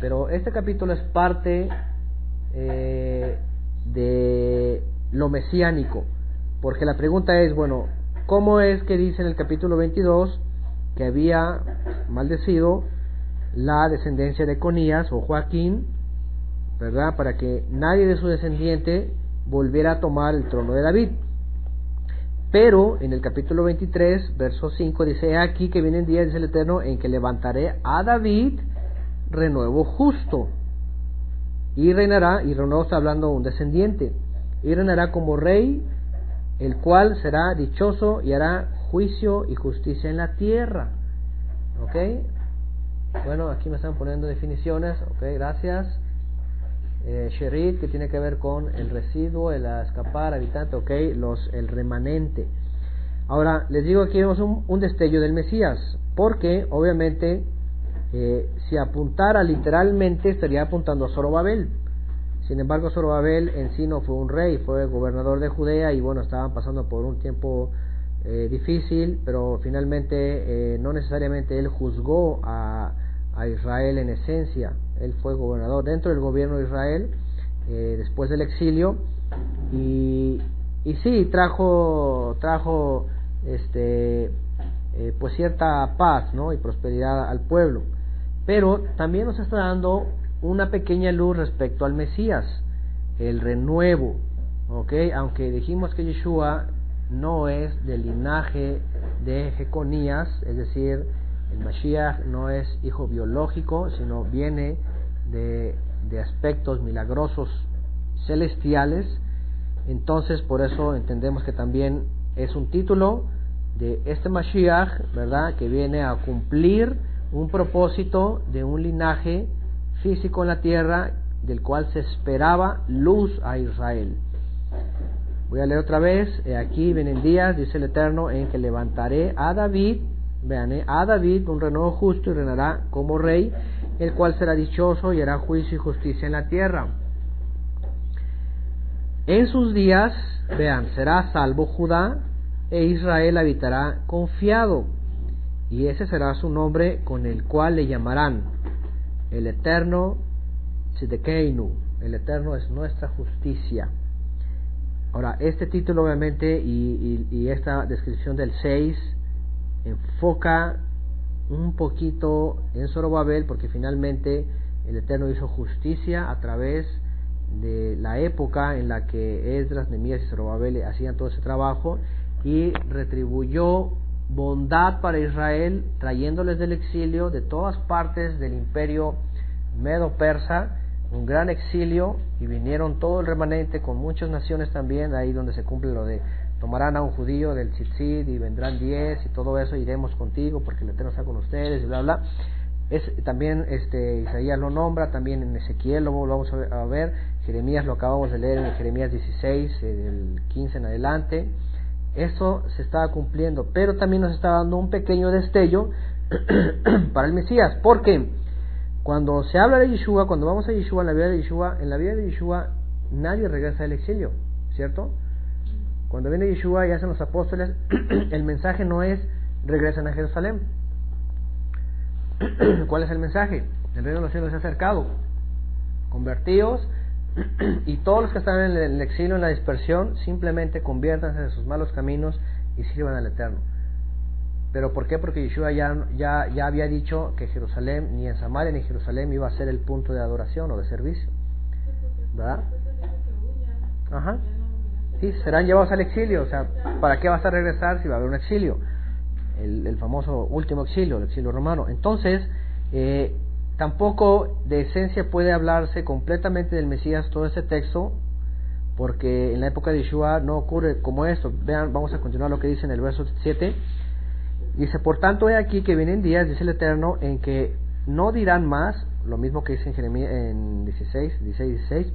Pero este capítulo es parte eh, de lo mesiánico, porque la pregunta es, bueno, ¿cómo es que dice en el capítulo 22 que había maldecido la descendencia de Conías o Joaquín, ¿verdad? Para que nadie de su descendiente volviera a tomar el trono de David. Pero en el capítulo 23, verso 5, dice, aquí que vienen días, dice el Eterno, en que levantaré a David renuevo justo. Y reinará, y renuevo está hablando un descendiente, y reinará como rey, el cual será dichoso y hará juicio y justicia en la tierra. ¿Ok? Bueno, aquí me están poniendo definiciones. Ok, gracias. Eh, que tiene que ver con el residuo, el escapar, habitante, ok, los, el remanente. Ahora, les digo aquí vemos un, destello del Mesías, porque obviamente eh, si apuntara literalmente estaría apuntando a Zorobabel. Sin embargo, Zorobabel en sí no fue un rey, fue gobernador de Judea y bueno, estaban pasando por un tiempo eh, difícil, pero finalmente no necesariamente él juzgó a Israel en esencia, él fue gobernador dentro del gobierno de Israel eh, después del exilio y, y sí trajo trajo este eh, pues cierta paz ¿no? y prosperidad al pueblo pero también nos está dando una pequeña luz respecto al Mesías el renuevo ¿ok? aunque dijimos que Yeshua no es del linaje de Jeconías es decir el Mashiach no es hijo biológico, sino viene de, aspectos milagrosos celestiales. Entonces, por eso entendemos que también es un título de este Mashiach, ¿verdad? Que viene a cumplir un propósito de un linaje físico en la tierra del cual se esperaba luz a Israel. Voy a leer otra vez, aquí vienen días, dice el Eterno, en que levantaré a David Vean, eh, a David un renuevo justo y reinará como rey, el cual será dichoso y hará juicio y justicia en la tierra. En sus días, vean, será salvo Judá e Israel habitará confiado. Y ese será su nombre con el cual le llamarán el Eterno Tzedekeinu. El Eterno es nuestra justicia. Ahora, este título obviamente y, y, y esta descripción del 6 enfoca un poquito en Zorobabel porque finalmente el Eterno hizo justicia a través de la época en la que Esdras, Nemías y Zorobabel hacían todo ese trabajo y retribuyó bondad para Israel trayéndoles del exilio de todas partes del imperio medo-persa un gran exilio y vinieron todo el remanente con muchas naciones también ahí donde se cumple lo de tomarán a un judío del tzitzit y vendrán diez y todo eso, iremos contigo porque el Eterno está con ustedes y bla, bla. Es, también este, Isaías lo nombra, también en Ezequiel lo vamos a ver, Jeremías lo acabamos de leer en Jeremías 16, del 15 en adelante. Eso se estaba cumpliendo, pero también nos está dando un pequeño destello para el Mesías, porque cuando se habla de Yeshua, cuando vamos a Yeshua, en la vida de Yeshua, en la vida de Yeshua nadie regresa del exilio, ¿cierto? Cuando viene Yeshua y hacen los apóstoles, el mensaje no es regresen a Jerusalén. ¿Cuál es el mensaje? El reino de los cielos se ha acercado. Convertidos y todos los que están en el exilio, en la dispersión, simplemente conviértanse de sus malos caminos y sirvan al Eterno. ¿Pero por qué? Porque Yeshua ya, ya, ya había dicho que Jerusalén, ni en Samaria ni Jerusalén iba a ser el punto de adoración o de servicio. ¿Verdad? Ajá. Sí, serán llevados al exilio. O sea, ¿para qué vas a regresar si va a haber un exilio? El, famoso último exilio, el exilio romano. Entonces, eh, tampoco de esencia puede hablarse completamente del Mesías todo ese texto, porque en la época de Yeshua no ocurre como esto. Vean, vamos a continuar lo que dice en el verso 7. Dice, por tanto, he aquí que vienen días, dice el Eterno, en que no dirán más, lo mismo que dice en Jeremías en 16, 16, 16,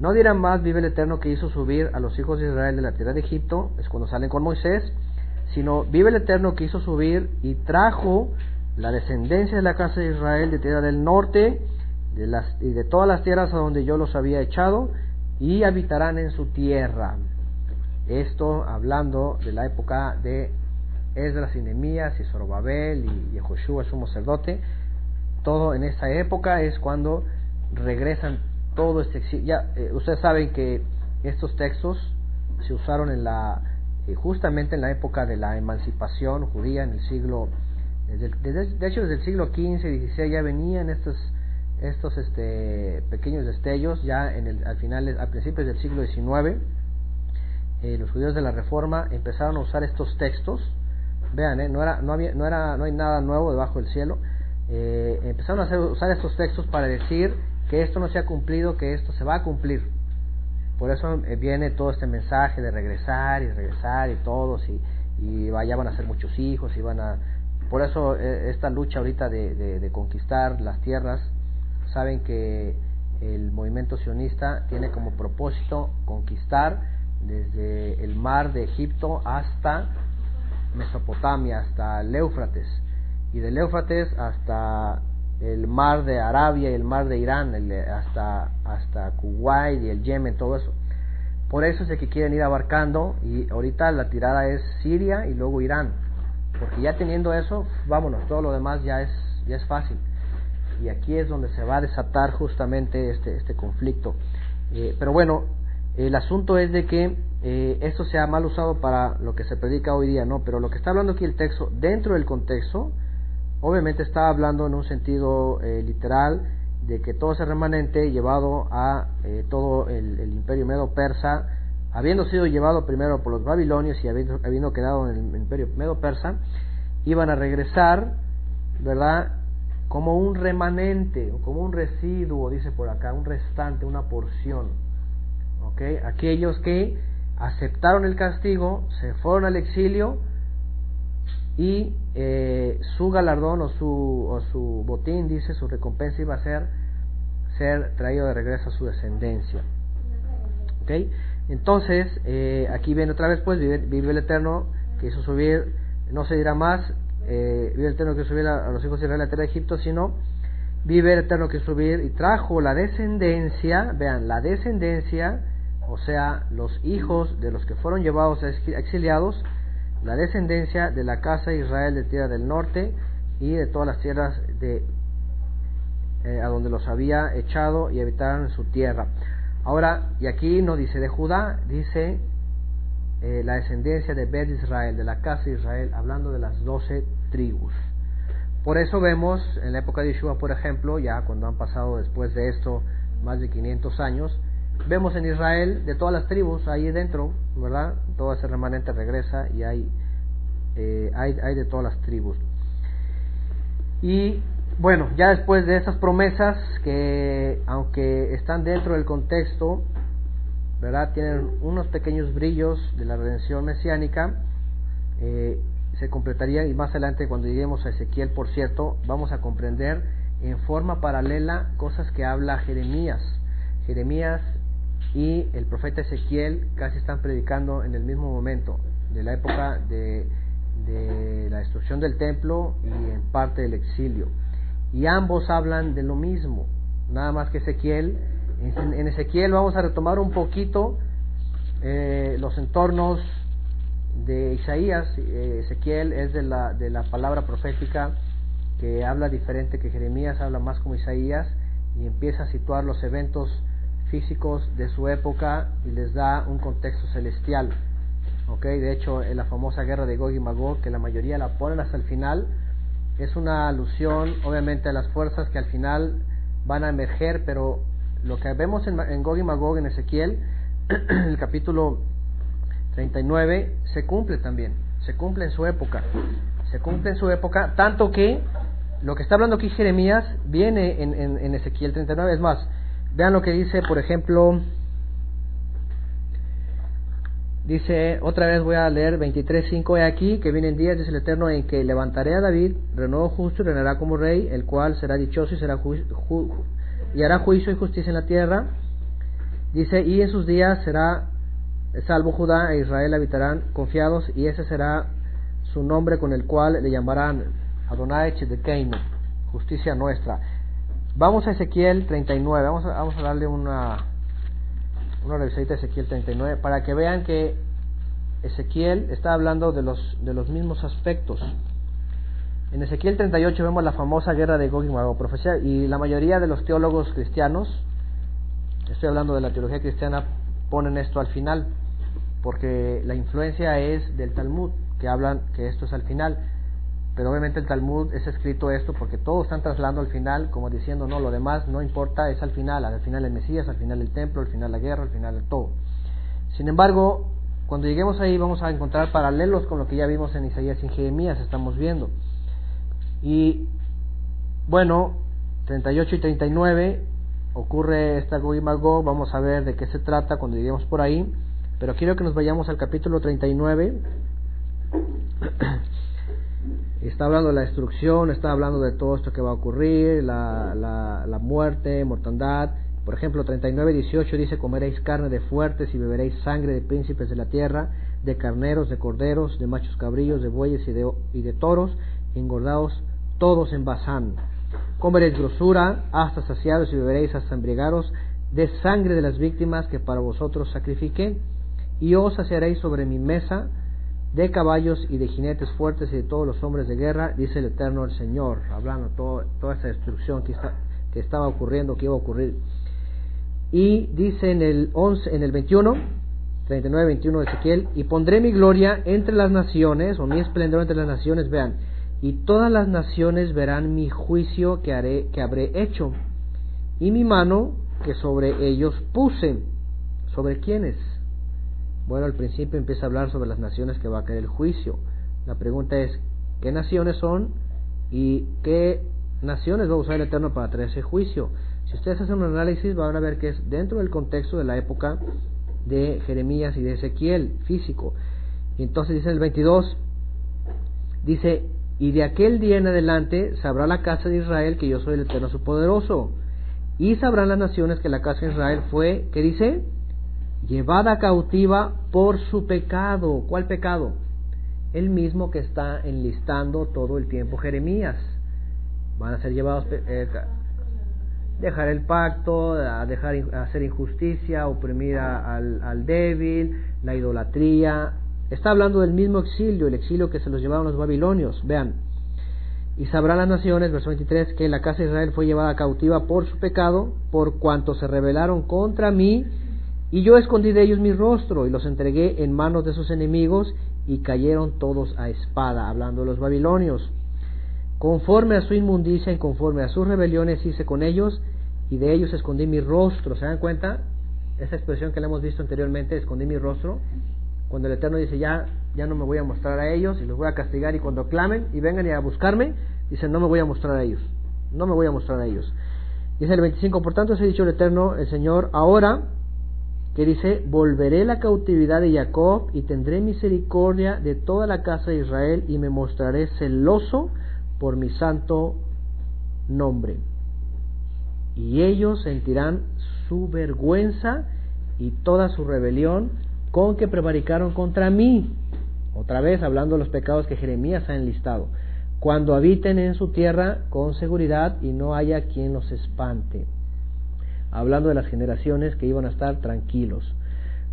No dirán más, vive el Eterno que hizo subir a los hijos de Israel de la tierra de Egipto, es cuando salen con Moisés, sino vive el Eterno que hizo subir y trajo la descendencia de la casa de Israel de tierra del norte de las, y de todas las tierras a donde yo los había echado, y habitarán en su tierra. Esto hablando de la época de Esdras y Nehemías y Zorobabel y Yehoshua, sumo sacerdote. Todo en esa época es cuando regresan todo este. Ya, eh, ustedes saben que estos textos se usaron en la eh, justamente en la época de la emancipación judía en el siglo de hecho desde el siglo XV XVI ya venían estos estos este, pequeños destellos ya en el, al final a principios del siglo XIX eh, los judíos de la Reforma empezaron a usar estos textos. Vean, eh, no, era, no, había, no, era, no hay nada nuevo debajo del cielo. Eh, empezaron a usar estos textos para decir que esto no se ha cumplido, que esto se va a cumplir. Por eso viene todo este mensaje de regresar y regresar y todos y, y vaya, van a ser muchos hijos y van a... Por eso esta lucha ahorita de, de, de conquistar las tierras, saben que el movimiento sionista tiene como propósito conquistar desde el mar de Egipto hasta Mesopotamia, hasta el Éufrates, y del Éufrates hasta el mar de Arabia y el mar de Irán, hasta, hasta Kuwait y el Yemen, todo eso. Por eso es que quieren ir abarcando y ahorita la tirada es Siria y luego Irán, porque ya teniendo eso, vámonos, todo lo demás ya es, ya es fácil. Y aquí es donde se va a desatar justamente este, este conflicto. Eh, pero bueno, el asunto es de que eh, esto se ha mal usado para lo que se predica hoy día, ¿no? Pero lo que está hablando aquí el texto, dentro del contexto, obviamente está hablando en un sentido eh, literal de que todo ese remanente llevado a eh, todo el, imperio medo-persa, habiendo sido llevado primero por los babilonios y habiendo, habiendo quedado en el imperio medo-persa, iban a regresar, ¿verdad? Como un remanente, como un residuo, dice por acá, un restante, una porción Aquellos que aceptaron el castigo, se fueron al exilio y eh, su galardón o su, o su botín, dice, su recompensa iba a ser ser traído de regreso a su descendencia. ¿Okay? Entonces, eh, aquí viene otra vez, pues, vive, el Eterno que hizo subir, no se dirá más, eh, vive el Eterno que hizo subir a, los hijos de Israel a la tierra de Egipto, sino vive el Eterno que subir y trajo la descendencia, vean, la descendencia o sea, los hijos de los que fueron llevados a exiliados, la descendencia de la casa de Israel de tierra del norte y de todas las tierras de eh, a donde los había echado y habitaron su tierra. Ahora, y aquí no dice de Judá, dice eh, la descendencia de Bet Israel, de la casa de Israel, hablando de las doce tribus. Por eso vemos en la época de Yeshua, por ejemplo, ya cuando han pasado después de esto más de 500 años, Vemos en Israel de todas las tribus ahí dentro, ¿verdad? Todo ese remanente regresa y hay, eh, hay, hay de todas las tribus. Y bueno, ya después de esas promesas que aunque están dentro del contexto, ¿verdad? Tienen unos pequeños brillos de la redención mesiánica, eh, se completaría y más adelante cuando lleguemos a Ezequiel, por cierto, vamos a comprender en forma paralela cosas que habla Jeremías. Jeremías y el profeta Ezequiel casi están predicando en el mismo momento, de la época de, la destrucción del templo y en parte del exilio. Y ambos hablan de lo mismo, nada más que Ezequiel. En, Ezequiel vamos a retomar un poquito eh, los entornos de Isaías. Eh, Ezequiel es de la, de la palabra profética que habla diferente que Jeremías, habla más como Isaías y empieza a situar los eventos físicos de su época y les da un contexto celestial. ¿okay? De hecho, en la famosa guerra de Gog y Magog, que la mayoría la ponen hasta el final, es una alusión obviamente a las fuerzas que al final van a emerger, pero lo que vemos en, en Gog y Magog en Ezequiel, el capítulo 39, se cumple también, se cumple en su época, se cumple en su época, tanto que lo que está hablando aquí Jeremías viene en, en, en Ezequiel 39, es más, Vean lo que dice, por ejemplo, dice, otra vez voy a leer 23.5 aquí, que vienen días, dice el Eterno, en que levantaré a David, renuevo justo y reinará como rey, el cual será dichoso y, será y hará juicio y justicia en la tierra. Dice, y en sus días será salvo Judá e Israel habitarán confiados, y ese será su nombre con el cual le llamarán Adonai Chedekeinu, justicia nuestra. Vamos a Ezequiel 39, vamos a, vamos a darle una, una revisadita a Ezequiel 39 para que vean que Ezequiel está hablando de los, de los mismos aspectos. En Ezequiel 38 vemos la famosa guerra de Gog y Magog, y la mayoría de los teólogos cristianos, estoy hablando de la teología cristiana, ponen esto al final, porque la influencia es del Talmud, que hablan que esto es al final. Pero obviamente el Talmud es escrito esto porque todos están trasladando al final, como diciendo, no, lo demás no importa, es al final, al final el Mesías, al final el templo, al final la guerra, al final todo. Sin embargo, cuando lleguemos ahí vamos a encontrar paralelos con lo que ya vimos en Isaías y en Jeremías, estamos viendo. Y bueno, 38 y 39 ocurre esta Gog vamos a ver de qué se trata cuando lleguemos por ahí, pero quiero que nos vayamos al capítulo 39 está hablando de la destrucción, está hablando de todo esto que va a ocurrir, la, la, muerte, mortandad. Por ejemplo, 39, 18 dice, comeréis carne de fuertes y beberéis sangre de príncipes de la tierra, de carneros, de corderos, de machos cabrillos, de bueyes y de, y de toros, engordados todos en Bazán. Comeréis grosura hasta saciados y beberéis hasta embriagaros de sangre de las víctimas que para vosotros sacrifiqué, y os saciaréis sobre mi mesa de caballos y de jinetes fuertes y de todos los hombres de guerra, dice el Eterno el Señor, hablando todo, toda esa destrucción que, está, que estaba ocurriendo, que iba a ocurrir. Y dice en el 11, en el 21, 39, 21 de Ezequiel, y pondré mi gloria entre las naciones, o mi esplendor entre las naciones, vean, y todas las naciones verán mi juicio que haré, que habré hecho, y mi mano que sobre ellos puse. ¿Sobre quiénes? Bueno, al principio empieza a hablar sobre las naciones que va a caer el juicio. La pregunta es, ¿qué naciones son y qué naciones va a usar el Eterno para traer ese juicio? Si ustedes hacen un análisis van a ver que es dentro del contexto de la época de Jeremías y de Ezequiel, físico. Y entonces dice el 22, dice, y de aquel día en adelante sabrá la casa de Israel que yo soy el Eterno su poderoso. Y sabrán las naciones que la casa de Israel fue, ¿qué dice? Llevada cautiva por su pecado. ¿Cuál pecado? El mismo que está enlistando todo el tiempo Jeremías. Van a ser llevados eh, dejar el pacto, a dejar hacer injusticia, oprimir al, al débil, la idolatría. Está hablando del mismo exilio, el exilio que se los llevaron los babilonios. Vean, y sabrán las naciones, verso 23, que la casa de Israel fue llevada cautiva por su pecado, por cuanto se rebelaron contra mí y yo escondí de ellos mi rostro y los entregué en manos de sus enemigos y cayeron todos a espada, hablando de los babilonios. Conforme a su inmundicia y conforme a sus rebeliones hice con ellos y de ellos escondí mi rostro. ¿Se dan cuenta? Esa expresión que le hemos visto anteriormente, escondí mi rostro. Cuando el Eterno dice, ya, ya no me voy a mostrar a ellos y los voy a castigar y cuando clamen y vengan a buscarme, dice, no me voy a mostrar a ellos. No me voy a mostrar a ellos. Dice el 25, por tanto se ha dicho el Eterno, el Señor, ahora que dice, volveré la cautividad de Jacob y tendré misericordia de toda la casa de Israel y me mostraré celoso por mi santo nombre. Y ellos sentirán su vergüenza y toda su rebelión con que prevaricaron contra mí. Otra vez hablando de los pecados que Jeremías ha enlistado. Cuando habiten en su tierra con seguridad y no haya quien los espante hablando de las generaciones que iban a estar tranquilos.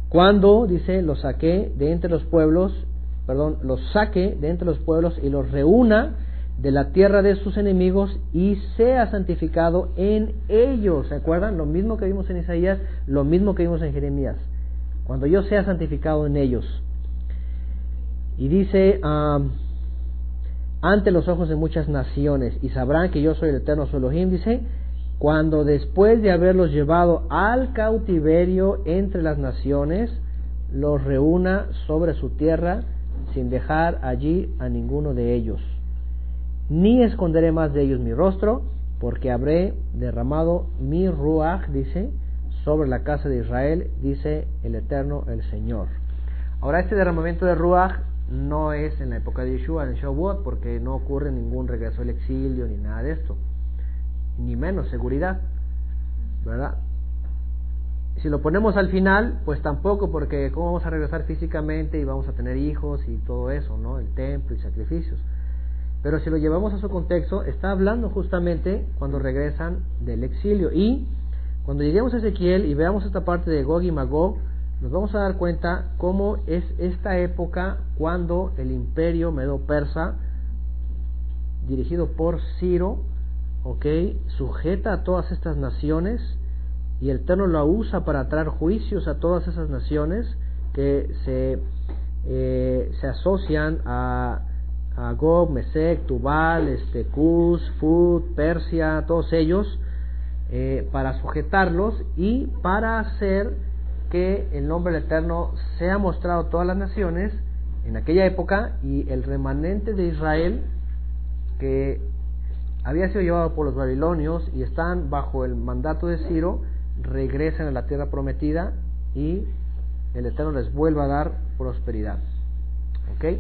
Cuando, dice, los saqué de entre los pueblos, perdón, los saque de entre los pueblos y los reúna de la tierra de sus enemigos y sea santificado en ellos. ¿Se acuerdan? Lo mismo que vimos en Isaías, lo mismo que vimos en Jeremías. Cuando yo sea santificado en ellos. Y dice, ah, ante los ojos de muchas naciones, y sabrán que yo soy el eterno su dice, cuando después de haberlos llevado al cautiverio entre las naciones, los reúna sobre su tierra sin dejar allí a ninguno de ellos. Ni esconderé más de ellos mi rostro, porque habré derramado mi ruach, dice, sobre la casa de Israel, dice el Eterno, el Señor. Ahora, este derramamiento de ruach no es en la época de Yeshua, en Shavuot, porque no ocurre ningún regreso al exilio ni nada de esto ni menos seguridad, ¿verdad? si lo ponemos al final, pues tampoco, porque ¿cómo vamos a regresar físicamente y vamos a tener hijos y todo eso, ¿no? El templo y sacrificios. Pero si lo llevamos a su contexto, está hablando justamente cuando regresan del exilio. Y cuando lleguemos a Ezequiel y veamos esta parte de Gog y Magog, nos vamos a dar cuenta cómo es esta época cuando el imperio medo-persa, dirigido por Ciro, ¿ok? Sujeta a todas estas naciones y el Eterno la usa para traer juicios a todas esas naciones que se, eh, se asocian a, a Gog, Mesec, Tubal, este, Fud, Persia, todos ellos, eh, para sujetarlos y para hacer que el nombre del Eterno sea mostrado a todas las naciones en aquella época y el remanente de Israel que había sido llevado por los babilonios y están bajo el mandato de Ciro, regresen a la tierra prometida y el Eterno les vuelva a dar prosperidad. ¿Ok?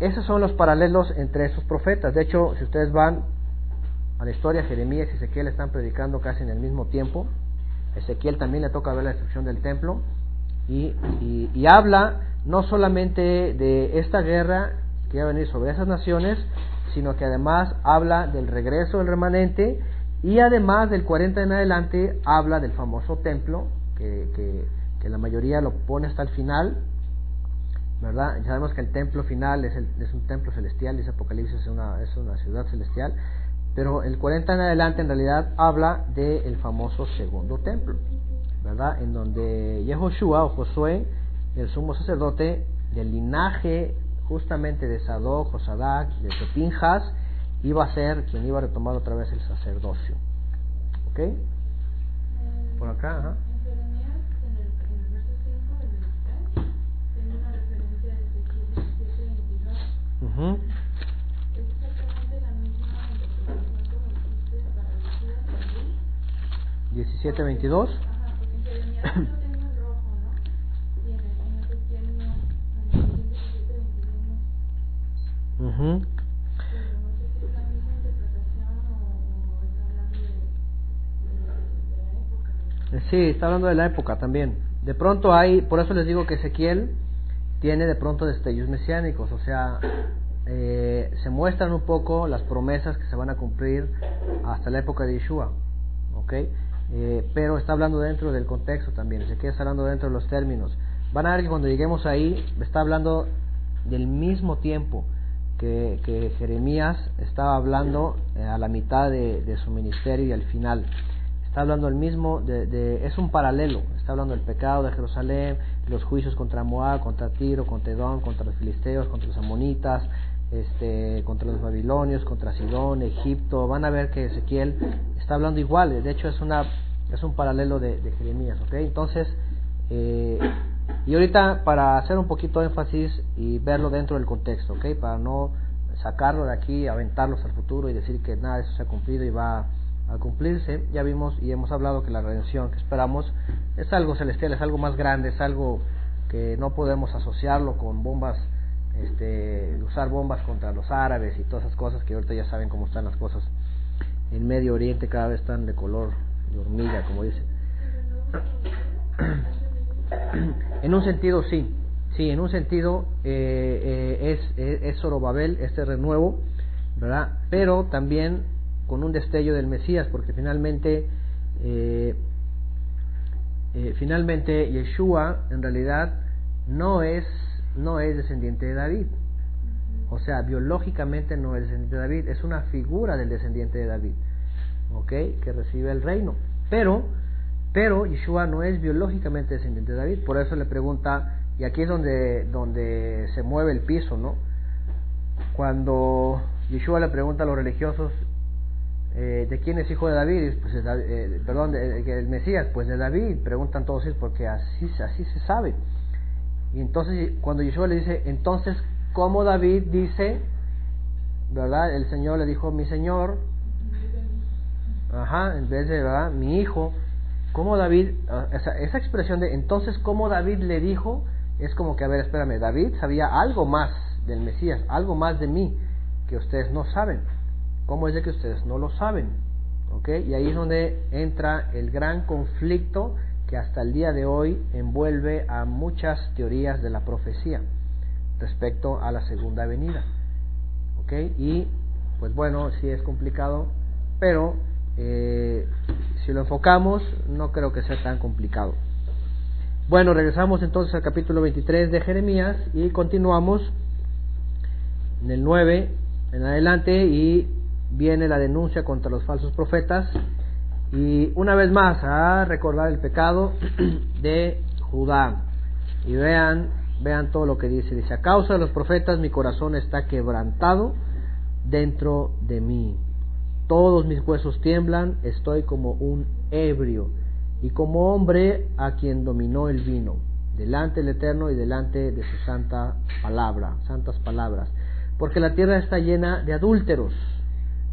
Esos son los paralelos entre esos profetas. De hecho, si ustedes van a la historia, Jeremías y Ezequiel están predicando casi en el mismo tiempo. Ezequiel también le toca ver la destrucción del templo y, y, y habla no solamente de esta guerra que va a venir sobre esas naciones, sino que además habla del regreso del remanente y además del 40 en adelante habla del famoso templo, que, que, que la mayoría lo pone hasta el final, ¿verdad? Ya sabemos que el templo final es, el, es un templo celestial, dice Apocalipsis es una, es una ciudad celestial, pero el 40 en adelante en realidad habla del famoso segundo templo, ¿verdad? En donde Yehoshua o Josué, el sumo sacerdote del linaje justamente de Sadoc, Josadac, de Pinjas, iba a ser quien iba a retomar otra vez el sacerdocio. ¿Ok? Por acá, ajá. Uh 17, 22. Uh Sí, está hablando de la época también. De pronto hay, por eso les digo que Ezequiel tiene de pronto destellos mesiánicos, o sea, eh, se muestran un poco las promesas que se van a cumplir hasta la época de Yeshua, ¿ok? Eh, pero está hablando dentro del contexto también, Ezequiel está hablando dentro de los términos. Van a ver que cuando lleguemos ahí, está hablando del mismo tiempo que, Jeremías estaba hablando eh, a la mitad de, de su ministerio y al final. Está hablando el mismo, de, es un paralelo, está hablando del pecado de Jerusalén, los juicios contra Moab, contra Tiro, contra Edom, contra los filisteos, contra los amonitas, este, contra los babilonios, contra Sidón, Egipto, van a ver que Ezequiel está hablando igual, de hecho es una es un paralelo de, Jeremías, ¿ok? Entonces, eh, y ahorita para hacer un poquito de énfasis y verlo dentro del contexto, ¿ok? Para no sacarlo de aquí, aventarlos al futuro y decir que nada eso se ha cumplido y va a cumplirse, ya vimos y hemos hablado que la redención que esperamos es algo celestial, es algo más grande, es algo que no podemos asociarlo con bombas, este, usar bombas contra los árabes y todas esas cosas que ahorita ya saben cómo están las cosas en Medio Oriente, cada vez están de color de hormiga, como dicen. en un sentido sí, sí, en un sentido eh, eh, es, es, este renuevo, ¿verdad? Pero también con un destello del Mesías, porque finalmente, eh, eh, finalmente Yeshua en realidad no es, no es descendiente de David. O sea, biológicamente no es descendiente de David, es una figura del descendiente de David, ¿ok? Que recibe el reino. Pero, pero Yeshua no es biológicamente descendiente de David, por eso le pregunta, y aquí es donde, donde se mueve el piso, ¿no? Cuando Yeshua le pregunta a los religiosos, eh, ¿de quién es hijo de David? Pues eh, perdón, el Mesías, pues de David, preguntan todos ellos porque así, así se sabe. Y entonces cuando Yeshua le dice, entonces, ¿cómo David dice, verdad? El Señor le dijo, mi Señor, ajá, en vez de, ¿verdad? Mi hijo, ¿cómo David, ah, esa, expresión de, entonces, ¿cómo David le dijo? Es como que, a ver, espérame, David sabía algo más del Mesías, algo más de mí, que ustedes no saben. ¿Cómo es de que ustedes no lo saben? ¿Ok? Y ahí es donde entra el gran conflicto que hasta el día de hoy envuelve a muchas teorías de la profecía respecto a la segunda venida. ¿Ok? Y pues bueno, sí es complicado, pero eh, si lo enfocamos, no creo que sea tan complicado. Bueno, regresamos entonces al capítulo 23 de Jeremías y continuamos en el 9 en adelante y viene la denuncia contra los falsos profetas y una vez más a recordar el pecado de Judá. Y vean, vean todo lo que dice. Dice, a causa de los profetas mi corazón está quebrantado dentro de mí. Todos mis huesos tiemblan, estoy como un ebrio. Y como hombre a quien dominó el vino, delante del Eterno y delante de su santa palabra, santas palabras. Porque la tierra está llena de adúlteros.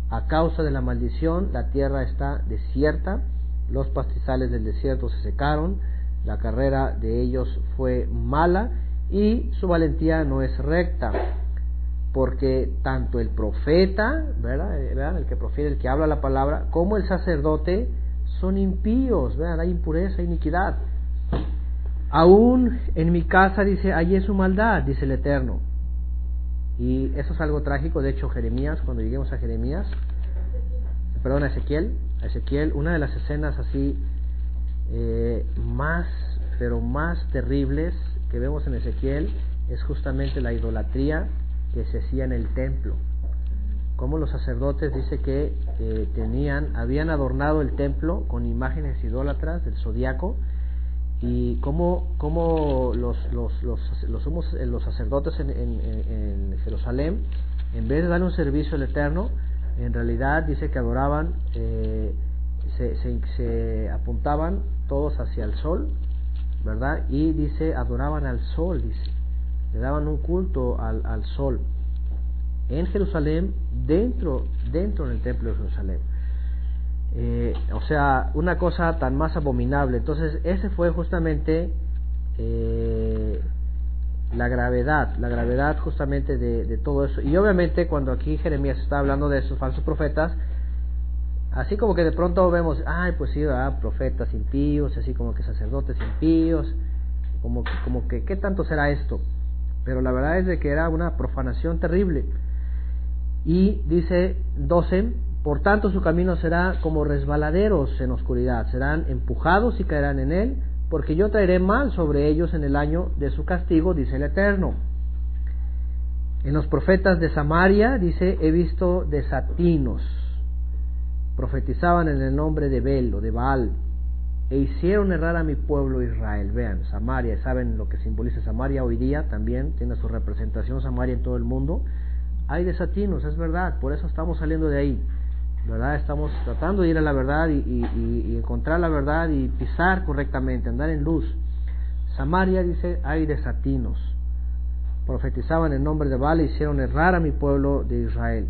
A causa de la maldición, la tierra está desierta, los pastizales del desierto se secaron, la carrera de ellos fue mala y su valentía no es recta, porque tanto el profeta, ¿verdad? Eh, el que profiere, el que habla la palabra, como el sacerdote son impíos, vean, hay impureza, iniquidad. Aún en mi casa, dice, allí es su maldad, dice el Eterno. Y eso es algo trágico. De hecho, Jeremías, cuando lleguemos a Jeremías, perdón, a Ezequiel, a Ezequiel, una de las escenas así eh, más, pero más terribles que vemos en Ezequiel es justamente la idolatría que se hacía en el templo. Como los sacerdotes dice que tenían, habían adornado el templo con imágenes idólatras del zodiaco y cómo, cómo los, los, los, los, los sacerdotes en, en, Jerusalén, en vez de dar un servicio al Eterno, en realidad dice que adoraban, eh, se, se, apuntaban todos hacia el sol, ¿verdad? Y dice, adoraban al sol, dice, le daban un culto al, al sol en Jerusalén, dentro, dentro del templo de Jerusalén. Eh, o sea, una cosa tan más abominable. Entonces, ese fue justamente eh, la gravedad, la gravedad justamente de, todo eso. Y obviamente cuando aquí Jeremías está hablando de esos falsos profetas, así como que de pronto vemos, ay, pues sí, profetas impíos, así como que sacerdotes impíos, como como que, ¿qué tanto será esto? Pero la verdad es de que era una profanación terrible. Y dice 12, por tanto, su camino será como resbaladeros en oscuridad, serán empujados y caerán en él, porque yo traeré mal sobre ellos en el año de su castigo, dice el Eterno. En los profetas de Samaria, dice, he visto desatinos, profetizaban en el nombre de Bel o de Baal, e hicieron errar a mi pueblo Israel. Vean, Samaria, ¿saben lo que simboliza Samaria hoy día? También tiene su representación Samaria en todo el mundo. Hay desatinos, es verdad, por eso estamos saliendo de ahí. ¿verdad? Estamos tratando de ir a la verdad y, encontrar la verdad y pisar correctamente, andar en luz. Samaria dice, hay desatinos. Profetizaban en nombre de Baal y hicieron errar a mi pueblo de Israel.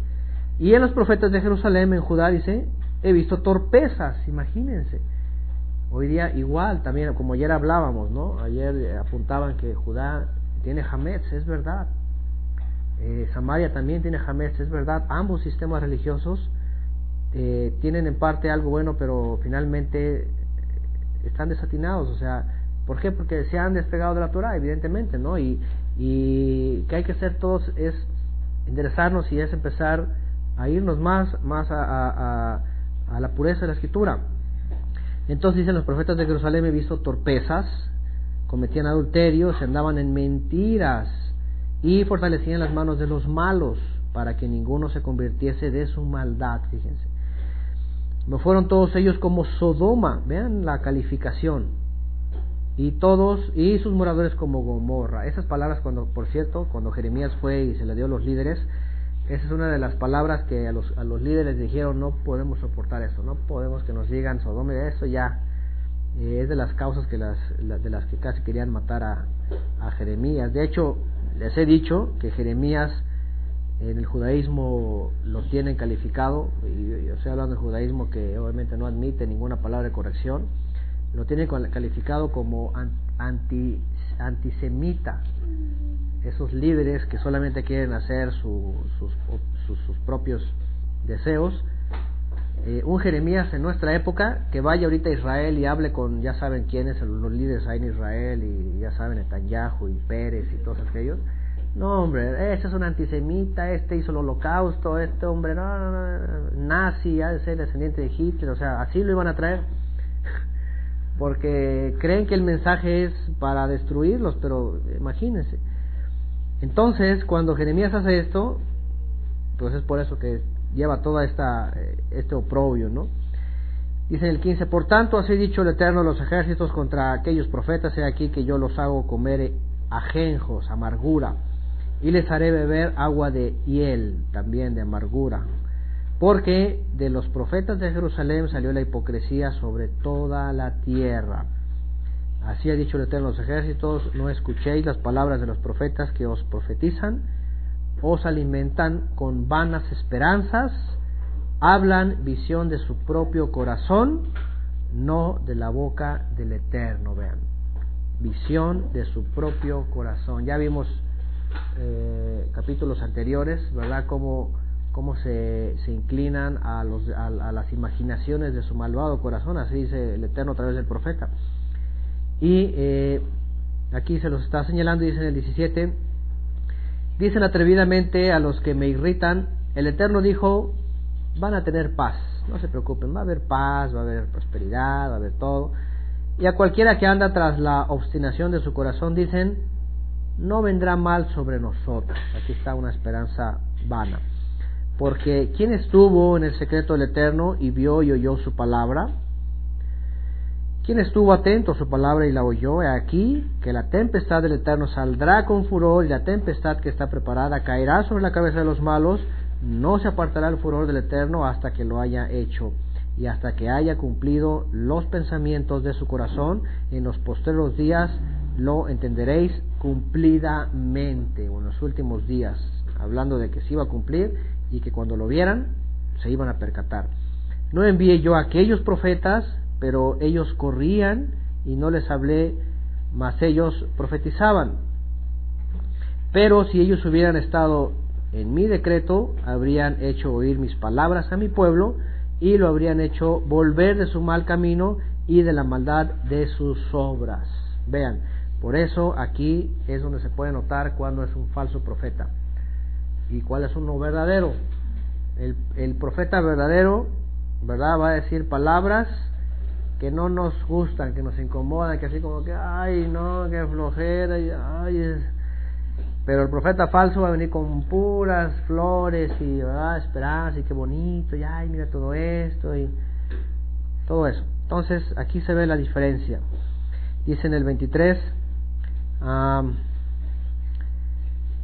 Y en los profetas de Jerusalén, en Judá, dice, he visto torpezas, imagínense. Hoy día igual, también como ayer hablábamos, ¿no? Ayer apuntaban que Judá tiene Hametz, es verdad. Eh, Samaria también tiene Hametz, es verdad. Ambos sistemas religiosos eh, tienen en parte algo bueno, pero finalmente están desatinados. O sea, ¿por qué? Porque se han despegado de la Torah, evidentemente, ¿no? Y, que hay que hacer todos es enderezarnos y es empezar a irnos más, más a, a la pureza de la escritura. Entonces dicen los profetas de Jerusalén, he visto torpezas, cometían adulterio, se andaban en mentiras y fortalecían las manos de los malos para que ninguno se convirtiese de su maldad, fíjense. No fueron todos ellos como Sodoma, vean la calificación. Y todos, y sus moradores como Gomorra. Esas palabras, cuando, por cierto, cuando Jeremías fue y se le dio a los líderes, esa es una de las palabras que a los, a los líderes dijeron, no podemos soportar eso, no podemos que nos digan Sodoma, eso ya eh, es de las causas que las, de las que casi querían matar a, a Jeremías. De hecho, les he dicho que Jeremías en el judaísmo lo tienen calificado, y yo estoy hablando del judaísmo que obviamente no admite ninguna palabra de corrección, lo tienen calificado como anti, antisemita. Esos líderes que solamente quieren hacer sus, sus, propios deseos, eh, un Jeremías en nuestra época que vaya ahorita a Israel y hable con, ya saben quiénes, los líderes ahí en Israel y ya saben, Netanyahu y Pérez y todos aquellos. No, hombre, este es un antisemita, este hizo el holocausto, este hombre, no, no, no, nazi, ha de ser descendiente de Hitler, o sea, así lo iban a traer. Porque creen que el mensaje es para destruirlos, pero imagínense. Entonces, cuando Jeremías hace esto, pues es por eso que lleva toda esta eh, este oprobio, ¿no? Dice en el 15, por tanto así dicho el Eterno los ejércitos contra aquellos profetas, he aquí que yo los hago comer ajenjos, amargura, y les haré beber agua de hiel, también de amargura, porque de los profetas de Jerusalén salió la hipocresía sobre toda la tierra. Así ha dicho el Eterno los ejércitos, no escuchéis las palabras de los profetas que os profetizan, os alimentan con vanas esperanzas, hablan visión de su propio corazón, no de la boca del Eterno, vean, visión de su propio corazón. Ya vimos eh, capítulos anteriores, ¿verdad? Cómo, cómo se, se inclinan a, los, a, las imaginaciones de su malvado corazón, así dice el Eterno a través del profeta. Y eh, aquí se los está señalando, dice en el 17, Dicen atrevidamente a los que me irritan, el Eterno dijo, van a tener paz, no se preocupen, va a haber paz, va a haber prosperidad, va a haber todo. Y a cualquiera que anda tras la obstinación de su corazón dicen, no vendrá mal sobre nosotros. Aquí está una esperanza vana. Porque ¿quién estuvo en el secreto del Eterno y vio y oyó su palabra? ¿Quién estuvo atento a su palabra y la oyó? He aquí que la tempestad del Eterno saldrá con furor y la tempestad que está preparada caerá sobre la cabeza de los malos. No se apartará el furor del Eterno hasta que lo haya hecho y hasta que haya cumplido los pensamientos de su corazón. En los posteros días lo entenderéis cumplidamente, o en los últimos días, hablando de que se iba a cumplir y que cuando lo vieran se iban a percatar. No envié yo a aquellos profetas pero ellos corrían y no les hablé, mas ellos profetizaban. Pero si ellos hubieran estado en mi decreto, habrían hecho oír mis palabras a mi pueblo y lo habrían hecho volver de su mal camino y de la maldad de sus obras. Vean, por eso aquí es donde se puede notar cuando es un falso profeta y cuál es uno verdadero. El, el profeta verdadero, ¿verdad? Va a decir palabras que no nos gustan, que nos incomodan, que así como que, ay, no, que flojera, ay, pero el profeta falso va a venir con puras flores y ¿verdad? esperanza y qué bonito, y ay, mira todo esto y todo eso. Entonces, aquí se ve la diferencia. Dice en el 23,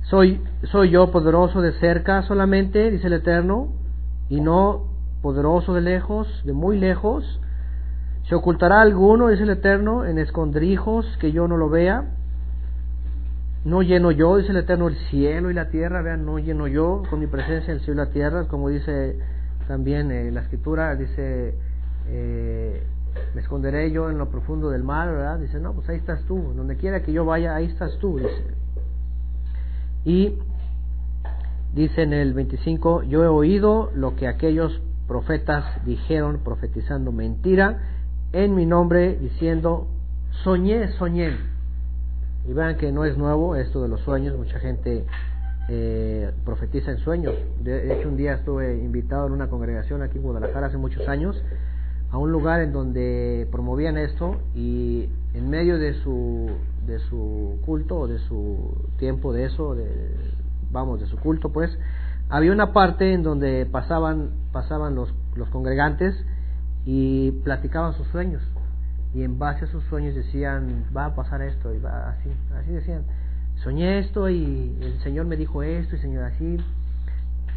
soy, soy yo poderoso de cerca solamente, dice el Eterno, y no poderoso de lejos, de muy lejos, ¿Se ocultará alguno, dice el Eterno, en escondrijos que yo no lo vea? No lleno yo, dice el Eterno, el cielo y la tierra, vean, no lleno yo con mi presencia el cielo y la tierra, como dice también eh, la escritura, dice, eh, me esconderé yo en lo profundo del mar, ¿verdad? Dice, no, pues ahí estás tú, donde quiera que yo vaya, ahí estás tú, dice. Y dice en el 25, yo he oído lo que aquellos profetas dijeron profetizando mentira, en mi nombre diciendo, soñé, soñé. Y vean que no es nuevo esto de los sueños, mucha gente eh, profetiza en sueños. De hecho, un día estuve invitado en una congregación aquí en Guadalajara hace muchos años a un lugar en donde promovían esto y en medio de su de su culto de su tiempo de eso, de, vamos, de su culto, pues había una parte en donde pasaban pasaban los, los congregantes y platicaban sus sueños. Y en base a sus sueños decían va a pasar esto y va así así decían. Soñé esto y el señor me dijo esto y señor así.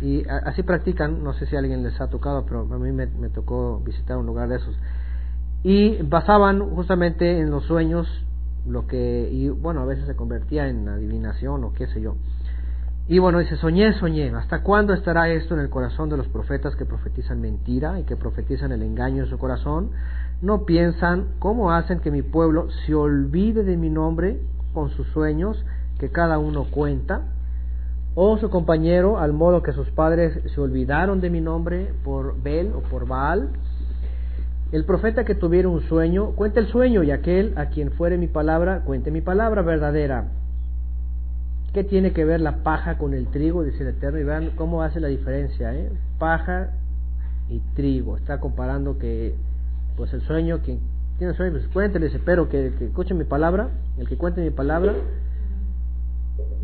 Y así practican no sé si alguien les ha tocado pero a mí me, me tocó visitar un lugar de esos. Y basaban justamente en los sueños lo que y bueno a veces se convertía en adivinación o qué sé yo y bueno, dice, soñé, soñé. ¿Hasta cuándo estará esto en el corazón de los profetas que profetizan mentira y que profetizan el engaño en su corazón? No piensan cómo hacen que mi pueblo se olvide de mi nombre con sus sueños que cada uno cuenta. o su compañero, al modo que sus padres se olvidaron de mi nombre por Bel o por Baal. El profeta que tuviera un sueño, cuente el sueño, y aquel a quien fuere mi palabra, cuente mi palabra verdadera. ¿Qué tiene que ver la paja con el trigo? Dice el Eterno, y vean cómo hace la diferencia, ¿eh? Paja y trigo. Está comparando que, pues el sueño, quien tiene sueño, pues cuéntele, dice, pero que, que escuche mi palabra, el que cuente mi palabra,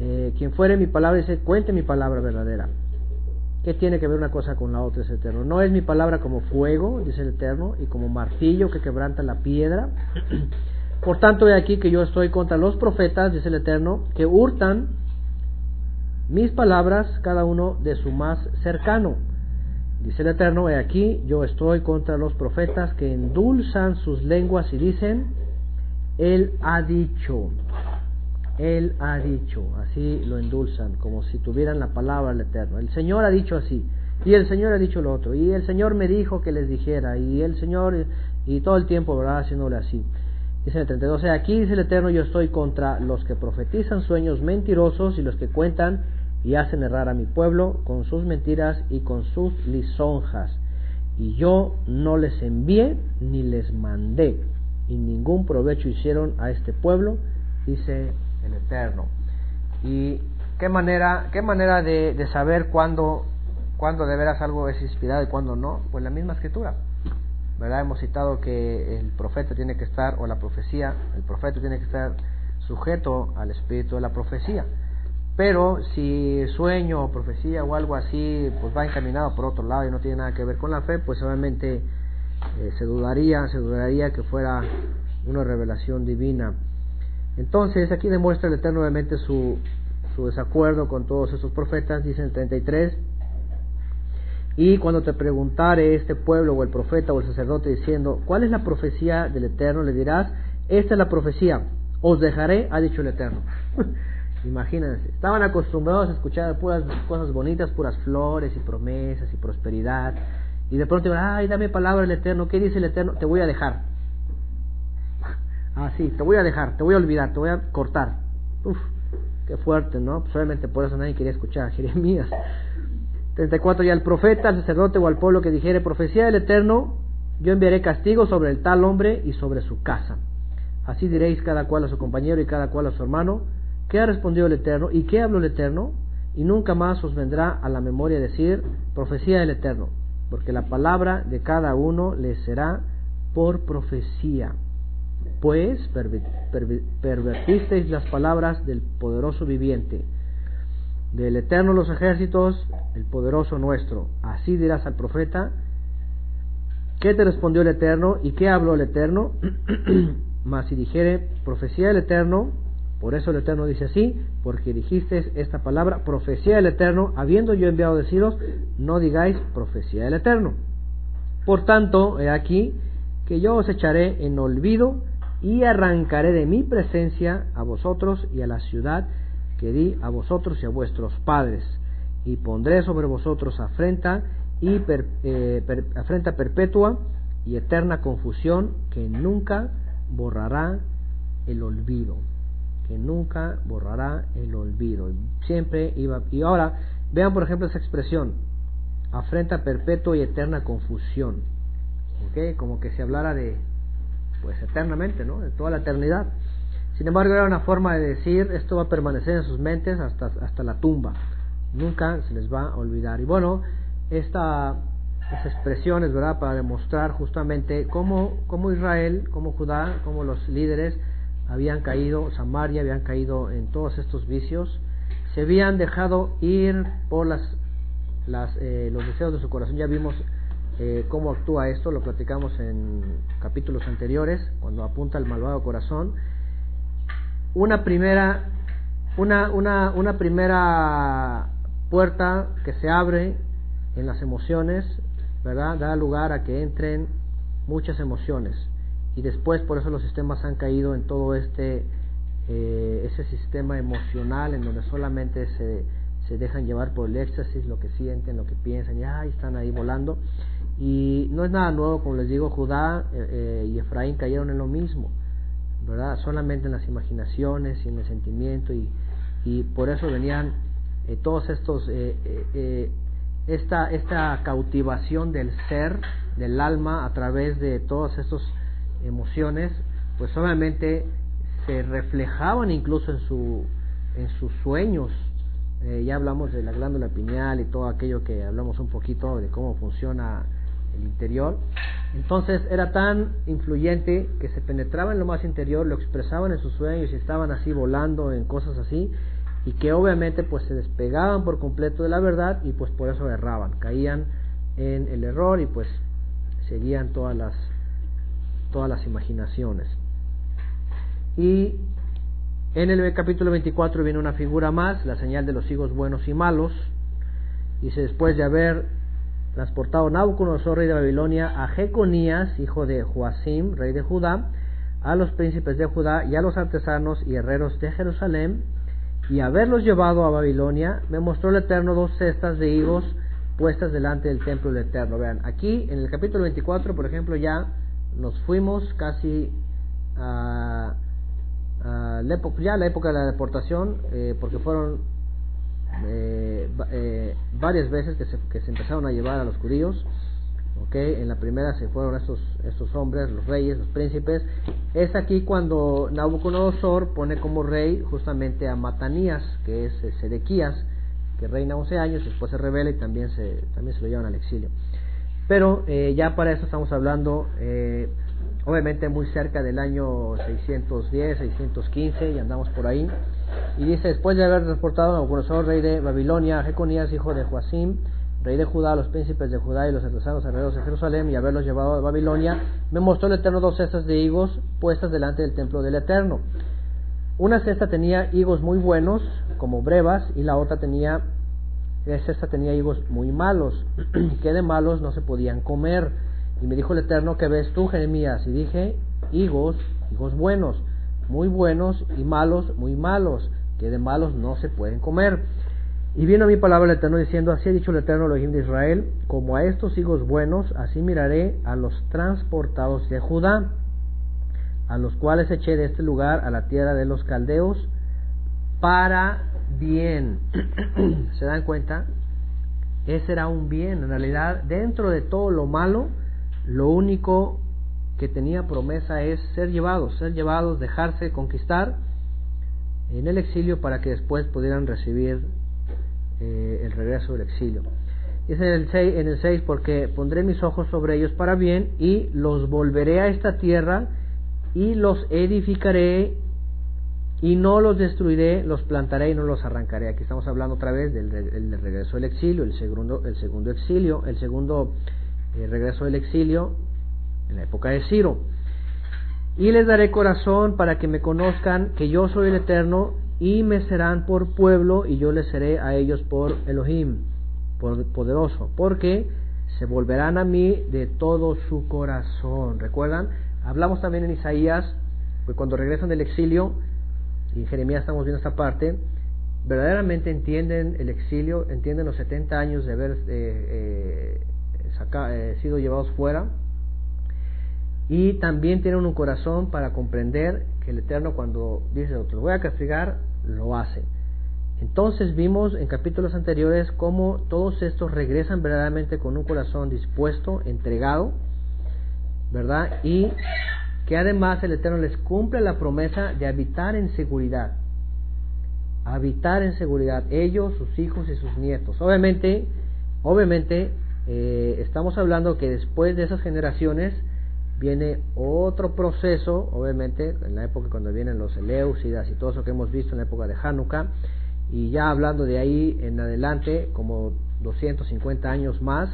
eh, quien fuere mi palabra, dice, cuente mi palabra verdadera. ¿Qué tiene que ver una cosa con la otra, es eterno? No es mi palabra como fuego, dice el eterno, y como martillo que quebranta la piedra. Por tanto, he aquí que yo estoy contra los profetas, dice el eterno, que hurtan mis palabras, cada uno de su más cercano. Dice el Eterno, he aquí, yo estoy contra los profetas que endulzan sus lenguas y dicen, Él ha dicho. Él ha dicho, así lo endulzan, como si tuvieran la palabra del Eterno. El Señor ha dicho así, y el Señor ha dicho lo otro, y el Señor me dijo que les dijera, y el Señor, y todo el tiempo, ¿verdad?, haciéndole así. Dice el 32, aquí dice el Eterno, yo estoy contra los que profetizan sueños mentirosos y los que cuentan y hacen errar a mi pueblo con sus mentiras y con sus lisonjas. Y yo no les envié ni les mandé, y ningún provecho hicieron a este pueblo, dice el Eterno. Y qué manera, qué manera de, saber cuándo, cuándo de veras algo es inspirado y cuándo no, pues la misma escritura. ¿Verdad? Hemos citado que el profeta tiene que estar, o la profecía, el profeta tiene que estar sujeto al espíritu de la profecía. Pero si sueño o profecía o algo así, pues va encaminado por otro lado y no tiene nada que ver con la fe, pues obviamente eh, se dudaría, se dudaría que fuera una revelación divina. Entonces aquí demuestra el Eterno nuevamente su, su desacuerdo con todos esos profetas, dice en 33, y cuando te preguntare este pueblo o el profeta o el sacerdote diciendo, ¿cuál es la profecía del Eterno? Le dirás, esta es la profecía, os dejaré, ha dicho el Eterno. Imagínense, estaban acostumbrados a escuchar puras cosas bonitas, puras flores y promesas y prosperidad, y de pronto, ay, dame palabra del Eterno, ¿qué dice el Eterno? Te voy a dejar. Ah, sí, te voy a dejar, te voy a olvidar, te voy a cortar. Uf, qué fuerte, ¿no? Pues obviamente por eso nadie quería escuchar Jeremías. 34. Y al profeta, al sacerdote o al pueblo que dijere profecía del Eterno, yo enviaré castigo sobre el tal hombre y sobre su casa. Así diréis cada cual a su compañero y cada cual a su hermano. ¿Qué ha respondido el Eterno? ¿Y qué habló el Eterno? Y nunca más os vendrá a la memoria decir profecía del Eterno, porque la palabra de cada uno les será por profecía pues pervertisteis las palabras del poderoso viviente, del eterno los ejércitos, el poderoso nuestro. Así dirás al profeta, ¿qué te respondió el eterno y qué habló el eterno? Mas si dijere profecía del eterno, por eso el eterno dice así, porque dijiste esta palabra, profecía del eterno, habiendo yo enviado deciros, no digáis profecía del eterno. Por tanto, he aquí que yo os echaré en olvido y arrancaré de mi presencia a vosotros y a la ciudad que di a vosotros y a vuestros padres, y pondré sobre vosotros afrenta y eh, afrenta perpetua y eterna confusión que nunca borrará el olvido, que nunca borrará el olvido. Siempre iba y ahora vean por ejemplo esa expresión, afrenta perpetua y eterna confusión. Como que se hablara de pues eternamente, ¿no? De toda la eternidad. Sin embargo, era una forma de decir, esto va a permanecer en sus mentes hasta, hasta la tumba. Nunca se les va a olvidar. Y bueno, esta, expresiones, ¿verdad? Para demostrar justamente cómo, cómo Israel, cómo Judá, cómo los líderes habían caído, Samaria habían caído en todos estos vicios, se habían dejado ir por las, las eh, los deseos de su corazón. Ya vimos eh, cómo actúa esto, lo platicamos en capítulos anteriores, cuando apunta al malvado corazón. Una primera, una, una, una primera puerta que se abre en las emociones, ¿verdad? Da lugar a que entren muchas emociones. Y después por eso los sistemas han caído en todo este eh, ese sistema emocional en donde solamente se, se dejan llevar por el éxtasis, lo que sienten, lo que piensan, y ay, están ahí volando. Y no es nada nuevo, como les digo, Judá eh, eh, y Efraín cayeron en lo mismo, ¿verdad? Solamente en las imaginaciones y en el sentimiento y, y por eso venían eh, todos estos, eh, esta, esta cautivación del ser, del alma, a través de todas estas emociones, pues obviamente se reflejaban incluso en, su, en sus sueños. ya hablamos de la glándula pineal y todo aquello que hablamos un poquito de cómo funciona el interior. Entonces era tan influyente que se penetraba en lo más interior, lo expresaban en sus sueños y estaban así volando en cosas así y que obviamente pues se despegaban por completo de la verdad y pues por eso erraban, caían en el error y pues seguían todas las todas las imaginaciones. Y en el capítulo 24 viene una figura más, la señal de los higos buenos y malos. Dice después de haber transportado Nabucodonosor, rey de Babilonia, a Jeconías, hijo de Joacim, rey de Judá, a los príncipes de Judá y a los artesanos y herreros de Jerusalén, y haberlos llevado a Babilonia, me mostró el Eterno dos cestas de higos puestas delante del templo del Eterno. Vean, aquí en el capítulo 24, por ejemplo, ya nos fuimos casi a, la, época, ya la época de la deportación, eh, porque fueron eh, eh, varias veces que se, que se empezaron a llevar a los judíos. Okay, en la primera se fueron estos, estos hombres, los reyes, los príncipes. Es aquí cuando Nabucodonosor pone como rey justamente a Matanías, que es eh, Sedequías, que reina 11 años, después se revela y también se, también se lo llevan al exilio. Pero eh, ya para eso estamos hablando, eh, obviamente muy cerca del año 610, 615, y andamos por ahí. Y dice, después de haber transportado a Nabucodonosor, rey de Babilonia, a Jeconías, hijo de Joacim, rey de Judá, los príncipes de Judá y los artesanos alrededor de Jerusalén, y haberlos llevado a Babilonia, me mostró el Eterno dos cestas de higos puestas delante del templo del Eterno. Una cesta tenía higos muy buenos, como brevas, y la otra tenía, esa cesta tenía higos muy malos, que de malos no se podían comer. Y me dijo el Eterno, que ves tú, Jeremías? Y dije, higos, higos buenos muy buenos y malos, muy malos, que de malos no se pueden comer. Y vino mi palabra el Eterno diciendo, así ha dicho el Eterno Elohim de Israel, como a estos hijos buenos, así miraré a los transportados de Judá, a los cuales eché de este lugar a la tierra de los caldeos, para bien. ¿Se dan cuenta? Ese era un bien. En realidad, dentro de todo lo malo, lo único que tenía promesa es ser llevados, ser llevados, dejarse conquistar en el exilio para que después pudieran recibir eh, el regreso del exilio. Dice en el 6, en el 6, porque pondré mis ojos sobre ellos para bien y los volveré a esta tierra y los edificaré y no los destruiré, los plantaré y no los arrancaré. Aquí estamos hablando otra vez del, regreso del exilio, el segundo, el segundo exilio, el segundo eh, regreso del exilio en la época de Ciro. Y les daré corazón para que me conozcan que yo soy el Eterno y me serán por pueblo y yo les seré a ellos por Elohim, por poderoso, porque se volverán a mí de todo su corazón. ¿Recuerdan? Hablamos también en Isaías, pues cuando regresan del exilio, y en Jeremías estamos viendo esta parte, verdaderamente entienden el exilio, entienden los 70 años de haber eh, eh, eh, sido llevados fuera, y también tienen un corazón para comprender que el Eterno cuando dice, te voy a castigar, lo hace. Entonces vimos en capítulos anteriores cómo todos estos regresan verdaderamente con un corazón dispuesto, entregado, ¿verdad? Y que además el Eterno les cumple la promesa de habitar en seguridad. Habitar en seguridad, ellos, sus hijos y sus nietos. Obviamente, obviamente, eh, estamos hablando que después de esas generaciones, viene otro proceso, obviamente, en la época cuando vienen los Eleusidas y todo eso que hemos visto en la época de Hanukkah, y ya hablando de ahí en adelante, como 250 años más,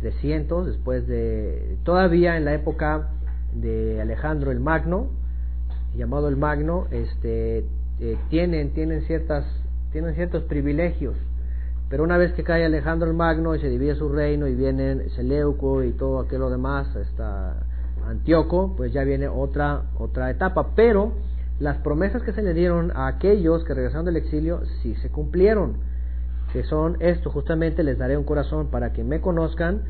300, después de, todavía en la época de Alejandro el Magno, llamado el Magno, este, eh, tienen, tienen, ciertas, tienen ciertos privilegios pero una vez que cae Alejandro el Magno y se divide su reino y vienen Seleuco y todo aquello demás, hasta Antíoco, pues ya viene otra, otra etapa. Pero las promesas que se le dieron a aquellos que regresaron del exilio sí se cumplieron. Que son esto, justamente les daré un corazón para que me conozcan,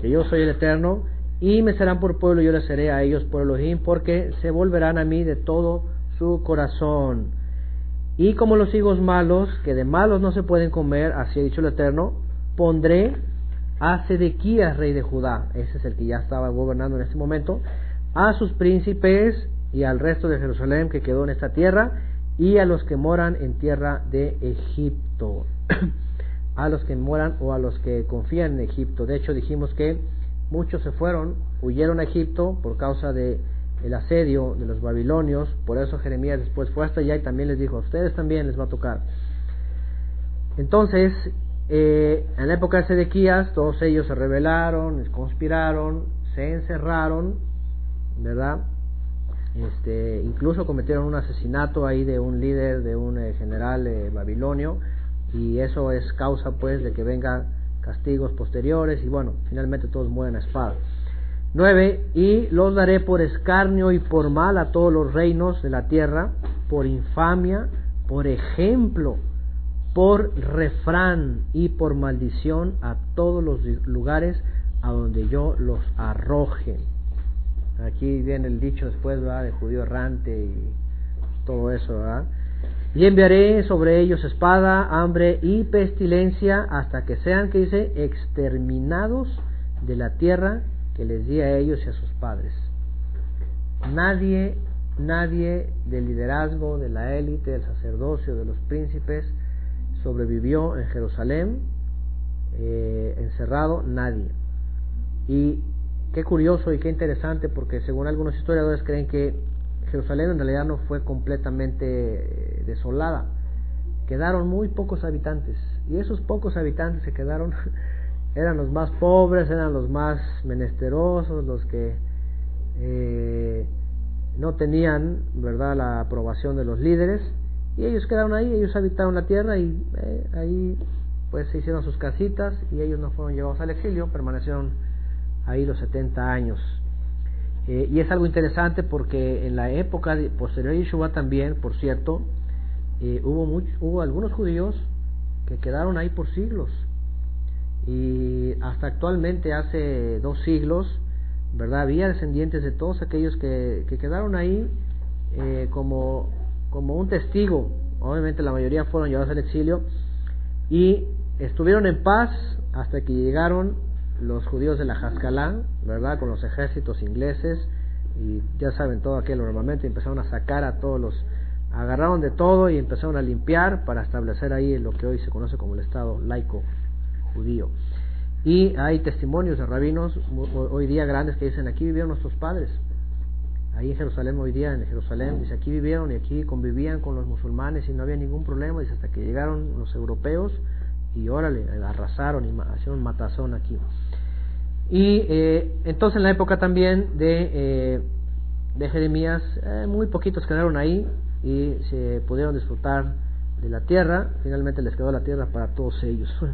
que yo soy el Eterno, y me serán por pueblo, yo les seré a ellos por Elohim, porque se volverán a mí de todo su corazón. Y como los higos malos, que de malos no se pueden comer, así ha dicho el Eterno, pondré a Sedequías, rey de Judá, ese es el que ya estaba gobernando en este momento, a sus príncipes y al resto de Jerusalén que quedó en esta tierra, y a los que moran en tierra de Egipto. a los que moran o a los que confían en Egipto. De hecho, dijimos que muchos se fueron, huyeron a Egipto por causa de el asedio de los babilonios, por eso Jeremías después fue hasta allá y también les dijo, a ustedes también les va a tocar. Entonces, eh, en la época de Sedequías, todos ellos se rebelaron, conspiraron, se encerraron, ¿verdad? Este, incluso cometieron un asesinato ahí de un líder, de un eh, general eh, babilonio, y eso es causa pues de que vengan castigos posteriores, y bueno, finalmente todos mueren a espada. 9. Y los daré por escarnio y por mal a todos los reinos de la tierra, por infamia, por ejemplo, por refrán y por maldición a todos los lugares a donde yo los arroje. Aquí viene el dicho después ¿verdad? de judío errante y todo eso. ¿verdad? Y enviaré sobre ellos espada, hambre y pestilencia hasta que sean, que dice, exterminados de la tierra que les di a ellos y a sus padres. Nadie, nadie del liderazgo, de la élite, del sacerdocio, de los príncipes, sobrevivió en Jerusalén, eh, encerrado, nadie. Y qué curioso y qué interesante, porque según algunos historiadores creen que Jerusalén en realidad no fue completamente eh, desolada. Quedaron muy pocos habitantes. Y esos pocos habitantes se quedaron eran los más pobres, eran los más menesterosos, los que eh, no tenían verdad la aprobación de los líderes y ellos quedaron ahí, ellos habitaron la tierra y eh, ahí pues se hicieron sus casitas y ellos no fueron llevados al exilio, permanecieron ahí los 70 años. Eh, y es algo interesante porque en la época posterior a Yeshua también, por cierto, hubo, hubo algunos judíos que quedaron ahí por siglos y hasta actualmente hace dos siglos, ¿verdad? Había descendientes de todos aquellos que, que quedaron ahí eh, como, como un testigo. Obviamente la mayoría fueron llevados al exilio y estuvieron en paz hasta que llegaron los judíos de la Jascalán, ¿verdad? Con los ejércitos ingleses y ya saben todo aquello normalmente empezaron a sacar a todos los agarraron de todo y empezaron a limpiar para establecer ahí lo que hoy se conoce como el Estado laico judío. Y hay testimonios de rabinos hoy día grandes que dicen, aquí vivieron nuestros padres. Ahí en Jerusalén hoy día, en Jerusalén, dice, aquí vivieron y aquí convivían con los musulmanes y no había ningún problema, dice, hasta que llegaron los europeos y órale, arrasaron y hicieron matazón aquí. Y eh, entonces en la época también de, eh, de Jeremías, eh, muy poquitos quedaron ahí y se pudieron disfrutar de la tierra, finalmente les quedó la tierra para todos ellos.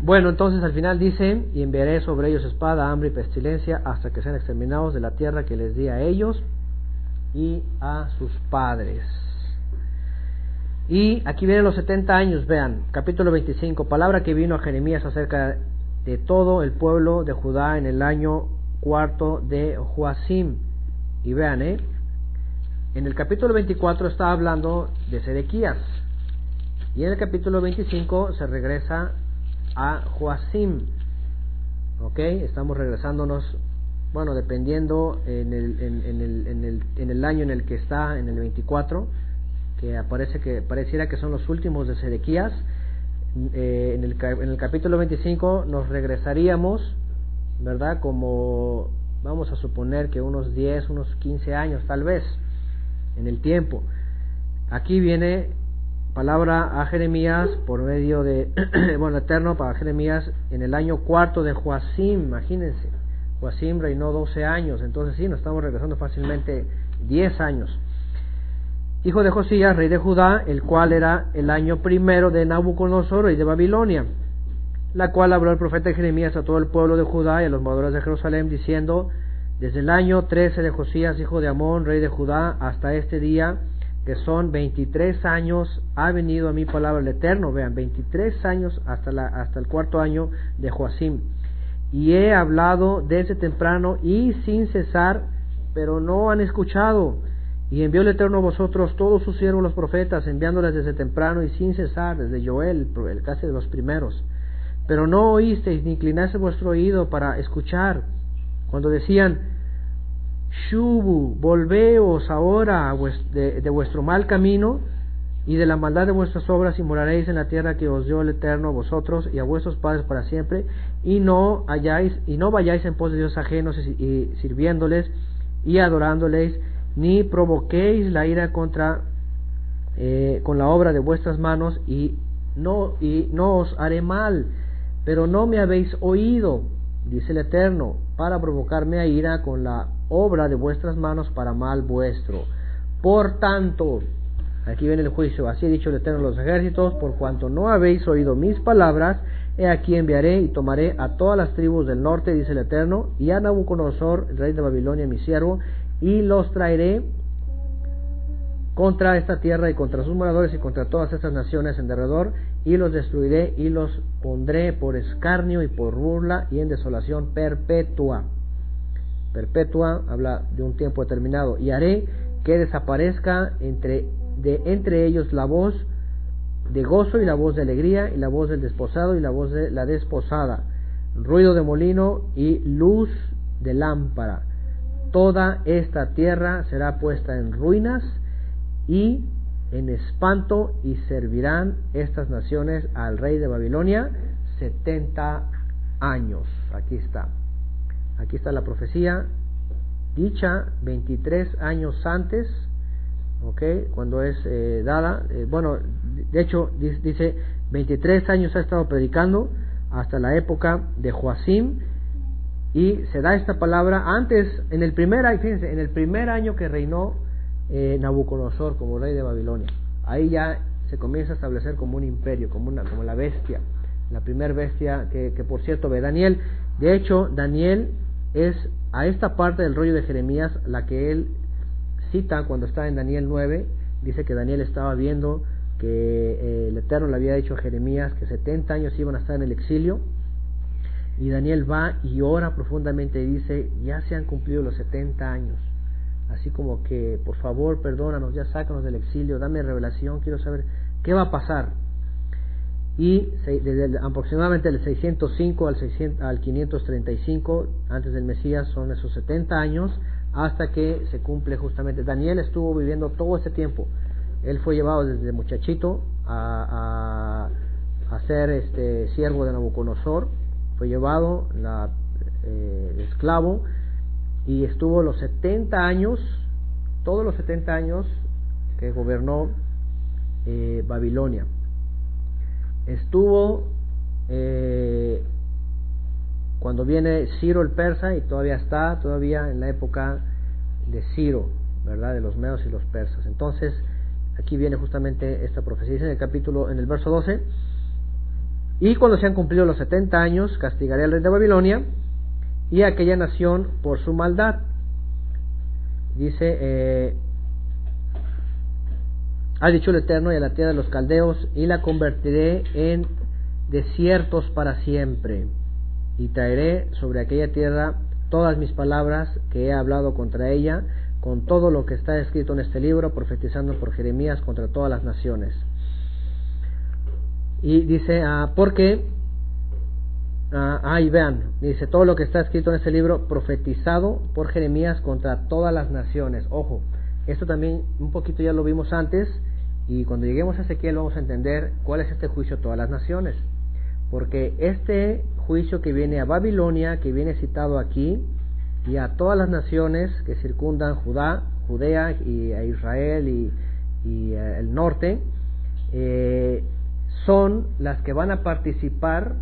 Bueno, entonces al final dice, y enviaré sobre ellos espada, hambre y pestilencia hasta que sean exterminados de la tierra que les di a ellos y a sus padres. Y aquí vienen los 70 años, vean, capítulo 25, palabra que vino a Jeremías acerca de todo el pueblo de Judá en el año cuarto de Joacim. Y vean, ¿eh? en el capítulo 24 está hablando de Sedequías. Y en el capítulo 25 se regresa a Joacim. ¿Ok? Estamos regresándonos, bueno, dependiendo en el, en, el, en, el, en el año en el que está, en el 24, que aparece que pareciera que son los últimos de Sedequías. Eh, en, el, en el capítulo 25 nos regresaríamos, ¿verdad? Como vamos a suponer que unos 10, unos 15 años tal vez en el tiempo. Aquí viene palabra a Jeremías por medio de, bueno, eterno para Jeremías en el año cuarto de Joacim, imagínense. Joacim reinó 12 años, entonces sí, nos estamos regresando fácilmente 10 años. Hijo de Josías, rey de Judá, el cual era el año primero de Nabucodonosor, rey de Babilonia, la cual habló el profeta Jeremías a todo el pueblo de Judá y a los moradores de Jerusalén, diciendo, desde el año 13 de Josías, hijo de Amón, rey de Judá, hasta este día, que son 23 años, ha venido a mi palabra el Eterno, vean, 23 años hasta, la, hasta el cuarto año de Joacim. Y he hablado desde temprano y sin cesar, pero no han escuchado. Y envió el Eterno a vosotros todos sus siervos los profetas, enviándoles desde temprano y sin cesar, desde Joel, el casi de los primeros. Pero no oísteis ni inclinaste vuestro oído para escuchar, cuando decían, Shubu, volveos ahora de, vuestro mal camino y de la maldad de vuestras obras y moraréis en la tierra que os dio el Eterno a vosotros y a vuestros padres para siempre, y no halláis, y no vayáis en pos de Dios ajenos y sirviéndoles y adorándoles, ni provoquéis la ira contra eh, con la obra de vuestras manos y no y no os haré mal pero no me habéis oído dice el eterno para provocarme a ira con la obra de vuestras manos para mal vuestro. Por tanto aquí viene el juicio así ha dicho el eterno los ejércitos por cuanto no habéis oído mis palabras he aquí enviaré y tomaré a todas las tribus del norte dice el eterno y a Nabucodonosor el rey de Babilonia mi siervo y los traeré contra esta tierra y contra sus moradores y contra todas estas naciones en derredor, y los destruiré y los pondré por escarnio y por burla y en desolación perpetua. Perpetua habla de un tiempo determinado, y haré que desaparezca entre, de, entre ellos la voz de gozo y la voz de alegría y la voz del desposado y la voz de la desposada, ruido de molino y luz de lámpara toda esta tierra será puesta en ruinas y en espanto y servirán estas naciones al rey de Babilonia 70 años. Aquí está. Aquí está la profecía dicha 23 años antes, ¿ok? Cuando es eh, dada. Eh, bueno, de hecho dice 23 años ha estado predicando hasta la época de Joacim y se da esta palabra antes, en el primer, fíjense, en el primer año que reinó eh, Nabucodonosor como rey de Babilonia. Ahí ya se comienza a establecer como un imperio, como, una, como la bestia, la primer bestia que, que por cierto ve Daniel. De hecho, Daniel es a esta parte del rollo de Jeremías la que él cita cuando está en Daniel 9. Dice que Daniel estaba viendo que eh, el Eterno le había dicho a Jeremías que 70 años iban a estar en el exilio y Daniel va y ora profundamente y dice, ya se han cumplido los 70 años. Así como que, por favor, perdónanos, ya sácanos del exilio, dame revelación, quiero saber qué va a pasar. Y desde aproximadamente el 605 al, 600, al 535 antes del Mesías son esos 70 años hasta que se cumple justamente. Daniel estuvo viviendo todo ese tiempo. Él fue llevado desde muchachito a, a, ser este siervo de Nabucodonosor fue llevado la, eh, esclavo y estuvo los 70 años, todos los 70 años que gobernó eh, Babilonia. Estuvo eh, cuando viene Ciro el persa y todavía está, todavía en la época de Ciro, ¿verdad? De los medos y los persas. Entonces, aquí viene justamente esta profecía. en el capítulo, en el verso 12, y cuando se han cumplido los setenta años, castigaré al rey de Babilonia y a aquella nación por su maldad. Dice, eh, ha dicho el Eterno y a la tierra de los caldeos, y la convertiré en desiertos para siempre, y traeré sobre aquella tierra todas mis palabras que he hablado contra ella, con todo lo que está escrito en este libro, profetizando por Jeremías contra todas las naciones. Y dice, ah, porque, ah, ahí vean, dice todo lo que está escrito en ese libro, profetizado por Jeremías contra todas las naciones. Ojo, esto también un poquito ya lo vimos antes, y cuando lleguemos a Ezequiel vamos a entender cuál es este juicio a todas las naciones. Porque este juicio que viene a Babilonia, que viene citado aquí, y a todas las naciones que circundan Judá, Judea y a Israel y, y eh, el norte, eh, son las que van a participar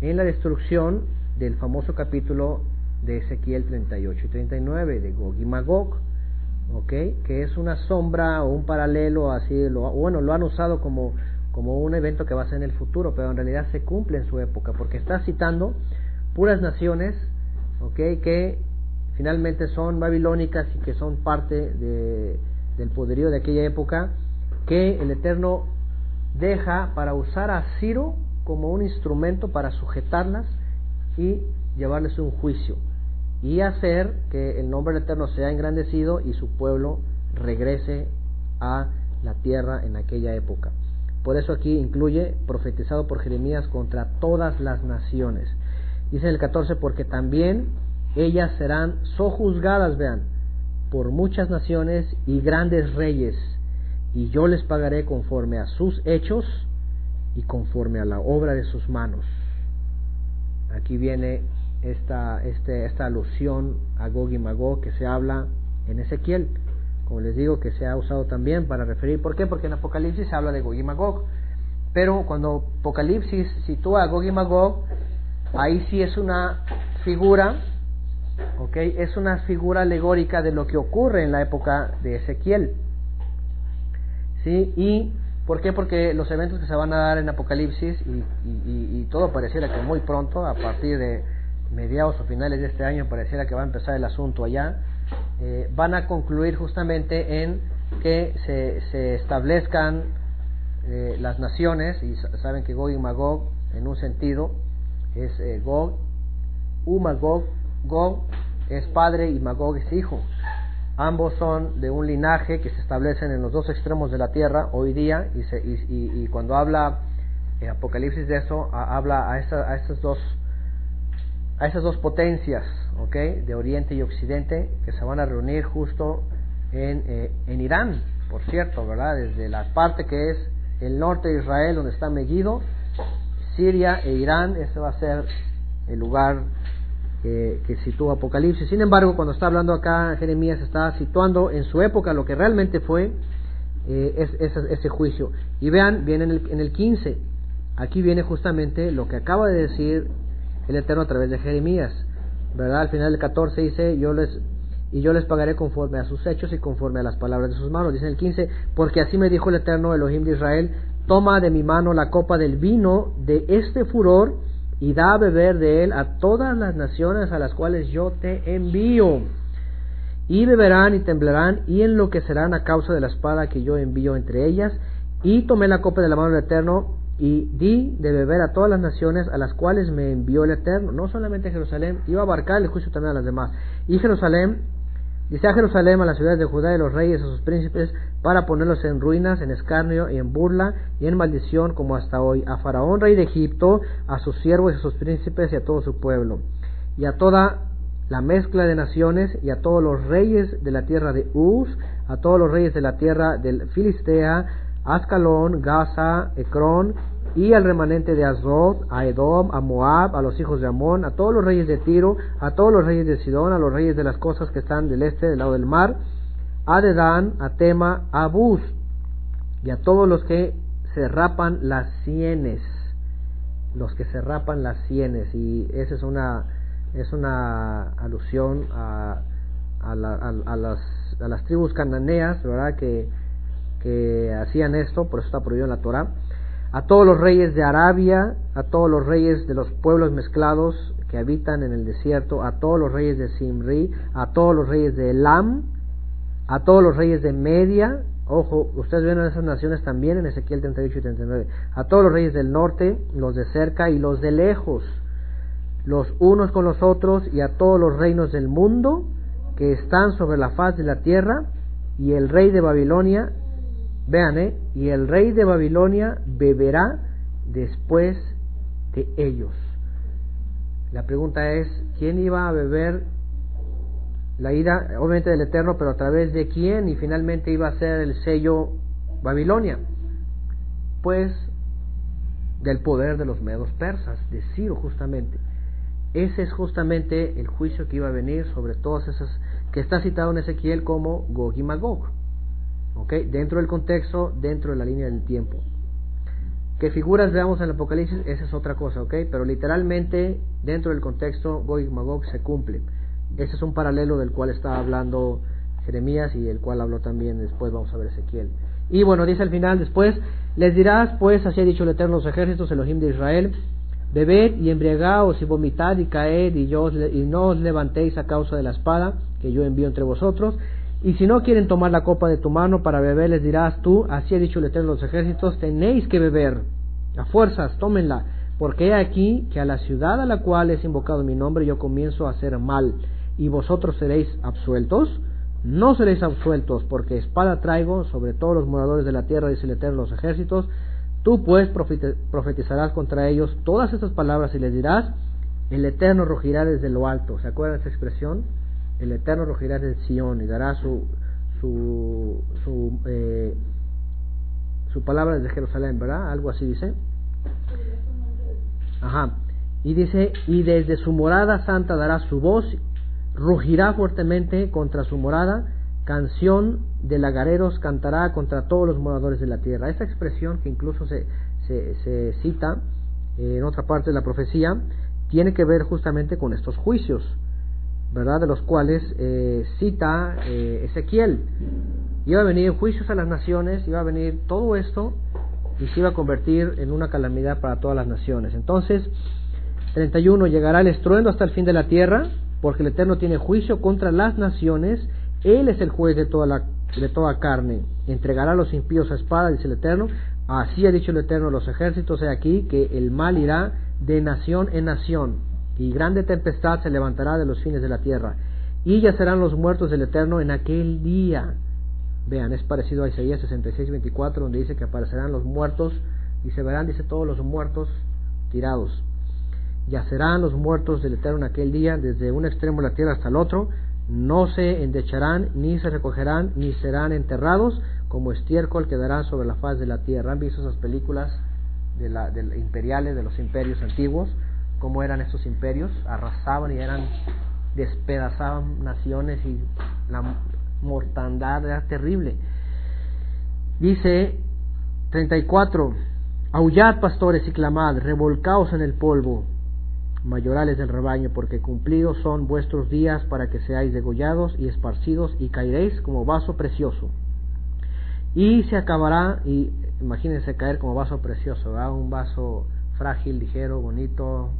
en la destrucción del famoso capítulo de Ezequiel 38 y 39 de Gog y Magog, ¿okay? que es una sombra o un paralelo, así, lo, bueno, lo han usado como, como un evento que va a ser en el futuro, pero en realidad se cumple en su época, porque está citando puras naciones ¿okay? que finalmente son babilónicas y que son parte de, del poderío de aquella época, que el Eterno deja para usar a Ciro como un instrumento para sujetarlas y llevarles un juicio y hacer que el nombre del Eterno sea engrandecido y su pueblo regrese a la tierra en aquella época. Por eso aquí incluye profetizado por Jeremías contra todas las naciones. Dice el 14, porque también ellas serán sojuzgadas, vean, por muchas naciones y grandes reyes, y yo les pagaré conforme a sus hechos y conforme a la obra de sus manos. Aquí viene esta, este, esta alusión a Gog y Magog que se habla en Ezequiel como les digo, que se ha usado también para referir. ¿Por qué? Porque en Apocalipsis se habla de Gog y Magog. Pero cuando Apocalipsis sitúa a Gog y Magog, ahí sí es una figura, ¿ok? Es una figura alegórica de lo que ocurre en la época de Ezequiel. ¿Sí? ¿Y por qué? Porque los eventos que se van a dar en Apocalipsis, y, y todo pareciera que muy pronto, a partir de mediados o finales de este año, pareciera que va a empezar el asunto allá, eh, van a concluir justamente en que se, se establezcan eh, las naciones, y saben que Gog y Magog, en un sentido, es eh, Gog, U Magog, Gog es padre y Magog es hijo. Ambos son de un linaje que se establecen en los dos extremos de la tierra hoy día, y, se, y, cuando habla Apocalipsis de eso, habla a, esa, a esas dos a esas dos potencias, ¿ok? De Oriente y Occidente, que se van a reunir justo en, eh, en Irán, por cierto, ¿verdad? Desde la parte que es el norte de Israel, donde está Megiddo, Siria e Irán, ese va a ser el lugar que sitúa Apocalipsis. Sin embargo, cuando está hablando acá, Jeremías está situando en su época lo que realmente fue eh, ese, juicio. Y vean, viene en el, en el 15, aquí viene justamente lo que acaba de decir el Eterno a través de Jeremías. ¿Verdad? Al final del 14 dice, yo les, y yo les pagaré conforme a sus hechos y conforme a las palabras de sus manos. Dice en el 15, porque así me dijo el Eterno Elohim de Israel, toma de mi mano la copa del vino de este furor y da a beber de él a todas las naciones a las cuales yo te envío. Y beberán y temblarán y enloquecerán a causa de la espada que yo envío entre ellas. Y tomé la copa de la mano del Eterno y di de beber a todas las naciones a las cuales me envió el Eterno, no solamente Jerusalén, iba a abarcar el juicio también a las demás. Y Jerusalén, dice a Jerusalén, a las ciudades de Judá y los reyes, a sus príncipes, para ponerlos en ruinas, en escarnio y en burla y en maldición como hasta hoy, a Faraón, rey de Egipto, a sus siervos y a sus príncipes y a todo su pueblo, y a toda la mezcla de naciones y a todos los reyes de la tierra de Uz, a todos los reyes de la tierra del Filistea, Ascalón, Gaza, Ecrón, y al remanente de Azrod, a Edom, a Moab, a los hijos de Amón, a todos los reyes de Tiro, a todos los reyes de Sidón, a los reyes de las cosas que están del este, del lado del mar, a Dedán, a Tema, a Bus, y a todos los que se rapan las sienes, los que se rapan las sienes, y esa es una, es una alusión a, a, a, las, a las tribus cananeas, ¿verdad? Que, que hacían esto, por eso está prohibido en la Torah, a todos los reyes de Arabia, a todos los reyes de los pueblos mezclados que habitan en el desierto, a todos los reyes de Simri, a todos los reyes de Elam, a todos los reyes de Media, ojo, ustedes ven esas naciones también en Ezequiel 38 y 39, a todos los reyes del norte, los de cerca y los de lejos, los unos con los otros, y a todos los reinos del mundo que están sobre la faz de la tierra, y el rey de Babilonia Vean, ¿eh? Y el rey de Babilonia beberá después de ellos. La pregunta es, ¿quién iba a beber la ira, obviamente del Eterno, pero a través de quién? Y finalmente iba a ser el sello Babilonia. Pues del poder de los medos persas, de Ciro justamente. Ese es justamente el juicio que iba a venir sobre todas esas que está citado en Ezequiel como Gog y Magog. Dentro del contexto, dentro de la línea del tiempo. Que figuras veamos en el Apocalipsis, esa es otra cosa, ¿ok? Pero literalmente, dentro del contexto, Gog y Magog se cumplen. Ese es un paralelo del cual está hablando Jeremías y el cual habló también después, vamos a ver Ezequiel. Y bueno, dice al final, después, les dirás, pues, así ha dicho el Eterno los ejércitos, Elohim de Israel, bebed y embriagaos y vomitad y caed y, yo, y no os levantéis a causa de la espada que yo envío entre vosotros, y si no quieren tomar la copa de tu mano para beber, les dirás tú, así ha dicho el Eterno los ejércitos, tenéis que beber. A fuerzas, tómenla, porque he aquí que a la ciudad a la cual es invocado mi nombre yo comienzo a hacer mal, y vosotros seréis absueltos. no seréis absueltos, porque espada traigo sobre todos los moradores de la tierra, dice el Eterno los ejércitos. Tú pues profetizarás contra ellos todas estas palabras y les dirás, el Eterno rugirá desde lo alto. ¿Se acuerdan de esa expresión? El Eterno rugirá desde Sion y dará su, su, su, eh, su palabra desde Jerusalén, ¿verdad? Algo así dice. Ajá. Y dice, y desde su morada santa dará su voz, rugirá fuertemente contra su morada, canción de lagareros cantará contra todos los moradores de la tierra. Esta expresión que incluso se, se, cita en otra parte de la profecía, tiene que ver justamente con estos juicios, ¿verdad? De los cuales eh, cita eh, Ezequiel. Iba a venir juicios a las naciones, iba a venir todo esto y se iba a convertir en una calamidad para todas las naciones. Entonces, 31, llegará el estruendo hasta el fin de la tierra, porque el Eterno tiene juicio contra las naciones, Él es el juez de toda, la, de toda carne, entregará a los impíos a espada, dice el Eterno, así ha dicho el Eterno a los ejércitos, he aquí que el mal irá de nación en nación, y grande tempestad se levantará de los fines de la tierra, y ya serán los muertos del Eterno en aquel día. Vean, es parecido a Isaías 66, 24, donde dice que aparecerán los muertos y se verán, dice, todos los muertos tirados. Yacerán los muertos del Eterno en aquel día, desde un extremo de la tierra hasta el otro, no se endecharán, ni se recogerán, ni serán enterrados, como estiércol quedarán sobre la faz de la tierra. ¿Han visto esas películas de, la, de imperiales, de los imperios antiguos? ¿Cómo eran estos imperios? Arrasaban y eran, despedazaban naciones y la mortandad era terrible. Dice 34, aullad pastores y clamad, revolcaos en el polvo, mayorales del rebaño, porque cumplidos son vuestros días para que seáis degollados y esparcidos y caeréis como vaso precioso. Y se acabará, y imagínense caer como vaso precioso, un vaso frágil, ligero, bonito,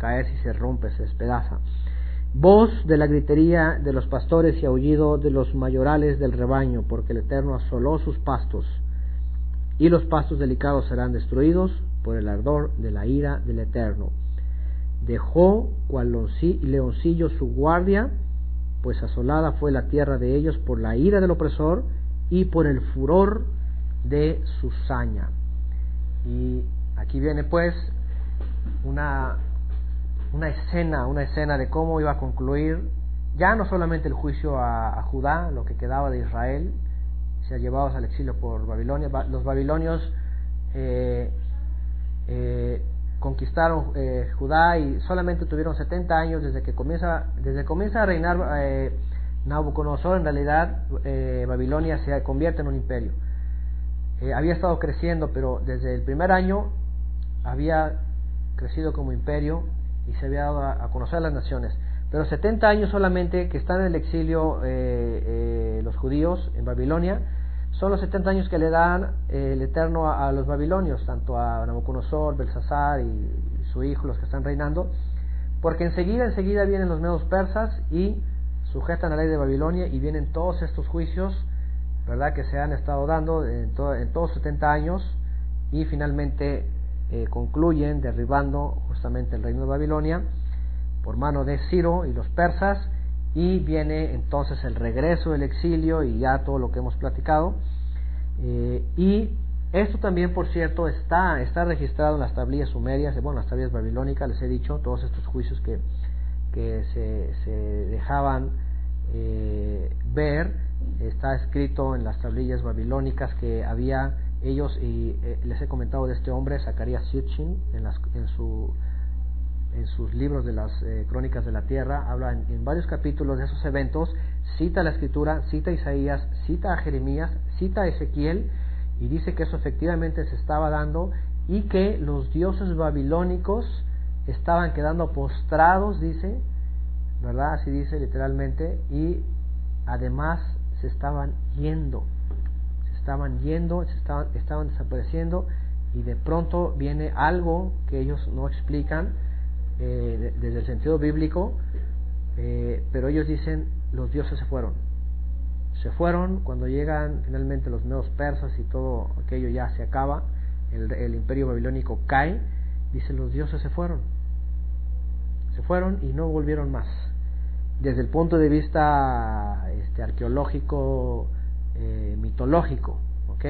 caer si se rompe, se despedaza. Voz de la gritería de los pastores y aullido de los mayorales del rebaño, porque el Eterno asoló sus pastos, y los pastos delicados serán destruidos por el ardor de la ira del Eterno dejó cual leoncillo su guardia, pues asolada fue la tierra de ellos por la ira del opresor y por el furor de su saña. Y aquí viene pues una, una escena, una escena de cómo iba a concluir ya no solamente el juicio a, Judá, lo que quedaba de Israel, se ha llevado al exilio por Babilonia. Los babilonios eh, eh, conquistaron eh, Judá y solamente tuvieron 70 años desde que comienza, desde que comienza a reinar eh, Nabucodonosor, en realidad eh, Babilonia se convierte en un imperio. Había estado creciendo, pero desde el primer año había crecido como imperio y se había dado a, conocer a las naciones. Pero 70 años solamente que están en el exilio los judíos en Babilonia, son los 70 años que le dan eh, el Eterno a, los babilonios, tanto a Nabucodonosor, Belsasar y, su hijo, los que están reinando, porque enseguida, enseguida vienen los medios persas y sujetan la ley de Babilonia y vienen todos estos juicios, ¿verdad?, que se han estado dando en, en todos 70 años y finalmente eh, concluyen derribando justamente el reino de Babilonia por mano de Ciro y los persas y viene entonces el regreso del exilio y ya todo lo que hemos platicado. Eh, y esto también, por cierto, está, está registrado en las tablillas sumerias, bueno, las tablillas babilónicas, les he dicho, todos estos juicios que, que se, se dejaban eh, ver, está escrito en las tablillas babilónicas que había ellos, y eh, les he comentado de este hombre, Zacarías Sitchin, en, las, en su en sus libros de las eh, crónicas de la tierra, habla en, varios capítulos de esos eventos, cita la escritura, cita Isaías, cita a Jeremías, cita a Ezequiel y dice que eso efectivamente se estaba dando y que los dioses babilónicos estaban quedando postrados, dice, ¿verdad? Así dice literalmente, y además se estaban yendo, estaban yendo, se estaban, estaban desapareciendo y de pronto viene algo que ellos no explican, eh, desde el sentido bíblico, eh, pero ellos dicen los dioses se fueron. Se fueron cuando llegan finalmente los nuevos persas y todo aquello ya se acaba, el, el imperio babilónico cae, dicen los dioses se fueron. Se fueron y no volvieron más. desde el punto de vista este, arqueológico, eh, mitológico, ¿ok?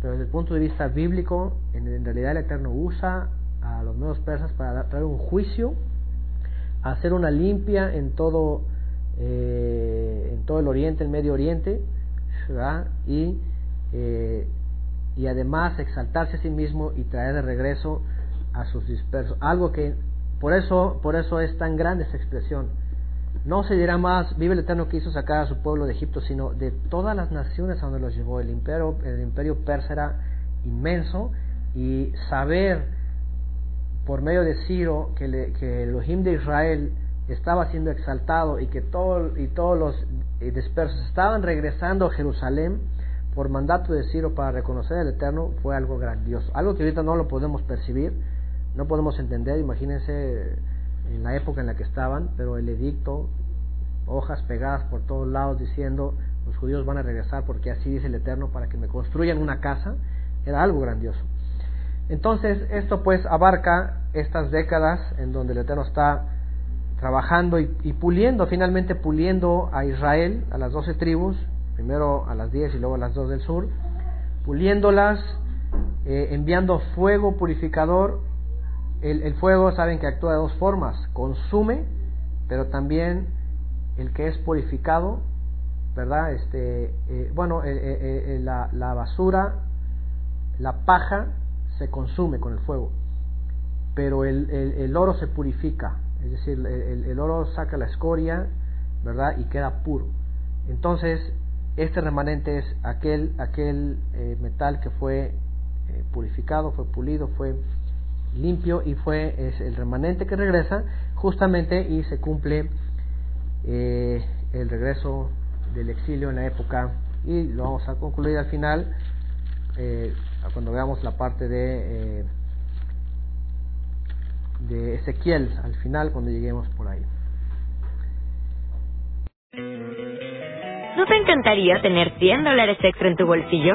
Pero desde el punto de vista bíblico, en, realidad el Eterno usa a los nuevos persas para traer un juicio, hacer una limpia en todo, eh, en todo el Oriente, el Medio Oriente. Y, eh, y además exaltarse a sí mismo y traer de regreso a sus dispersos. Algo que, por eso, por eso es tan grande esa expresión no se dirá más, vive el Eterno que hizo sacar a su pueblo de Egipto, sino de todas las naciones a donde los llevó. El imperio, el imperio persa inmenso y saber por medio de Ciro que, le, que el Elohim de Israel estaba siendo exaltado y que todo, y todos los eh, dispersos estaban regresando a Jerusalén por mandato de Ciro para reconocer al Eterno fue algo grandioso. Algo que ahorita no lo podemos percibir, no podemos entender. Imagínense en la época en la que estaban, pero el edicto, hojas pegadas por todos lados diciendo los judíos van a regresar porque así dice el Eterno para que me construyan una casa, era algo grandioso. Entonces, esto pues abarca estas décadas en donde el Eterno está trabajando y, puliendo, finalmente puliendo a Israel, a las doce tribus, primero a las diez y luego a las dos del sur, puliéndolas, eh, enviando fuego purificador el, fuego saben que actúa de dos formas, consume, pero también el que es purificado, ¿verdad? Este, eh, bueno, eh, eh, la, la, basura, la paja se consume con el fuego, pero el, el oro se purifica, es decir, el, oro saca la escoria, ¿verdad? Y queda puro. Entonces, este remanente es aquel, aquel metal que fue purificado, fue pulido, fue limpio y fue es el remanente que regresa justamente y se cumple eh, el regreso del exilio en la época y lo vamos a concluir al final eh, cuando veamos la parte de eh, de Ezequiel al final cuando lleguemos por ahí ¿No te encantaría tener 100 dólares extra en tu bolsillo?